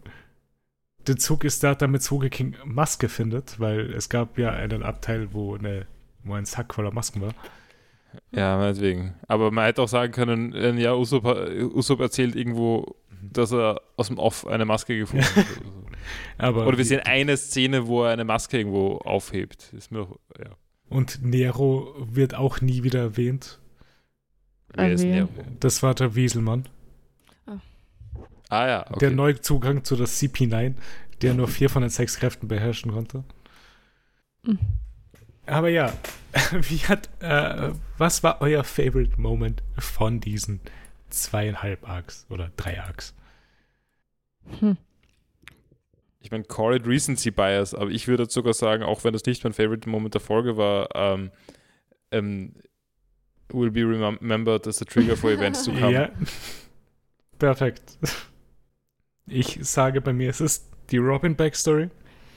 Der Zug ist da, damit Soge King Maske findet, weil es gab ja einen Abteil, wo, eine, wo ein Sack voller Masken war. Ja, meinetwegen. Aber man hätte auch sagen können, ja, Usopp, äh, Usopp erzählt irgendwo, dass er aus dem Off eine Maske gefunden hat. Aber Oder wir sehen eine Szene, wo er eine Maske irgendwo aufhebt. Ist mir doch, ja. Und Nero wird auch nie wieder erwähnt. Wer ist. Nero? Das war der Wieselmann. Ah ja, okay. Der Neuzugang zu der CP9, der nur vier von den sechs Kräften beherrschen konnte. Mhm. Aber ja, wie hat, äh, was war euer Favorite Moment von diesen zweieinhalb Arcs oder drei Arcs? Hm. ich meine, call it Recency Bias, aber ich würde sogar sagen, auch wenn das nicht mein Favorite Moment der Folge war, ähm, ähm, will be remembered as a trigger for events to come. Ja, perfekt. Ich sage bei mir, es ist die Robin Backstory.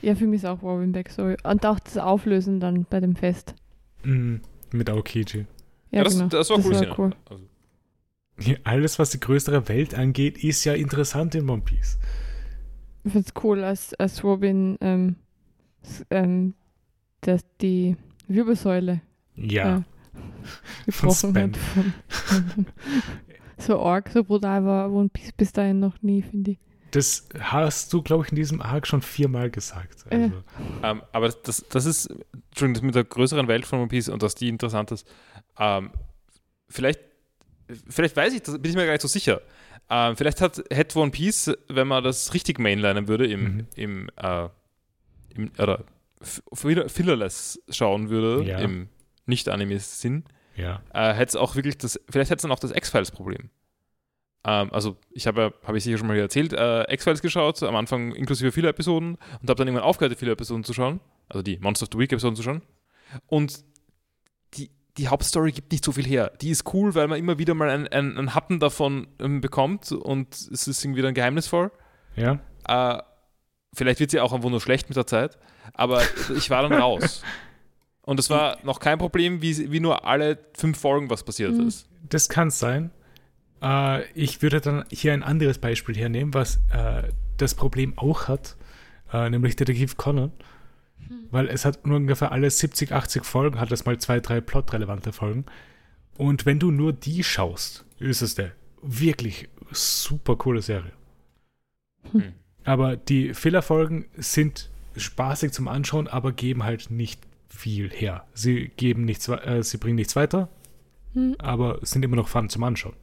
Ja, für mich ist auch Robin Backstory. Und auch das Auflösen dann bei dem Fest. Mm, mit Aokiji. Ja, das, genau. das war cool. Szene. cool. Also, Ja, Alles, was die größere Welt angeht, ist ja interessant in One Piece. Ich finde es cool, als, als Robin ähm, ähm, dass die Wirbelsäule Ja. äh, gebrochen hat. Von, so arg, so brutal war One Piece bis dahin noch nie, finde ich. Das hast du, glaube ich, in diesem Arc schon viermal gesagt. Also, ähm, aber das, das ist, Entschuldigung, das mit der größeren Welt von One Piece und dass die interessant ist. Ähm, vielleicht, vielleicht weiß ich, das bin ich mir gar nicht so sicher. Ähm, vielleicht hat, hätte One Piece, wenn man das richtig mainlinen würde, im, Mhm. im, äh, im oder fillerless schauen würde, Ja. im Nicht-Anime-Sinn, ja. äh, hätte es auch wirklich das, vielleicht hätte es dann auch das X-Files-Problem. Ähm, also ich habe, ja- habe ich sicher schon mal erzählt, äh, X-Files geschaut, am Anfang inklusive vieler Episoden und habe dann irgendwann aufgehört, viele Episoden zu schauen, also die Monster of the Week-Episoden zu schauen. Und die, die Hauptstory gibt nicht so viel her. Die ist cool, weil man immer wieder mal einen, einen, einen Happen davon ähm, bekommt und es ist irgendwie dann geheimnisvoll. Ja. Äh, vielleicht wird sie auch einfach nur schlecht mit der Zeit, aber ich war dann raus. Und es war noch kein Problem, wie, wie nur alle fünf Folgen was passiert Mhm. ist. Das kann sein. Äh, ich würde dann hier ein anderes Beispiel hernehmen, was äh, das Problem auch hat, äh, nämlich Detektiv Conan. Weil es hat nur ungefähr alle 70, 80 Folgen, hat es mal zwei, drei plotrelevante Folgen. Und wenn du nur die schaust, ist es eine wirklich super coole Serie. Hm. Aber die Filler-Folgen sind spaßig zum Anschauen, aber geben halt nicht viel her. Sie geben nichts, äh, sie bringen nichts weiter, Hm. aber sind immer noch fun zum Anschauen.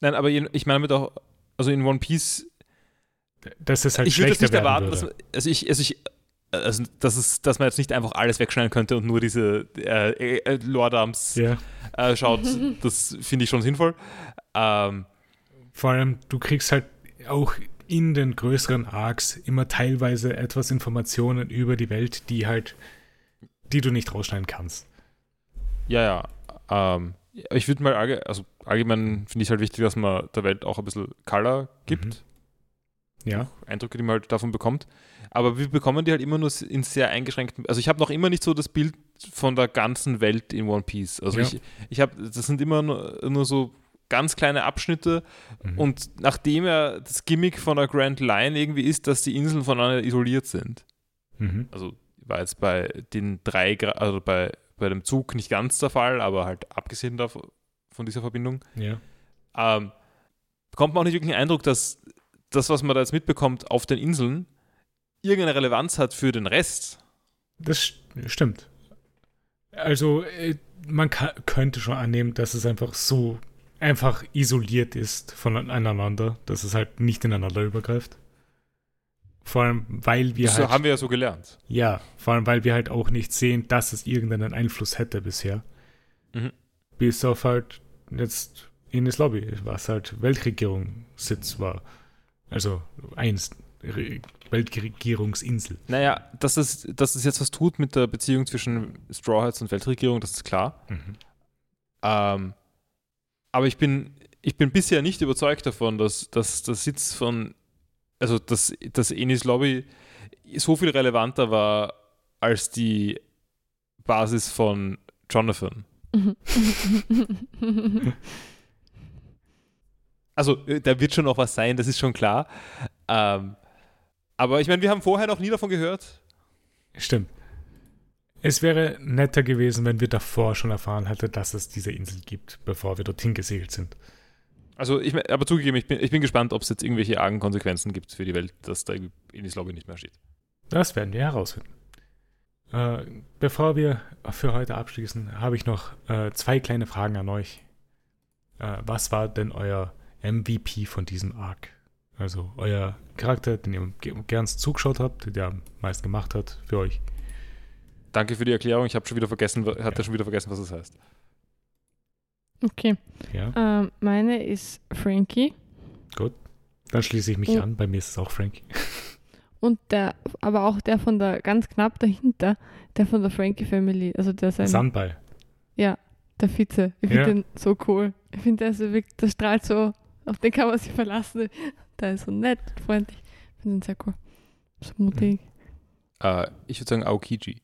Nein, aber ich meine mit auch, also in One Piece, Dass es halt ich würde jetzt nicht erwarten, dass, man- also ich, also ich, also dass, es, dass man jetzt nicht einfach alles wegschneiden könnte und nur diese äh, äh, Lordams ja. äh, schaut. Das finde ich schon sinnvoll. Ähm, Vor allem, du kriegst halt auch in den größeren Arcs immer teilweise etwas Informationen über die Welt, die halt, die du nicht rausschneiden kannst. ja, ja. Ähm, ich würde mal, allge also allgemein finde ich es halt wichtig, dass man der Welt auch ein bisschen Color gibt. Mhm. Ja. Eindrücke, die man halt davon bekommt. Aber wir bekommen die halt immer nur in sehr eingeschränkten. Also ich habe noch immer nicht so das Bild von der ganzen Welt in One Piece. Also Ja. ich, ich habe, das sind immer nur, nur so ganz kleine Abschnitte Mhm. und nachdem ja das Gimmick von der Grand Line irgendwie ist, dass die Inseln voneinander isoliert sind. Mhm. Also war jetzt bei den drei, also bei, bei dem Zug nicht ganz der Fall, aber halt abgesehen davon, von dieser Verbindung, Ja. ähm, bekommt man auch nicht wirklich den Eindruck, dass das, was man da jetzt mitbekommt auf den Inseln, irgendeine Relevanz hat für den Rest. Das st- stimmt. Also, äh, man könnte schon annehmen, dass es einfach so einfach isoliert ist voneinander, dass es halt nicht ineinander übergreift. Vor allem, weil wir das halt. haben wir ja so gelernt. Ja, vor allem, weil wir halt auch nicht sehen, dass es irgendeinen Einfluss hätte bisher. Mhm. Bis auf halt jetzt Ines Lobby, was halt Weltregierungssitz war. Also eins, Re Weltregierungsinsel. Naja, dass es, dass es jetzt was tut mit der Beziehung zwischen Straw Hats und Weltregierung, das ist klar. Mhm. Ähm, aber ich bin, ich bin bisher nicht überzeugt davon, dass, dass der Sitz von, also dass, dass Enis Lobby so viel relevanter war als die Basis von Jonathan. Also, äh, da wird schon noch was sein, das ist schon klar. Ähm, aber ich meine, wir haben vorher noch nie davon gehört. Stimmt. Es wäre netter gewesen, wenn wir davor schon erfahren hätten, dass es diese Insel gibt, bevor wir dorthin gesegelt sind. Also, ich, aber zugegeben, ich bin, ich bin gespannt, ob es jetzt irgendwelche argen Konsequenzen gibt für die Welt, dass da Enis Lobby nicht mehr steht. Das werden wir herausfinden. Äh, bevor wir für heute abschließen, habe ich noch äh, zwei kleine Fragen an euch. Äh, was war denn euer MVP von diesem Arc? Also euer Charakter, den ihr ge gern zugeschaut habt, der am meisten gemacht hat für euch. Danke für die Erklärung. Ich habe schon wieder vergessen, hatte schon wieder vergessen, was das heißt. okay. Ja, Ähm, meine ist Frankie dann schließe ich mich Oh. an. Bei mir ist es auch Frankie. und der, aber auch der von der ganz knapp dahinter, der von der Frankie Family, also der sein, Sunball. der Vize. Ich finde Ja. den so cool. Ich finde, der ist so wirklich, der strahlt so, auf den kann man sich verlassen. Der ist so nett und freundlich. Ich finde den sehr cool. So mutig. Äh, ich würde sagen Aokiji.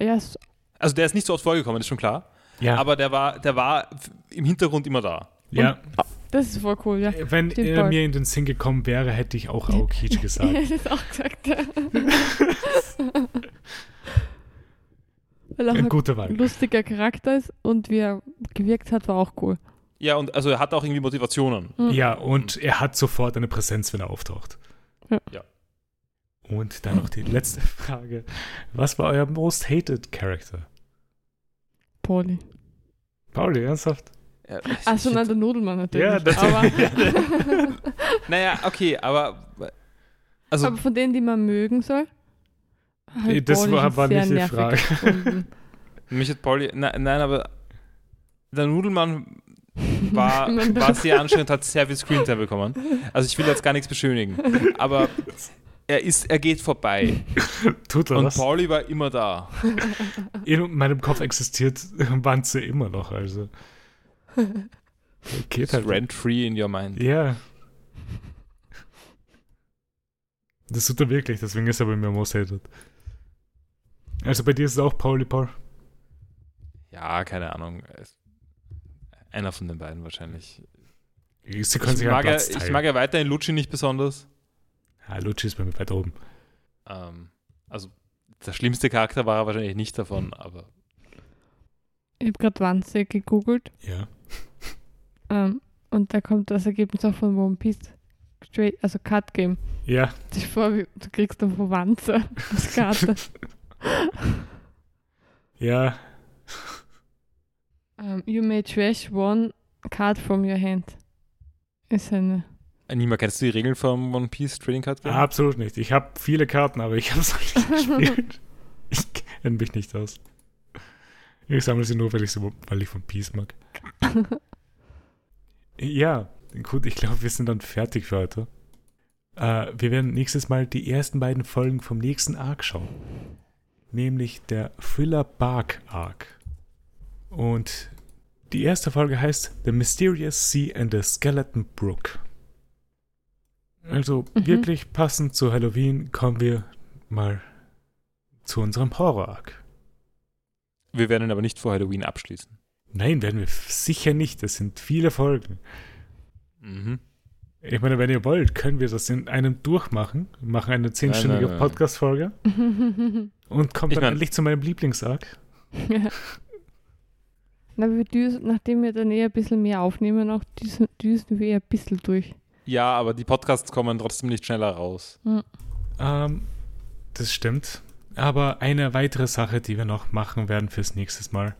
Ja, ist, Also, der ist nicht so oft vorgekommen, ist schon klar. Ja, aber der war, der war im Hintergrund immer da. ja. Das ist voll cool, ja. wenn stimmt er voll. mir in den Sinn gekommen wäre, hätte ich auch Aokichi Ich gesagt. hätte es auch gesagt. Ja. Weil er Ein ein guter Wahl. lustiger Charakter ist und wie er gewirkt hat, war auch cool. Ja, und also er hat auch irgendwie Motivationen. Mhm. Ja, und er hat sofort eine Präsenz, wenn er auftaucht. Ja. Ja. Und dann noch die letzte Frage. Was war euer most hated Character? Pauli. Pauli, ernsthaft? Ja, Achso, find- der Nudelmann natürlich. Ja, das- aber, Naja, okay, aber also aber von denen, die man mögen soll. Äh, das Pauli war- war sehr nicht die Frage. mich hat Pauli, nein, nein, aber der Nudelmann war, war sehr anstrengend, hat sehr viel Screentime bekommen. Also ich will jetzt gar nichts beschönigen, aber er ist, er geht vorbei. Tut er Und was? Pauli war immer da. In meinem Kopf existiert Wanze immer noch, also. Geht halt. Rent-free in your mind. Ja. Das tut er wirklich, deswegen ist er bei mir most hated. Also bei dir ist es auch Pauli Paul. Ja, keine Ahnung. Einer von den beiden wahrscheinlich. Sie können Ich sich mag, ja, ich mag ja weiterhin Lucci nicht besonders. ja, Lucci ist bei mir weit oben. Ähm, also der schlimmste Charakter war er wahrscheinlich nicht davon, aber Ich habe gerade Wanze gegoogelt Ja. Ähm, und da kommt das Ergebnis auch von One Piece. Straight, also Card Game. Ja. Vor, wie- du kriegst dann von Wanze als Karte. Ja. um, you may trash one card from your hand. Ist eine. Nima, kennst du die Regeln vom One Piece Trading Card Game? Absolut nicht. Ich habe viele Karten, aber ich habe es noch nicht gespielt. Ich kenne mich nicht aus. Ich sammle sie nur, weil ich, so, weil ich von Peace mag. Ja, gut, ich glaube, wir sind dann fertig für heute. Äh, wir werden nächstes Mal die ersten beiden Folgen vom nächsten Arc schauen. Nämlich der Thriller Bark Arc. Und die erste Folge heißt The Mysterious Sea and the Skeleton Brook. Also Mhm. wirklich passend zu Halloween kommen wir mal zu unserem Horror-Arc. Wir werden ihn aber nicht vor Halloween abschließen. Nein, werden wir sicher nicht. Das sind viele Folgen. Mhm. Ich meine, wenn ihr wollt, können wir das in einem durchmachen. Machen eine zehnstündige. Podcast-Folge und kommt Ich dann mein- endlich zu meinem Lieblingsarc. Na, wir düsen, nachdem wir dann eher ein bisschen mehr aufnehmen, auch düsen, düsen wir eher ein bisschen durch. Ja, aber die Podcasts kommen trotzdem nicht schneller raus. Ähm, das stimmt. Aber eine weitere Sache, die wir noch machen werden fürs nächste Mal.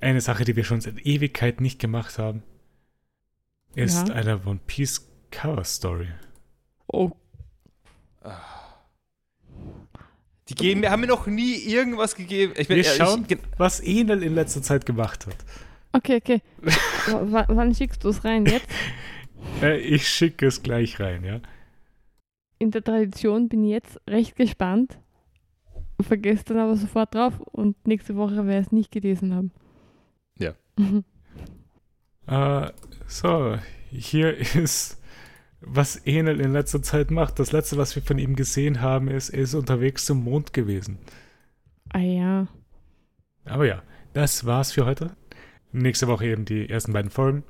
Eine Sache, die wir schon seit Ewigkeit nicht gemacht haben, ist Ja. eine One Piece Cover Story. Oh, Die geben, haben mir noch nie irgendwas gegeben. Ich, Wir schauen. Ich, Was Enel in letzter Zeit gemacht hat. okay, okay. W wann, wann schickst du es rein? Jetzt? Äh, ich schicke es gleich rein, ja. In der Tradition bin ich jetzt recht gespannt. Vergesst dann aber sofort drauf und nächste Woche werde ich es nicht gelesen haben. Äh, so, hier ist, was Enel in letzter Zeit macht. Das letzte, was wir von ihm gesehen haben, ist, er ist unterwegs zum Mond gewesen. Ah ja. Aber ja, das war's für heute. Nächste Woche eben die ersten beiden Folgen.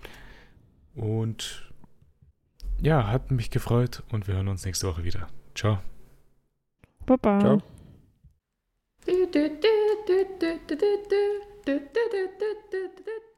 Und ja, hat mich gefreut und wir hören uns nächste Woche wieder. Ciao. Baba. Ciao. Du, du, du, 嘟嘟嘟嘟嘟嘟嘟